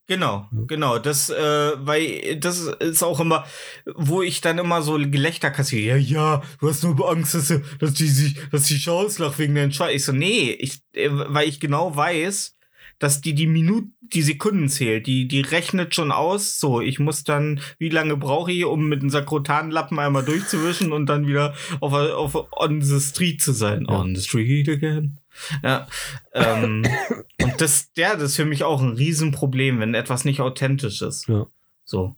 Genau, genau. Das, äh, weil das ist auch immer, wo ich dann immer so Gelächter kassiere. Ja, ja, du hast nur Angst, dass, dass die sich, dass die auslacht wegen deinem Scheiß. Ich so, nee, ich, äh, weil ich genau weiß, dass die die Minuten, die Sekunden zählt. Die, die rechnet schon aus. So, ich muss dann, wie lange brauche ich, um mit einem Sakrotanlappen einmal durchzuwischen und dann wieder auf, auf on the street zu sein. Ja. On the street again. Ja. Ähm, und das, ja, das ist für mich auch ein Riesenproblem, wenn etwas nicht authentisch ist. Ja. So.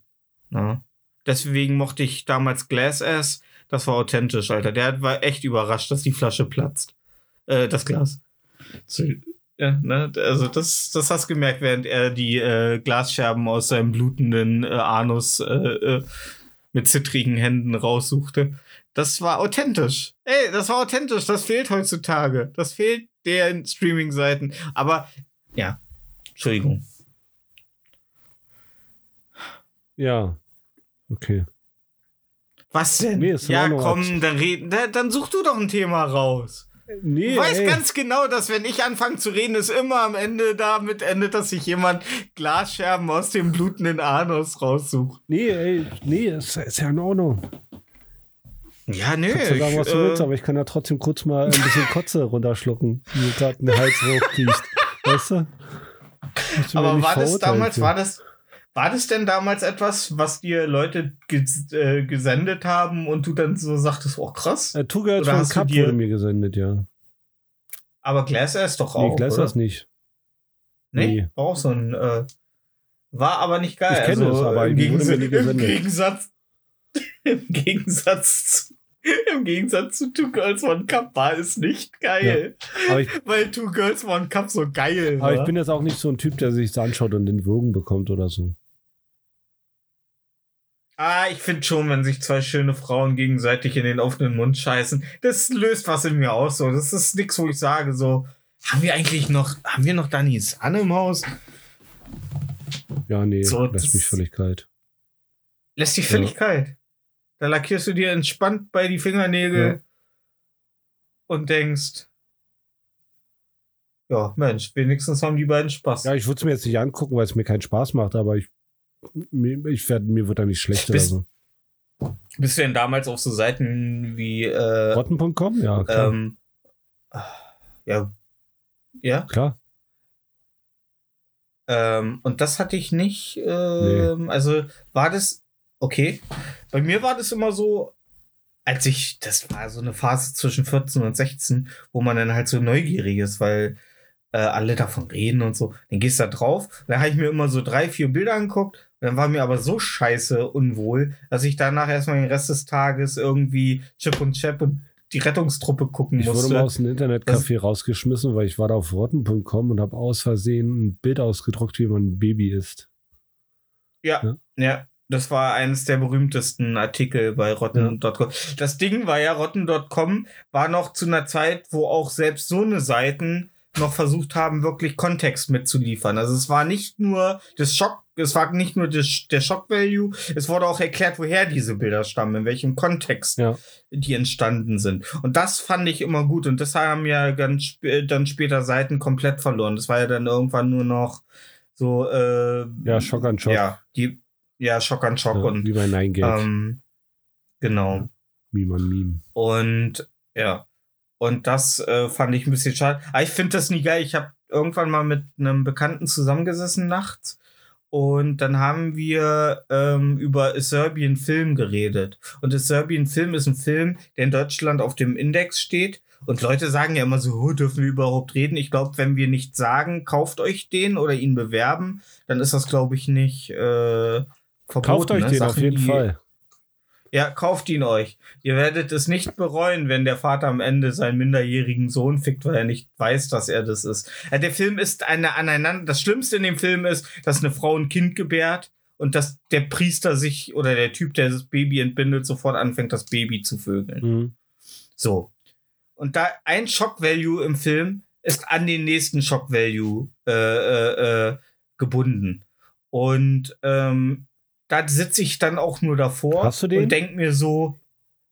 Ja. Deswegen mochte ich damals Glass Ass. Das war authentisch, Alter. Der war echt überrascht, dass die Flasche platzt. Äh, das Glas. Ja, ne? Also das, das hast du gemerkt, während er die äh, Glasscherben aus seinem blutenden äh, Anus äh, äh, mit zittrigen Händen raussuchte. Das war authentisch. Ey, das war authentisch. Das fehlt heutzutage. Das fehlt den Streaming-Seiten. Aber ja, Entschuldigung. Ja. Okay. Was denn? Nee, ja, komm, dann reden. Da, dann such du doch ein Thema raus. Nee, Du weißt ey. ganz genau, dass wenn ich anfange zu reden, es immer am Ende damit endet, dass sich jemand Glasscherben aus dem blutenden Anus raussucht. Nee, ey, nee, ist, ist ja in Ordnung. Ja, nö. Kannst du sagen, was du äh, willst, aber ich kann ja trotzdem kurz mal ein bisschen Kotze runterschlucken, die gerade den Hals hochkriecht. Weißt du? Du aber war das damals, war das, war das denn damals etwas, was dir Leute ges äh, gesendet haben und du dann so sagtest, oh krass? Äh, Two Girls One Cup dir- wurde mir gesendet, ja. Aber Glasser ist doch Nee, auch, Glass oder? das nicht. Nee, Nee. war auch so ein, äh, war aber nicht geil. Ich kenne also, es, aber im, nie im. Gegensatz, im Gegensatz zu, im Gegensatz zu Two Girls One Cup war es nicht geil. Aber ich, Weil Two Girls One Cup so geil war. aber ich bin jetzt auch nicht so ein Typ, der sich anschaut und den Würgen bekommt oder so. Ah, ich finde schon, wenn sich zwei schöne Frauen gegenseitig in den offenen Mund scheißen, das löst was in mir aus. So, das ist nix, wo ich sage, so, haben wir eigentlich noch, haben wir noch Dani Sanne im Haus? Ja, nee, So, lässt mich völlig kalt. Lässt dich völlig kalt. Da lackierst du dir entspannt bei die Fingernägel Ja. und denkst, ja, Mensch, wenigstens haben die beiden Spaß. Ja, ich würde es mir jetzt nicht angucken, weil es mir keinen Spaß macht, aber ich, ich werd, mir wird da nicht schlecht oder Bist- so. Bist du denn damals auf so Seiten wie, äh, Rotten.com? Ja, klar. ähm, ja, ja, klar. Ähm, und das hatte ich nicht. Ähm, Also war das okay. Bei mir war das immer so, als ich, das war so eine Phase zwischen 14 und 16, wo man dann halt so neugierig ist, weil äh, alle davon reden und so. Dann gehst du da drauf. Dann habe ich mir immer so drei, vier Bilder angeguckt. Dann war mir aber so scheiße unwohl, dass ich danach erstmal den Rest des Tages irgendwie Chip und Chap und die Rettungstruppe gucken Ich wurde musste. mal aus einem Internetcafé rausgeschmissen, weil ich war da auf rotten.com und habe aus Versehen ein Bild ausgedruckt, wie man ein Baby ist. Ja, ja, das war eines der berühmtesten Artikel bei Rotten.com. Das Ding war ja, Rotten.com war noch zu einer Zeit, wo auch selbst so eine Seiten noch versucht haben, wirklich Kontext mitzuliefern. Also es war nicht nur das Schock, es war nicht nur das, der Shock-Value, es wurde auch erklärt, woher diese Bilder stammen, in welchem Kontext Ja. die entstanden sind. Und das fand ich immer gut. Und das haben ja ganz sp dann später Seiten komplett verloren. Das war ja dann irgendwann nur noch so, äh, Ja, Schock an Schock. ja, die, ja, Schock an Schock Ja, und wie bei Gag. ähm, genau. Meme an Meme. Und ja. Und das äh, fand ich ein bisschen schade. Aber ich finde das nie geil. Ich habe irgendwann mal mit einem Bekannten zusammengesessen nachts. Und dann haben wir ähm, über A Serbian Film geredet. Und A Serbian Film ist ein Film, der in Deutschland auf dem Index steht. Und Leute sagen ja immer so, oh, dürfen wir überhaupt reden? Ich glaube, wenn wir nicht sagen, kauft euch den oder ihn bewerben, dann ist das, glaube ich, nicht äh, verboten. Kauft euch ne? den auf Sachen, jeden die- Fall. Ja, kauft ihn euch. Ihr werdet es nicht bereuen, wenn der Vater am Ende seinen minderjährigen Sohn fickt, weil er nicht weiß, dass er das ist. Ja, der Film ist eine aneinander. Das Schlimmste in dem Film ist, dass eine Frau ein Kind gebärt und dass der Priester sich oder der Typ, der das Baby entbindet, sofort anfängt, das Baby zu vögeln. Mhm. So. Und da ein Shock-Value im Film ist an den nächsten Shock-Value äh, äh, äh, gebunden. Und ähm, da sitze ich dann auch nur davor Hast du den? und denke mir so,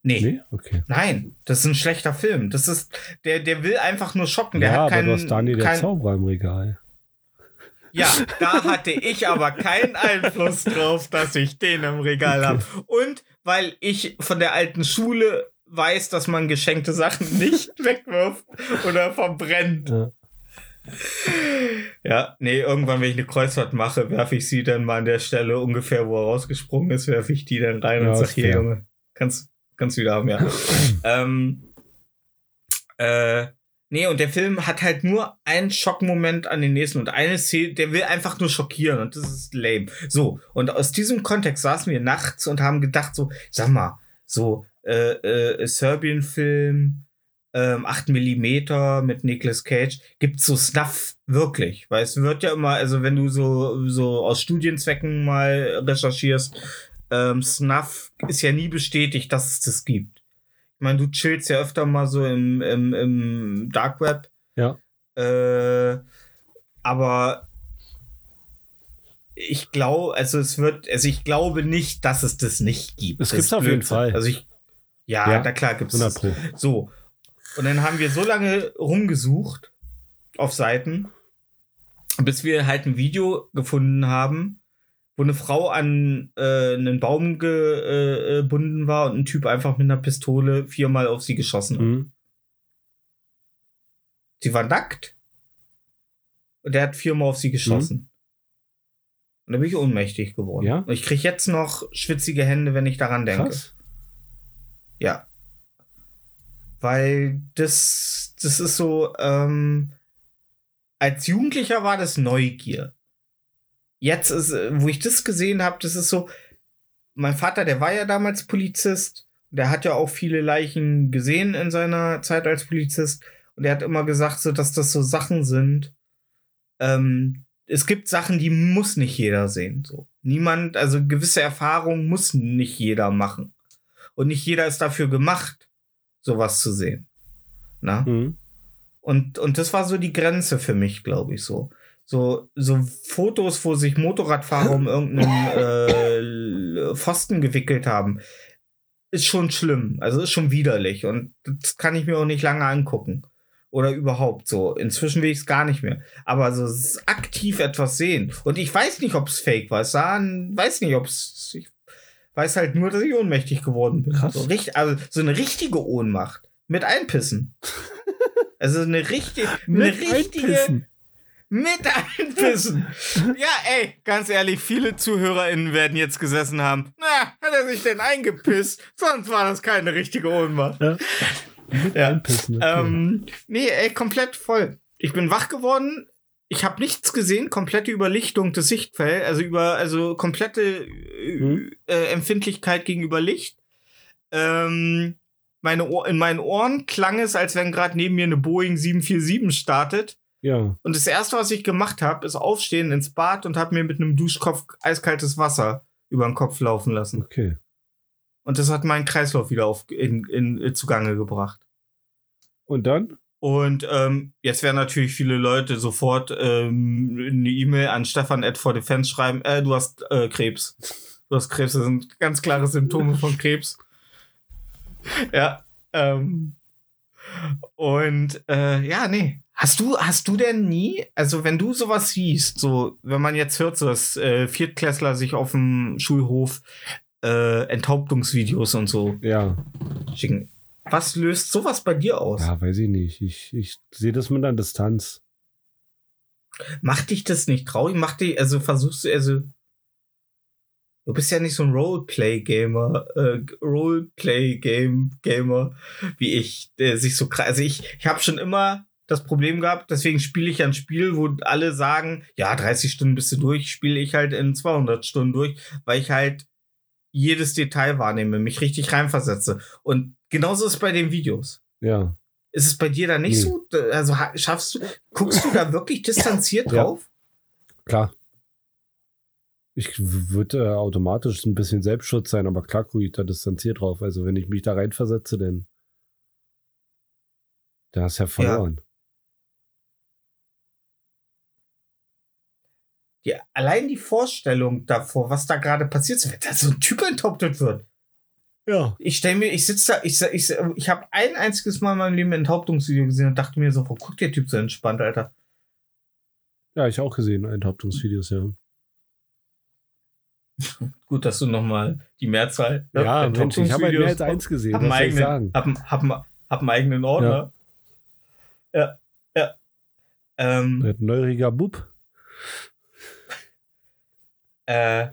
nee, Nee? Okay. nein, das ist ein schlechter Film. Das ist, der, der will einfach nur schocken. Der ja, hat aber keinen, du hast Daniel der kein, Zauberer im Regal. Ja, da hatte ich aber keinen Einfluss drauf, dass ich den im Regal habe. Und weil ich von der alten Schule weiß, dass man geschenkte Sachen nicht wegwirft oder verbrennt. Ja. Ja, nee, irgendwann, wenn ich eine Kreuzfahrt mache, werfe ich sie dann mal an der Stelle ungefähr, wo er rausgesprungen ist, werfe ich die dann rein Ja, und sag, ist hier, fair. Junge, kannst, kannst du wieder haben, ja. ähm, äh, nee, und der Film hat halt nur einen Schockmoment an den nächsten und eine Szene, der will einfach nur schockieren und das ist lame. So, und aus diesem Kontext saßen wir nachts und haben gedacht, so, sag mal, so, äh, äh, Serbien-Film, ähm, 8 Millimeter mit Nicolas Cage, gibt's so Snuff wirklich? Weil es wird ja immer, also wenn du so, so aus Studienzwecken mal recherchierst, ähm, Snuff ist ja nie bestätigt, dass es das gibt. Ich meine, du chillst ja öfter mal so im, im, im Dark Web. Ja. Äh, aber ich glaube, also es wird, also ich glaube nicht, dass es das nicht gibt. Es gibt's ist auf jeden. Fall. Also ich, ja, Ja, na klar gibt's 100 es. So. Und dann haben wir so lange rumgesucht auf Seiten, bis wir halt ein Video gefunden haben, wo eine Frau an äh, einen Baum gebunden war und ein Typ einfach mit einer Pistole viermal auf sie geschossen hat. Mhm. Sie war nackt und er hat viermal auf sie geschossen. Und da bin ich ohnmächtig geworden. Ja? Und ich kriege jetzt noch schwitzige Hände, wenn ich daran denke. Krass. Ja. Weil das, das ist so, ähm, als Jugendlicher war das Neugier. Jetzt ist, äh, wo ich das gesehen habe, das ist so, mein Vater, der war ja damals Polizist, der hat ja auch viele Leichen gesehen in seiner Zeit als Polizist und er hat immer gesagt, so, dass das so Sachen sind. Ähm, es gibt Sachen, die muss nicht jeder sehen. So. Niemand, also gewisse Erfahrungen muss nicht jeder machen. Und nicht jeder ist dafür gemacht, sowas zu sehen. Na? Mhm. Und, und das war so die Grenze für mich, glaube ich, so. So, so Fotos, wo sich Motorradfahrer um irgendeinen äh, Pfosten gewickelt haben, ist schon schlimm. Also ist schon widerlich. Und das kann ich mir auch nicht lange angucken. Oder überhaupt so. Inzwischen will ich es gar nicht mehr. Aber so aktiv etwas sehen. Und ich weiß nicht, ob es fake war. Sah, weiß nicht, ob es. Weiß halt nur, dass ich ohnmächtig geworden bin. Krass. So, richtig, also so eine richtige Ohnmacht. Mit Einpissen. Also eine richtige, eine richtige, Einpissen. mit einpissen. ja, ey, ganz ehrlich, viele ZuhörerInnen werden jetzt gesessen haben. Na, hat er sich denn eingepisst? Sonst war das keine richtige Ohnmacht. Ja. Mit Ja. Einpissen. Okay. Ähm, nee, ey, komplett voll. Ich bin wach geworden. Ich habe nichts gesehen, komplette Überlichtung des Sichtfelds, also über, also komplette äh, Hm. äh, Empfindlichkeit gegenüber Licht. Ähm, meine Ohr, in meinen Ohren klang es, als wenn gerade neben mir eine Boeing 747 startet. ja. Und das erste, was ich gemacht habe, ist aufstehen ins Bad und habe mir mit einem Duschkopf eiskaltes Wasser über den Kopf laufen lassen. Okay. Und das hat meinen Kreislauf wieder auf, in, in, in zugange gebracht. Und dann? Und ähm, jetzt werden natürlich viele Leute sofort ähm, eine E-Mail an Stefan at for Defense schreiben, äh, du hast äh, Krebs. Du hast Krebs, das sind ganz klare Symptome von Krebs. ja. Ähm, und äh, ja, nee. Hast du, hast du denn nie, also wenn du sowas siehst, so, wenn man jetzt hört, so dass äh, Viertklässler sich auf dem Schulhof äh, Enthauptungsvideos und so Ja. schicken, was löst sowas bei dir aus? Ja, weiß ich nicht. Ich, ich sehe das mit einer Distanz. Macht dich das nicht traurig? Macht dich, also versuchst du, also. Du bist ja nicht so ein Roleplay-Gamer, äh, Roleplay-Game-Gamer wie ich, der sich so krass. Also ich, ich habe schon immer das Problem gehabt, deswegen spiele ich ein Spiel, wo alle sagen, ja, 30 Stunden bist du durch, spiele ich halt in 200 Stunden durch, weil ich halt jedes Detail wahrnehme, mich richtig reinversetze. Und genauso ist es bei den Videos. Ja. Ist es bei dir da nicht Nee. so? Also ha- schaffst du, guckst du da wirklich distanziert Ja. drauf? Klar. Ich würde äh, automatisch ein bisschen Selbstschutz sein, aber klar gucke ich da distanziert drauf. Also wenn ich mich da reinversetze, dann da hast du ja verloren. Die, allein die Vorstellung davor, was da gerade passiert, wenn da so ein Typ enthauptet wird. Ja. Ich stelle mir, ich sitze da, ich, ich, ich habe ein einziges Mal in meinem Leben ein Enthauptungsvideo gesehen und dachte mir so, warum guckt der Typ so entspannt, Alter? Ja, ich auch gesehen, Enthauptungsvideos, ja. Gut, dass du nochmal die Mehrzahl. Ja, Mensch, ich habe halt mehr als eins gesehen. Hab Was soll ich sagen? hab, hab, hab einen eigenen Ordner. Ja, ja. Ähm, Ein neuriger Bub. Äh,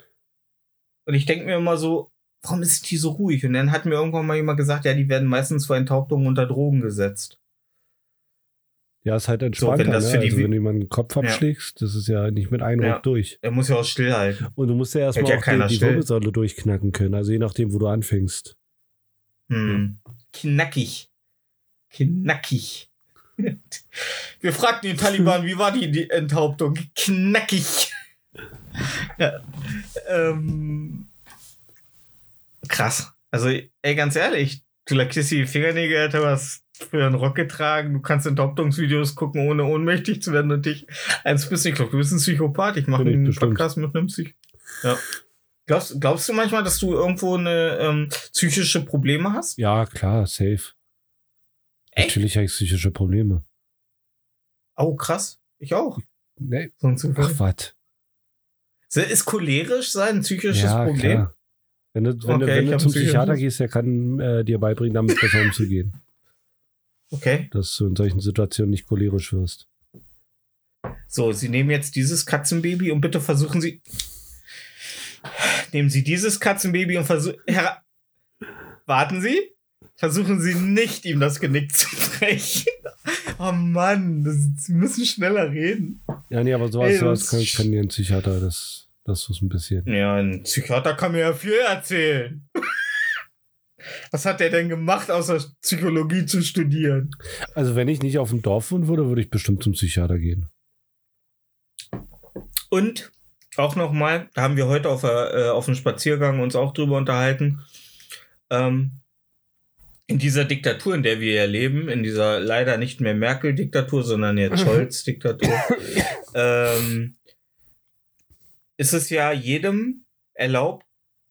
und ich denke mir immer so, warum ist die so ruhig? Und dann hat mir irgendwann mal jemand gesagt, ja, die werden meistens vor Enthauptungen unter Drogen gesetzt. Ja, ist halt entspannter. wenn das ne? für die also, wenn du jemanden den Kopf abschlägst, das ist ja nicht mit einem Ja. Ruck durch. Er muss ja auch stillhalten. Und du musst ja erstmal ja auch die, die. Wirbelsäule durchknacken können. Also je nachdem, wo du anfängst. Hm. Knackig. Knackig. Wir fragten den Taliban, wie war die, die Enthauptung? Knackig. ja. ähm, krass. Also, ey, ganz ehrlich, du lackierst die Fingernägel, Alter, was für einen Rock getragen. Du kannst Enthauptungsvideos gucken, ohne ohnmächtig zu werden und dich eins bist. Ich glaube, du bist ein Psychopath. Ich mache einen. Podcast mit einem Psych. Ja. Glaubst, glaubst du manchmal, dass du irgendwo eine ähm, psychische Probleme hast? Ja, klar, safe. Echt? Natürlich habe ich psychische Probleme. Oh, krass. Ich auch. Nee. So. Ach, was? Ist cholerisch sein ein psychisches Ja, Problem? klar. Wenn du, wenn du, Okay, wenn ich du zum Psychiater gehst, der kann äh, dir beibringen, damit besser umzugehen. Okay. Dass du in solchen Situationen nicht cholerisch wirst. So, Sie nehmen jetzt dieses Katzenbaby und bitte versuchen Sie. Nehmen Sie dieses Katzenbaby und versuchen. Warten Sie. Versuchen Sie nicht, ihm das Genick zu brechen. Oh Mann, das, Sie müssen schneller reden. Ja, nee, aber sowas, Ey, sowas kann, kann dir ein Psychiater, das, das ist ein bisschen. Ja, ein Psychiater kann mir ja viel erzählen. Was hat er denn gemacht, außer Psychologie zu studieren? Also, wenn ich nicht auf dem Dorf wohnen würde, würde ich bestimmt zum Psychiater gehen. Und auch nochmal, da haben wir heute auf, der, äh, auf dem Spaziergang uns auch drüber unterhalten. Ähm, in dieser Diktatur, in der wir ja leben, in dieser leider nicht mehr Merkel-Diktatur, sondern jetzt Scholz-Diktatur, ähm, ist es ja jedem erlaubt,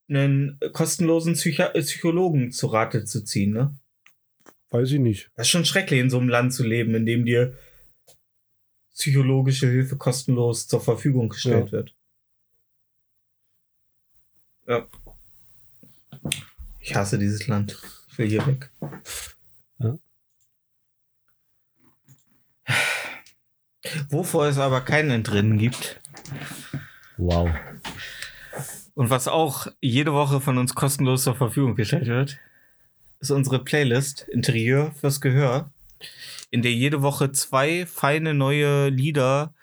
einen kostenlosen Psychi Psychologen zu Rate zu ziehen. Ne? Weiß ich nicht. Das ist schon schrecklich, in so einem Land zu leben, in dem dir psychologische Hilfe kostenlos zur Verfügung gestellt Ja. wird. Ja. Ich hasse dieses Land. Ich will hier weg. Ja. Wovor es aber kein Entrinnen gibt Wow. und was auch jede Woche von uns kostenlos zur Verfügung gestellt wird, ist unsere Playlist Interieur fürs Gehör, in der jede Woche zwei feine neue Lieder,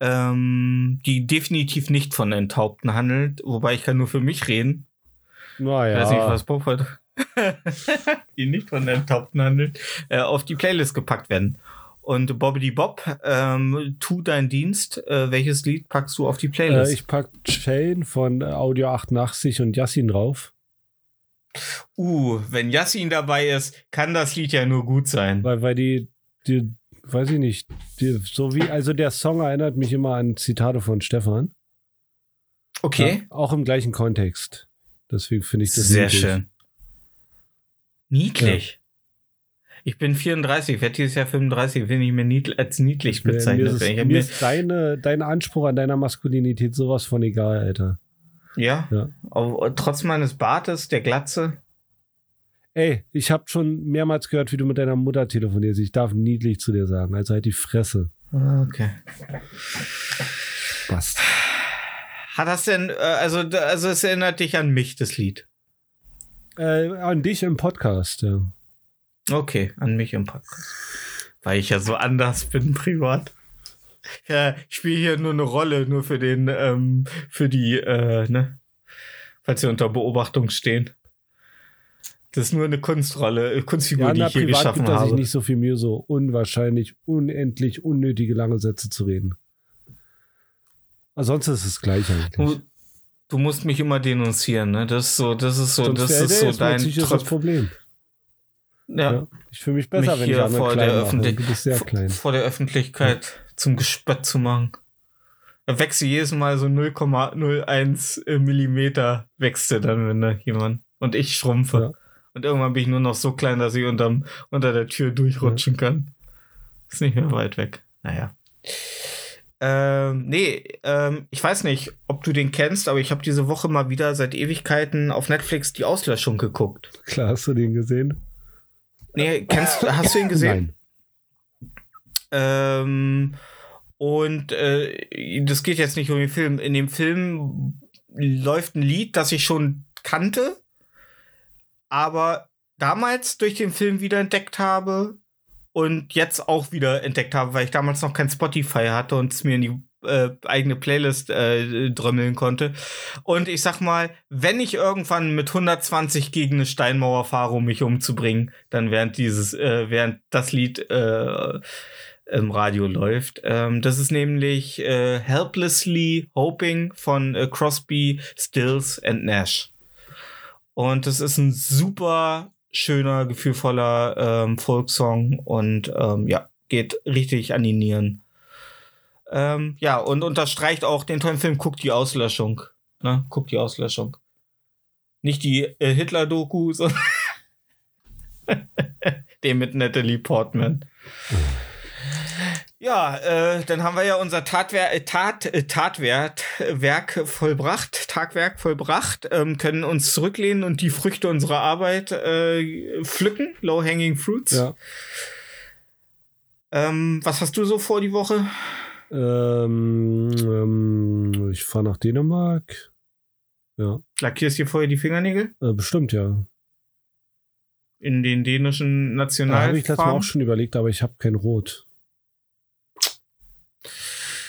ähm, die definitiv nicht von Enthaupten handelt, wobei ich kann nur für mich reden. Ich weiß nicht, Naja. was Bob hat. die nicht von Enthaupten handelt, äh, auf die Playlist gepackt werden. Und Bobbidi Bob, ähm, tu deinen Dienst. Äh, welches Lied packst du auf die Playlist? Äh, ich pack Shane von Audio 88 und Yassin drauf, Uh, wenn Yassin dabei ist, kann das Lied ja nur gut sein. weil, weil die, die, weiß ich nicht, die, so wie, also der Song erinnert mich immer an Zitate von Stefan. Okay. Ja, auch im gleichen Kontext. Deswegen finde ich das Sehr niedlich. schön. Niedlich. Ich bin 34, werde dieses Jahr 35, will nicht mehr niedl als niedlich Mir, mir bezeichnet ist. Ich mir mir, ist deine, dein Anspruch an deiner Maskulinität sowas von egal, Alter. ja, Ja. aber trotz meines Bartes, der Glatze. Ey, ich habe schon mehrmals gehört, wie du mit deiner Mutter telefonierst. Ich darf niedlich zu dir sagen. Also halt die Fresse. Ah, Okay. Bast. Hat das denn, äh, also, also es erinnert dich an mich, das Lied. Äh, an dich im Podcast, ja. Okay, an mich im Podcast. Weil ich ja so anders bin privat. Ja, ich spiele hier nur eine Rolle, nur für den, ähm, für die, äh, ne? Falls sie unter Beobachtung stehen. Das ist nur eine Kunstrolle, äh, Kunstfigur, Ja, die ich hier privat geschaffen gibt habe. nicht so viel Mühe, so unwahrscheinlich, unendlich, unnötige lange Sätze zu reden. Ansonsten ist es gleich eigentlich. Du, du musst mich immer denunzieren, ne? Das ist so, das ist so, Sonst das ist so dein psychisches Trotz. Problem. Ja, Ja. Ich fühle mich besser, mich wenn ich andere vor klein der. Öffentlich Du bist sehr vor, klein. vor der Öffentlichkeit zum Gespött zu machen. Da wächst du jedes Mal so 0,01 Millimeter wächst du dann, wenn da jemand und ich schrumpfe. Ja. Und irgendwann bin ich nur noch so klein, dass ich unterm, unter der Tür durchrutschen kann. Ist nicht mehr weit weg. Naja. Ähm, nee, ähm, ich weiß nicht, ob du den kennst, aber ich habe diese Woche mal wieder seit Ewigkeiten auf Netflix die Auslöschung geguckt. Klar, hast du den gesehen? Nee, kennst du, hast du ihn gesehen? Nein. Ähm, und äh, das geht jetzt nicht um den Film. In dem Film läuft ein Lied, das ich schon kannte, aber damals durch den Film wieder entdeckt habe und jetzt auch wieder entdeckt habe, weil ich damals noch kein Spotify hatte und es mir in die äh, eigene Playlist äh, drömmeln konnte. Und ich sag mal, wenn ich irgendwann mit 120 gegen eine Steinmauer fahre, um mich umzubringen, dann während dieses, äh, während das Lied äh, im Radio läuft. Ähm, das ist nämlich äh, Helplessly Hoping von äh, Crosby, Stills and Nash. Und das ist ein super schöner, gefühlvoller ähm, Folksong und ähm, ja, geht richtig an die Nieren. Ähm, ja, und unterstreicht auch den tollen Film Guckt die Auslöschung. Ne? Guckt die Auslöschung. Nicht die äh, Hitler-Doku, sondern Den mit Natalie Portman. Ja, äh, dann haben wir ja unser Tatwer äh, Tat, äh, Tatwert, Werk vollbracht, Tagwerk vollbracht, ähm, können uns zurücklehnen und die Früchte unserer Arbeit äh, pflücken, low-hanging fruits. Ja. Ähm, was hast du so vor die Woche? Ähm, ähm, ich fahre nach Dänemark. Ja, Lackierst dir vorher die Fingernägel äh, bestimmt, ja. in den dänischen Da habe ich letztes Mal Nationalfarben? auch schon überlegt, aber ich habe kein Rot.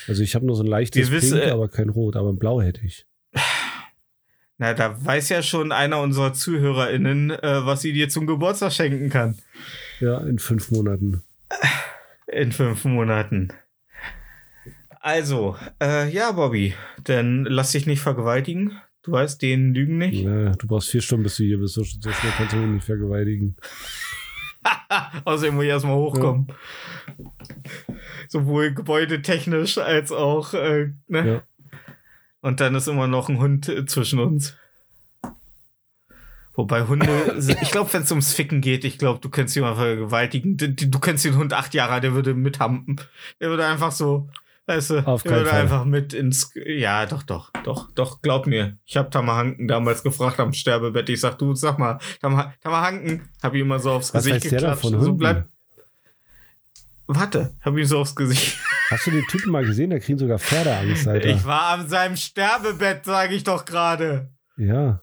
Also ich habe nur so ein leichtes Wir wissen, Pink, äh, aber kein Rot, aber ein Blau hätte ich. Na, da weiß ja schon einer unserer ZuhörerInnen, äh, was sie dir zum Geburtstag schenken kann. Ja, in fünf Monaten. In fünf Monaten. Also, äh, ja, Bobby, dann lass dich nicht vergewaltigen. Du weißt, denen lügen nicht. Ja, du brauchst vier Stunden, bis du hier bist. So, so schnell kannst du nicht vergewaltigen. Außerdem muss ich erstmal hochkommen. Sowohl gebäudetechnisch als auch, äh, ne? Ja. Und dann ist immer noch ein Hund äh, zwischen uns. Wobei Hunde, ich glaube, wenn es ums Ficken geht, ich glaube, du könntest jemanden vergewaltigen. Du, du kennst den Hund acht Jahre, der würde mithampen. Der würde einfach so, weißt du, Auf der keinen Fall. einfach mit ins, ja, doch, doch, doch, doch, glaub mir. Ich habe Tamahanken damals gefragt am Sterbebett. Ich sag, du, sag mal, Tam- Tamahanken, hab ich immer so aufs Was Gesicht der da geklatscht. von so Hunden? bleib, Warte, hab ihm so aufs Gesicht. Hast du den Typen mal gesehen? Der kriegt sogar Pferdeangst, Alter. Ich war an seinem Sterbebett, sage ich doch gerade. ja.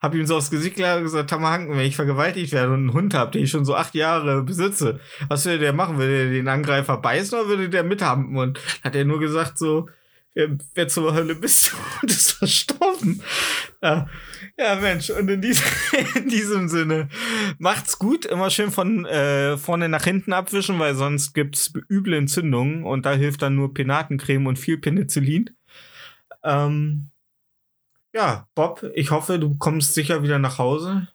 Hab ihm so aufs Gesicht gesagt, Tamahanken, wenn ich vergewaltigt werde und einen Hund hab, den ich schon so acht Jahre besitze, was würde der machen? Würde der den Angreifer beißen oder würde der mithampen? Und hat er nur gesagt so, wer, wer zur Hölle bist du? Und ist verstorben. Ja, ja Mensch, und in diesem, in diesem Sinne, macht's gut, immer schön von äh, vorne nach hinten abwischen, weil sonst gibt's üble Entzündungen und da hilft dann nur Penatencreme und viel Penicillin. Ähm, ja, Bob, ich hoffe, du kommst sicher wieder nach Hause.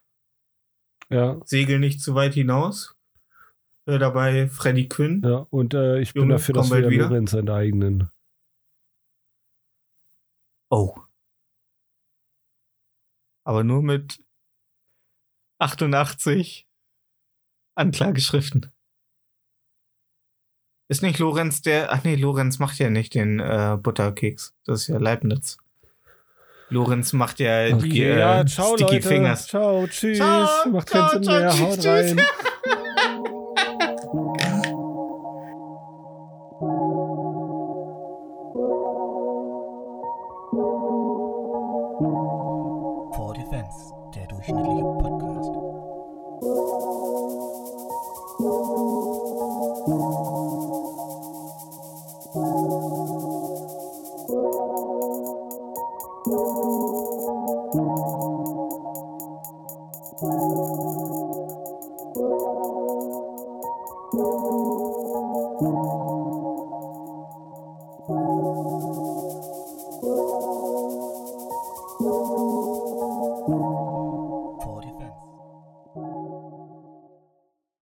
Ja, Segel nicht zu weit hinaus. Hör dabei Freddy Quinn. ja. Und äh, ich bin Junge, dafür, komm dass wir wieder. Lorenz enteignen. Oh. Aber nur mit 88 Anklageschriften. Ist nicht Lorenz der. Ach nee, Lorenz macht ja nicht den äh, Butterkeks. Das ist ja Leibniz. Lorenz macht ja die Okay, äh, ja, ciao, Sticky Leute. Fingers. Ciao, tschüss. Ciao, Macht ciao, keinen Sinn ciao, mehr. tschüss, Haut tschüss.